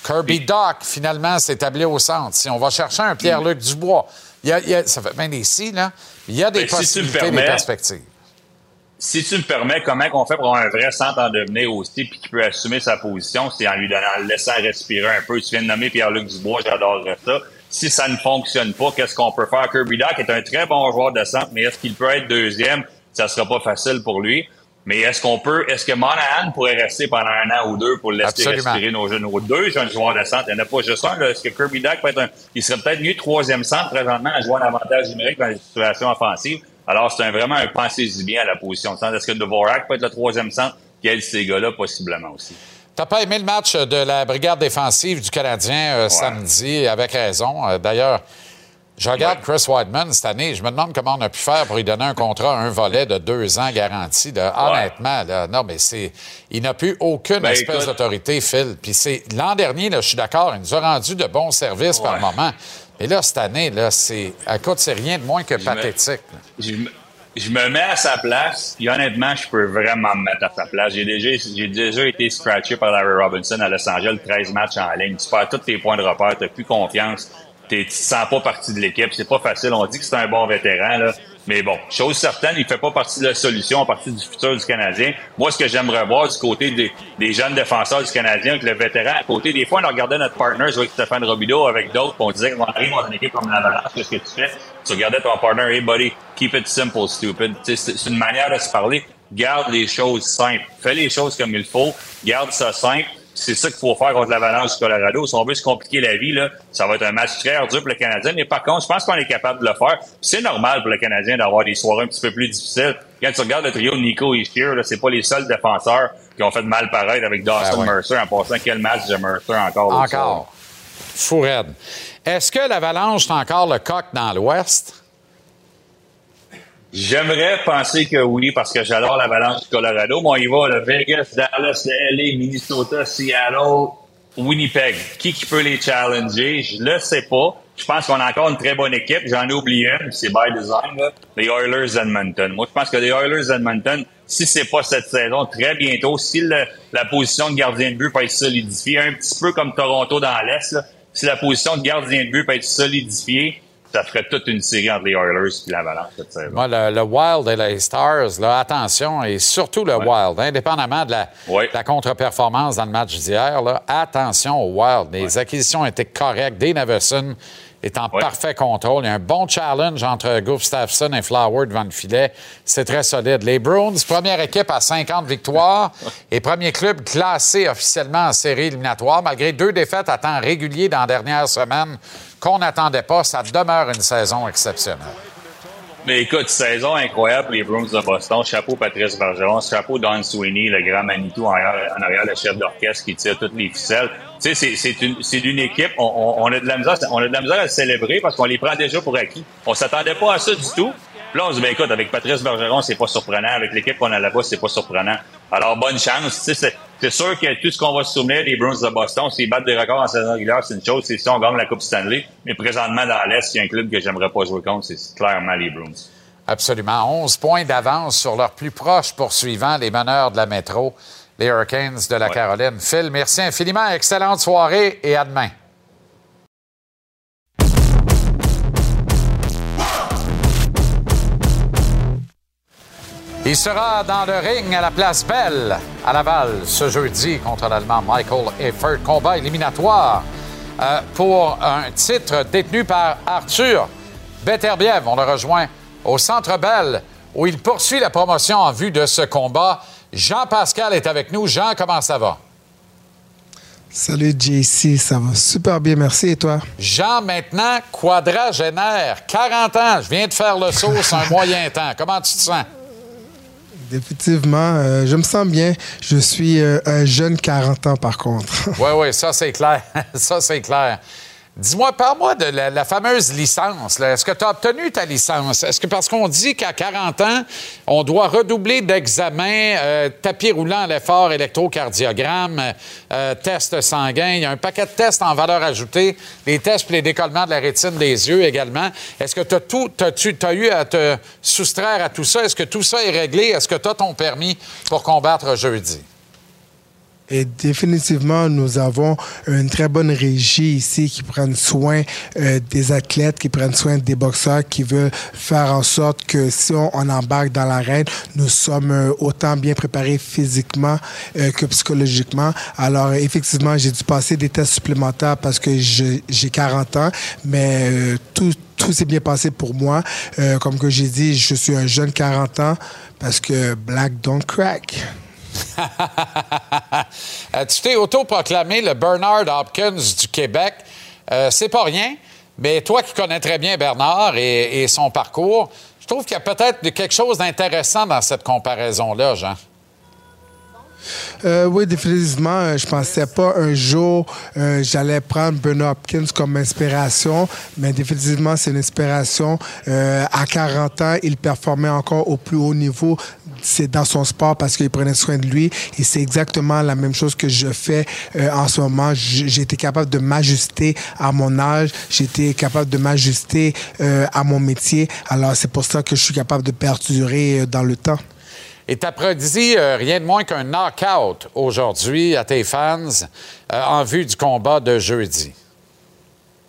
Kirby Doc, finalement, s'est établi au centre. Si on va chercher un Pierre-Luc Dubois, il y a, ça fait bien des si, là. Il y a des ben, possibilités, des perspectives. Si tu me permets, comment on fait pour avoir un vrai centre en devenir aussi puis qui peut assumer sa position, c'est en lui donnant, en le laissant respirer un peu. Tu viens de nommer Pierre-Luc Dubois, j'adorerais ça. Si ça ne fonctionne pas, qu'est-ce qu'on peut faire? Kirby Doc est un très bon joueur de centre, mais est-ce qu'il peut être deuxième? Ça sera pas facile pour lui. Mais est-ce qu'on peut, est-ce que Monahan pourrait rester pendant un an ou deux pour laisser respirer nos jeunes, nos deux jeunes joueurs de centre? Il n'y en a pas juste un. Est-ce que Kirby Duck peut être un, il serait peut-être mieux troisième centre présentement à jouer un avantage numérique dans les situations offensives? Alors, c'est vraiment un pensez-y bien à la position de centre. Est-ce que Dvorak peut être le troisième centre? Quel ces gars-là, possiblement aussi. T'as pas aimé le match de la brigade défensive du Canadien euh, samedi, avec raison. Euh, d'ailleurs, je regarde Chris Whiteman cette année. Je me demande comment on a pu faire pour lui donner un contrat, un volet de deux ans garanti. Honnêtement, non, mais c'est, il n'a plus aucune ben, espèce d'autorité, Phil. Puis c'est l'an dernier, là, je suis d'accord, il nous a rendu de bons services par moment. Mais là, cette année, là, c'est, écoute, c'est rien de moins que pathétique. je, me, mets à sa place, puis honnêtement, je peux vraiment me mettre à sa place. J'ai déjà, j'ai déjà été scratché par Larry Robinson à Los Angeles, 13 matchs en ligne. Tu perds tous tes points de repère, tu n'as plus confiance tu te sens pas partie de l'équipe. C'est pas facile. On dit que c'est un bon vétéran. Mais bon, chose certaine, il fait pas partie de la solution, partie du futur du Canadien. Moi, ce que j'aimerais voir du côté des, jeunes défenseurs du Canadien, avec le vétéran à côté, des fois, on regardait notre partner Stéphane Robideau, avec d'autres, on disait qu'on arrive dans une équipe comme l'Avalanche, qu'est-ce que tu fais? Tu regardais ton partner, hey buddy, keep it simple, stupid. C'est une manière de se parler. Garde les choses simples. Fais les choses comme il faut. Garde ça simple c'est ça qu'il faut faire contre l'Avalanche du Colorado. Si on veut se compliquer la vie, là, ça va être un match très dur pour le Canadien. Mais par contre, je pense qu'on est capable de le faire. C'est normal pour le Canadien d'avoir des soirées un petit peu plus difficiles. Quand tu regardes le trio de Nico et Shear, c'est pas les seuls défenseurs qui ont fait de mal paraître avec Dawson ben Mercer en passant quel match de Mercer encore. Encore. Fou Est-ce que l'Avalanche est encore le coq dans l'Ouest? J'aimerais penser que oui, parce que j'adore l'Avalanche du Colorado. Bon, il va le Vegas, Dallas, LA, Minnesota, Seattle, Winnipeg. Qui qui peut les challenger? Je le sais pas. Je pense qu'on a encore une très bonne équipe. J'en ai oublié une, c'est by design, là. les Oilers Edmonton. Moi, je pense que les Oilers Edmonton, si c'est pas cette saison, très bientôt, si la position de gardien de but peut être solidifiée, un petit peu comme Toronto dans l'Est, si la position de gardien de but peut être solidifiée, ça ferait toute une série entre les Oilers et l'Avalanche cette saison. Moi, le, Wild et les Stars, là, attention, et surtout le Wild, indépendamment de la, contre-performance dans le match d'hier, attention au Wild. Les acquisitions étaient correctes. Dave est en parfait contrôle. Il y a un bon challenge entre Gustafsson et Flower devant le filet. C'est très solide. Les Bruins, première équipe à 50 victoires et premier club classé officiellement en série éliminatoire, malgré deux défaites à temps régulier dans la dernière semaine qu'on n'attendait pas. Ça demeure une saison exceptionnelle. Mais écoute, saison incroyable pour les Bruins de Boston. Chapeau Patrice Bergeron, chapeau Don Sweeney, le grand Manitou en arrière, le chef d'orchestre qui tire toutes les ficelles. Sais, c'est une, une équipe, on, a de la misère, on a de la misère à célébrer parce qu'on les prend déjà pour acquis. On s'attendait pas à ça du tout. Là, on se dit, ben, écoute, avec Patrice Bergeron, c'est pas surprenant. Avec l'équipe qu'on a là-bas, c'est pas surprenant. Alors, bonne chance. C'est sûr que tout ce qu'on va se souvenir des Bruins de Boston, s'ils battent des records en saison régulière, c'est une chose. C'est si on gagne la Coupe Stanley. Mais présentement, dans l'Est, il y a un club que j'aimerais pas jouer contre, c'est clairement les Bruins. Absolument. 11 points d'avance sur leurs plus proches poursuivants, les meneurs de la métro, les Hurricanes de la Caroline. Phil, merci infiniment. Excellente soirée et à demain. Il sera dans le ring à la place Belle à Laval ce jeudi contre l'Allemand Michael Effert. Combat éliminatoire euh, pour un titre détenu par Arthur Beterbiev. On le rejoint au Centre Belle où il poursuit la promotion en vue de ce combat. Jean-Pascal est avec nous. Jean, comment ça va? Salut JC, ça va super bien, merci. Et toi? Jean, maintenant, quadragénaire, 40 ans. Je viens de faire le saut sur un moyen temps. Comment tu te sens? Définitivement, euh, je me sens bien. Je suis euh, un jeune 40 ans, par contre. Oui, oui, ça, c'est clair. ça, c'est clair. Dis-moi, parle-moi de la, fameuse licence. Est-ce que tu as obtenu ta licence? Est-ce que parce qu'on dit qu'à 40 ans, on doit redoubler d'examens, euh, tapis roulant l'effort, électrocardiogramme, euh, test sanguin, il y a un paquet de tests en valeur ajoutée, les tests pour les décollements de la rétine des yeux également. Est-ce que tu as, tout, tu as eu à te soustraire à tout ça? Est-ce que tout ça est réglé? Est-ce que tu as ton permis pour combattre jeudi? Et définitivement, nous avons une très bonne régie ici qui prennent soin euh, des athlètes, qui prennent soin des boxeurs, qui veulent faire en sorte que si on, embarque dans l'arène, nous sommes euh, autant bien préparés physiquement euh, que psychologiquement. Alors, effectivement, j'ai dû passer des tests supplémentaires parce que j'ai 40 ans, mais tout, tout s'est bien passé pour moi. comme que j'ai dit, je suis un jeune 40 ans parce que Black don't crack. Euh, tu t'es autoproclamé le Bernard Hopkins du Québec. Euh, c'est pas rien, mais toi qui connais très bien Bernard et, son parcours, je trouve qu'il y a peut-être quelque chose d'intéressant dans cette comparaison-là, Jean. Euh, oui, définitivement. Je pensais pas un jour j'allais prendre Bernard Hopkins comme inspiration, mais définitivement, c'est une inspiration. à 40 ans, il performait encore au plus haut niveau c'est dans son sport parce qu'il prenait soin de lui. Et c'est exactement la même chose que je fais euh, en ce moment. J'ai été capable de m'ajuster à mon âge. J'ai été capable de m'ajuster euh, à mon métier. Alors, c'est pour ça que je suis capable de perdurer euh, dans le temps. Et tu dit rien de moins qu'un knockout aujourd'hui à tes fans en vue du combat de jeudi.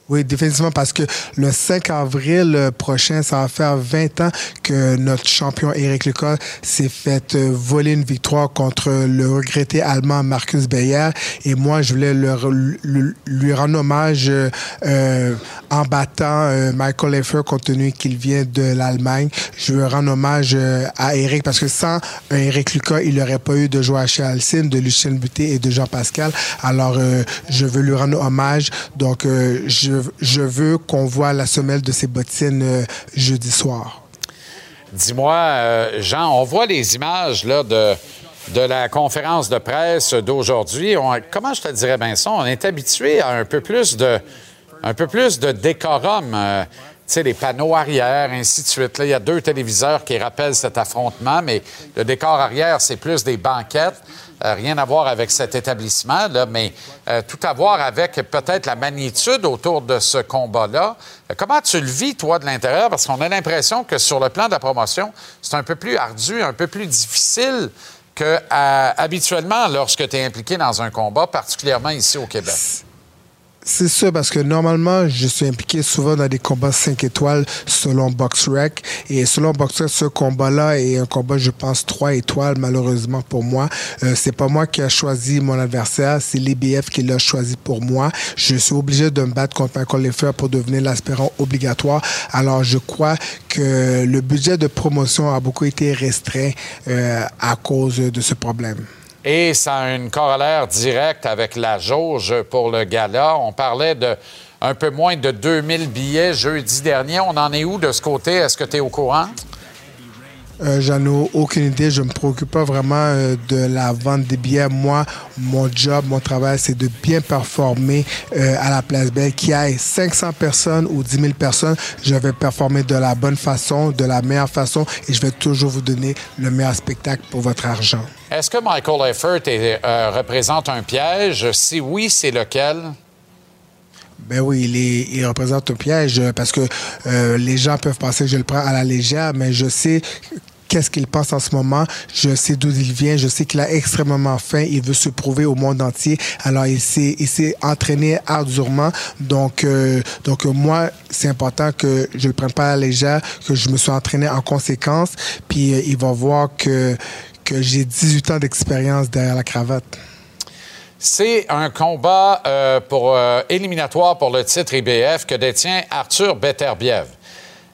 Oui, définitivement, parce que le 5 avril euh, prochain, ça va faire 20 ans que notre champion Eric Lucas s'est fait euh, voler une victoire contre le regretté allemand Marcus Beyer. Et moi, je voulais lui rendre hommage euh, en battant Michael Effer, compte tenu qu'il vient de l'Allemagne. Je veux rendre hommage à Eric parce que sans Eric Lucas, il n'aurait pas eu de Joachim Alcine, de Lucien Buté et de Jean Pascal. Alors, je veux lui rendre hommage. Donc, je je, veux qu'on voit la semelle de ces bottines euh, jeudi soir. Dis-moi, euh, Jean, on voit les images là, de, la conférence de presse d'aujourd'hui. Comment je te dirais bien? On est habitué à un peu plus de, un peu plus décorum. Euh, tu sais, les panneaux arrière, ainsi de suite. Il y a deux téléviseurs qui rappellent cet affrontement, mais le décor arrière, c'est plus des banquettes. Euh, rien à voir avec cet établissement, là, mais euh, tout à voir avec peut-être la magnitude autour de ce combat-là. Euh, comment tu le vis, toi, de l'intérieur? Parce qu'on a l'impression que sur le plan de la promotion, c'est un peu plus ardu, un peu plus difficile que habituellement lorsque tu es impliqué dans un combat, particulièrement ici au Québec. C'est ça, parce que normalement, je suis impliqué souvent dans des combats 5 étoiles selon BoxRec. Et selon BoxRec, ce combat-là est un combat, je pense, 3 étoiles, malheureusement pour moi. Euh, c'est pas moi qui a choisi mon adversaire, c'est l'IBF qui l'a choisi pour moi. Je suis obligé de me battre contre Michael Leffer pour devenir l'aspirant obligatoire. Alors, je crois que le budget de promotion a beaucoup été restreint euh, à cause de ce problème. Et ça a une corollaire directe avec la jauge pour le gala. On parlait de un peu moins de 2000 billets jeudi dernier. On en est où de ce côté? Est-ce que tu es au courant? Euh, J'en ai aucune idée. Je ne me préoccupe pas vraiment euh, de la vente des billets. Moi, mon job, mon travail, c'est de bien performer euh, à la Place Belle. Qu'il y ait 500 personnes ou 10 000 personnes, je vais performer de la bonne façon, de la meilleure façon et je vais toujours vous donner le meilleur spectacle pour votre argent. Est-ce que Michael Effert est- euh, représente un piège? Si oui, c'est lequel? Ben oui, il, représente un piège euh, parce que euh, les gens peuvent penser que je le prends à la légère, mais je sais qu'est-ce qu'il pense en ce moment. Je sais d'où il vient. Je sais qu'il a extrêmement faim. Il veut se prouver au monde entier. Alors, il s'est, entraîné arduement. Donc, donc moi, c'est important que je le prenne pas à la légère, que je me sois entraîné en conséquence. Puis, il va voir que, que j'ai 18 ans d'expérience derrière la cravate. C'est un combat euh, pour, euh, éliminatoire pour le titre IBF que détient Arthur Beterbiev.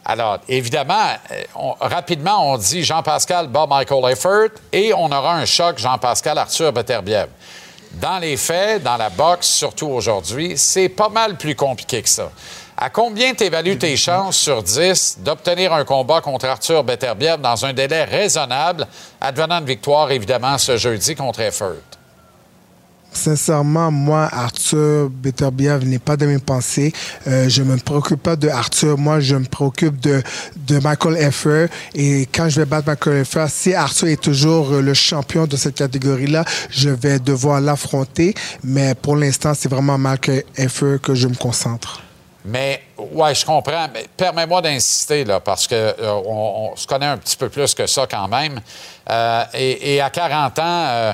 Alors, évidemment, euh, rapidement, on dit Jean-Pascal bat Michael Effert et on aura un choc Jean-Pascal Arthur Beterbiev. Dans les faits, dans la boxe, surtout aujourd'hui, c'est pas mal plus compliqué que ça. À combien t'évalues tes chances sur 10 d'obtenir un combat contre Arthur Beterbiev dans un délai raisonnable, advenant une victoire, évidemment, ce jeudi contre Effert? Sincèrement, moi, Arthur Beterbiev n'est pas de mes pensées. Euh, je me préoccupe pas de Arthur. Moi, je me préoccupe de, de Michael Effer. Et quand je vais battre Michael Effer, si Arthur est toujours euh, le champion de cette catégorie-là, je vais devoir l'affronter. Mais pour l'instant, c'est vraiment Michael Effer que je me concentre. Mais, ouais, je comprends. Mais permets-moi d'insister, là, parce que euh, on, se connaît un petit peu plus que ça quand même. Euh, et, à 40 ans, euh,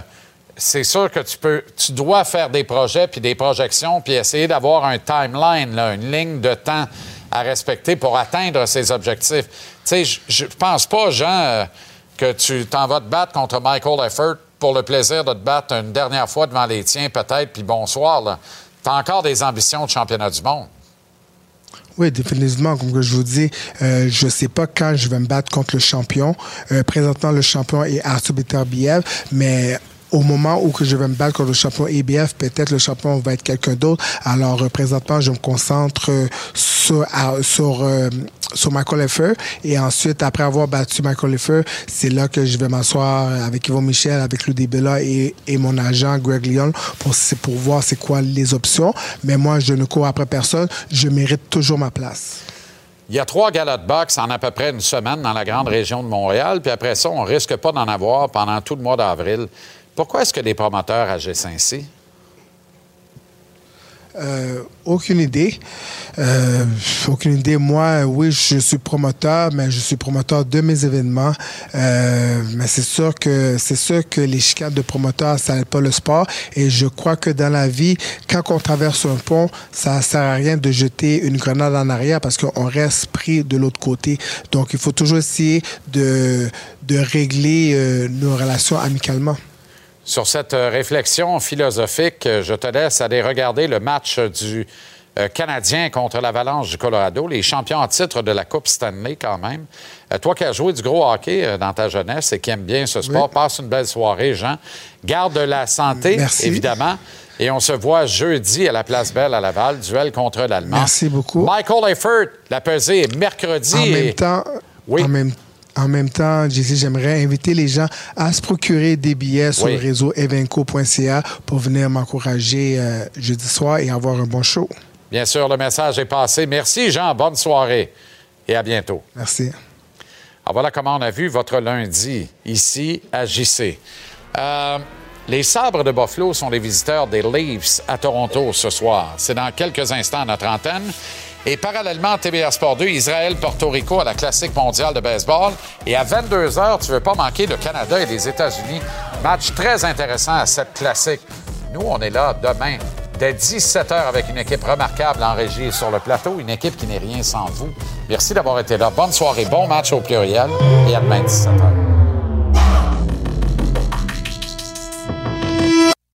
c'est sûr que tu peux, tu dois faire des projets puis des projections puis essayer d'avoir un timeline, là, une ligne de temps à respecter pour atteindre ces objectifs. Tu sais, je- pense pas, Jean, que tu t'en vas te battre contre Michael Effert pour le plaisir de te battre une dernière fois devant les tiens, peut-être, puis bonsoir. Tu as encore des ambitions de championnat du monde. Oui, définitivement. Comme je vous dis, euh, je sais pas quand je vais me battre contre le champion. Euh, présentement, le champion est Arthur Beterbiev, mais au moment où que je vais me battre contre le champion EBF, peut-être le champion va être quelqu'un d'autre. Alors, euh, présentement, je me concentre euh, sur, à- sur, euh, sur Michael. Et ensuite, après avoir battu Michael Effer, c'est là que je vais m'asseoir avec Yvon Michel, avec Lou Bella et, et mon agent Greg Lyon pour, pour voir c'est quoi les options. Mais moi, je ne cours après personne. Je mérite toujours ma place. Il y a trois galas de boxe en à peu près une semaine dans la grande région de Montréal, puis après ça, on risque pas d'en avoir pendant tout le mois d'avril. Pourquoi est-ce que les promoteurs agissent ainsi? Euh, aucune idée. Euh, aucune idée. Moi, oui, je suis promoteur, mais je suis promoteur de mes événements. Euh, mais c'est sûr que c'est sûr que les chicanes de promoteurs, ça n'aide pas le sport. Et je crois que dans la vie, quand on traverse un pont, ça sert à rien de jeter une grenade en arrière parce qu'on reste pris de l'autre côté. Donc, il faut toujours essayer de, de régler euh, nos relations amicalement. Sur cette euh, réflexion philosophique, euh, je te laisse aller regarder le match du euh, Canadien contre l'Avalanche du Colorado, les champions en titre de la Coupe Stanley quand même. Toi qui as joué du gros hockey dans ta jeunesse et qui aime bien ce sport, passe une belle soirée, Jean. Garde la santé, Merci. évidemment. Et on se voit jeudi à la Place Belle à Laval, duel contre l'Allemand. Merci beaucoup. Michael Effert, la pesée est mercredi. En et- même temps, en même, en même temps, JC, j'aimerais inviter les gens à se procurer des billets sur Oui. le réseau evenco.ca pour venir m'encourager euh, jeudi soir et avoir un bon show. Bien sûr, le message est passé. Merci, Jean. Bonne soirée et à bientôt. Merci. Alors voilà comment on a vu votre lundi ici à JC. Euh, les sabres de Buffalo sont les visiteurs des Leafs à Toronto ce soir. C'est dans quelques instants à notre antenne. Et parallèlement, à TBR Sport 2, Israël-Porto Rico à la Classique mondiale de baseball. Et à 22 h, tu ne veux pas manquer le Canada et les États-Unis. Match très intéressant à cette classique. Nous, on est là demain dès 17 h avec une équipe remarquable en régie et sur le plateau, une équipe qui n'est rien sans vous. Merci d'avoir été là. Bonne soirée, bon match au pluriel et à demain 17 h.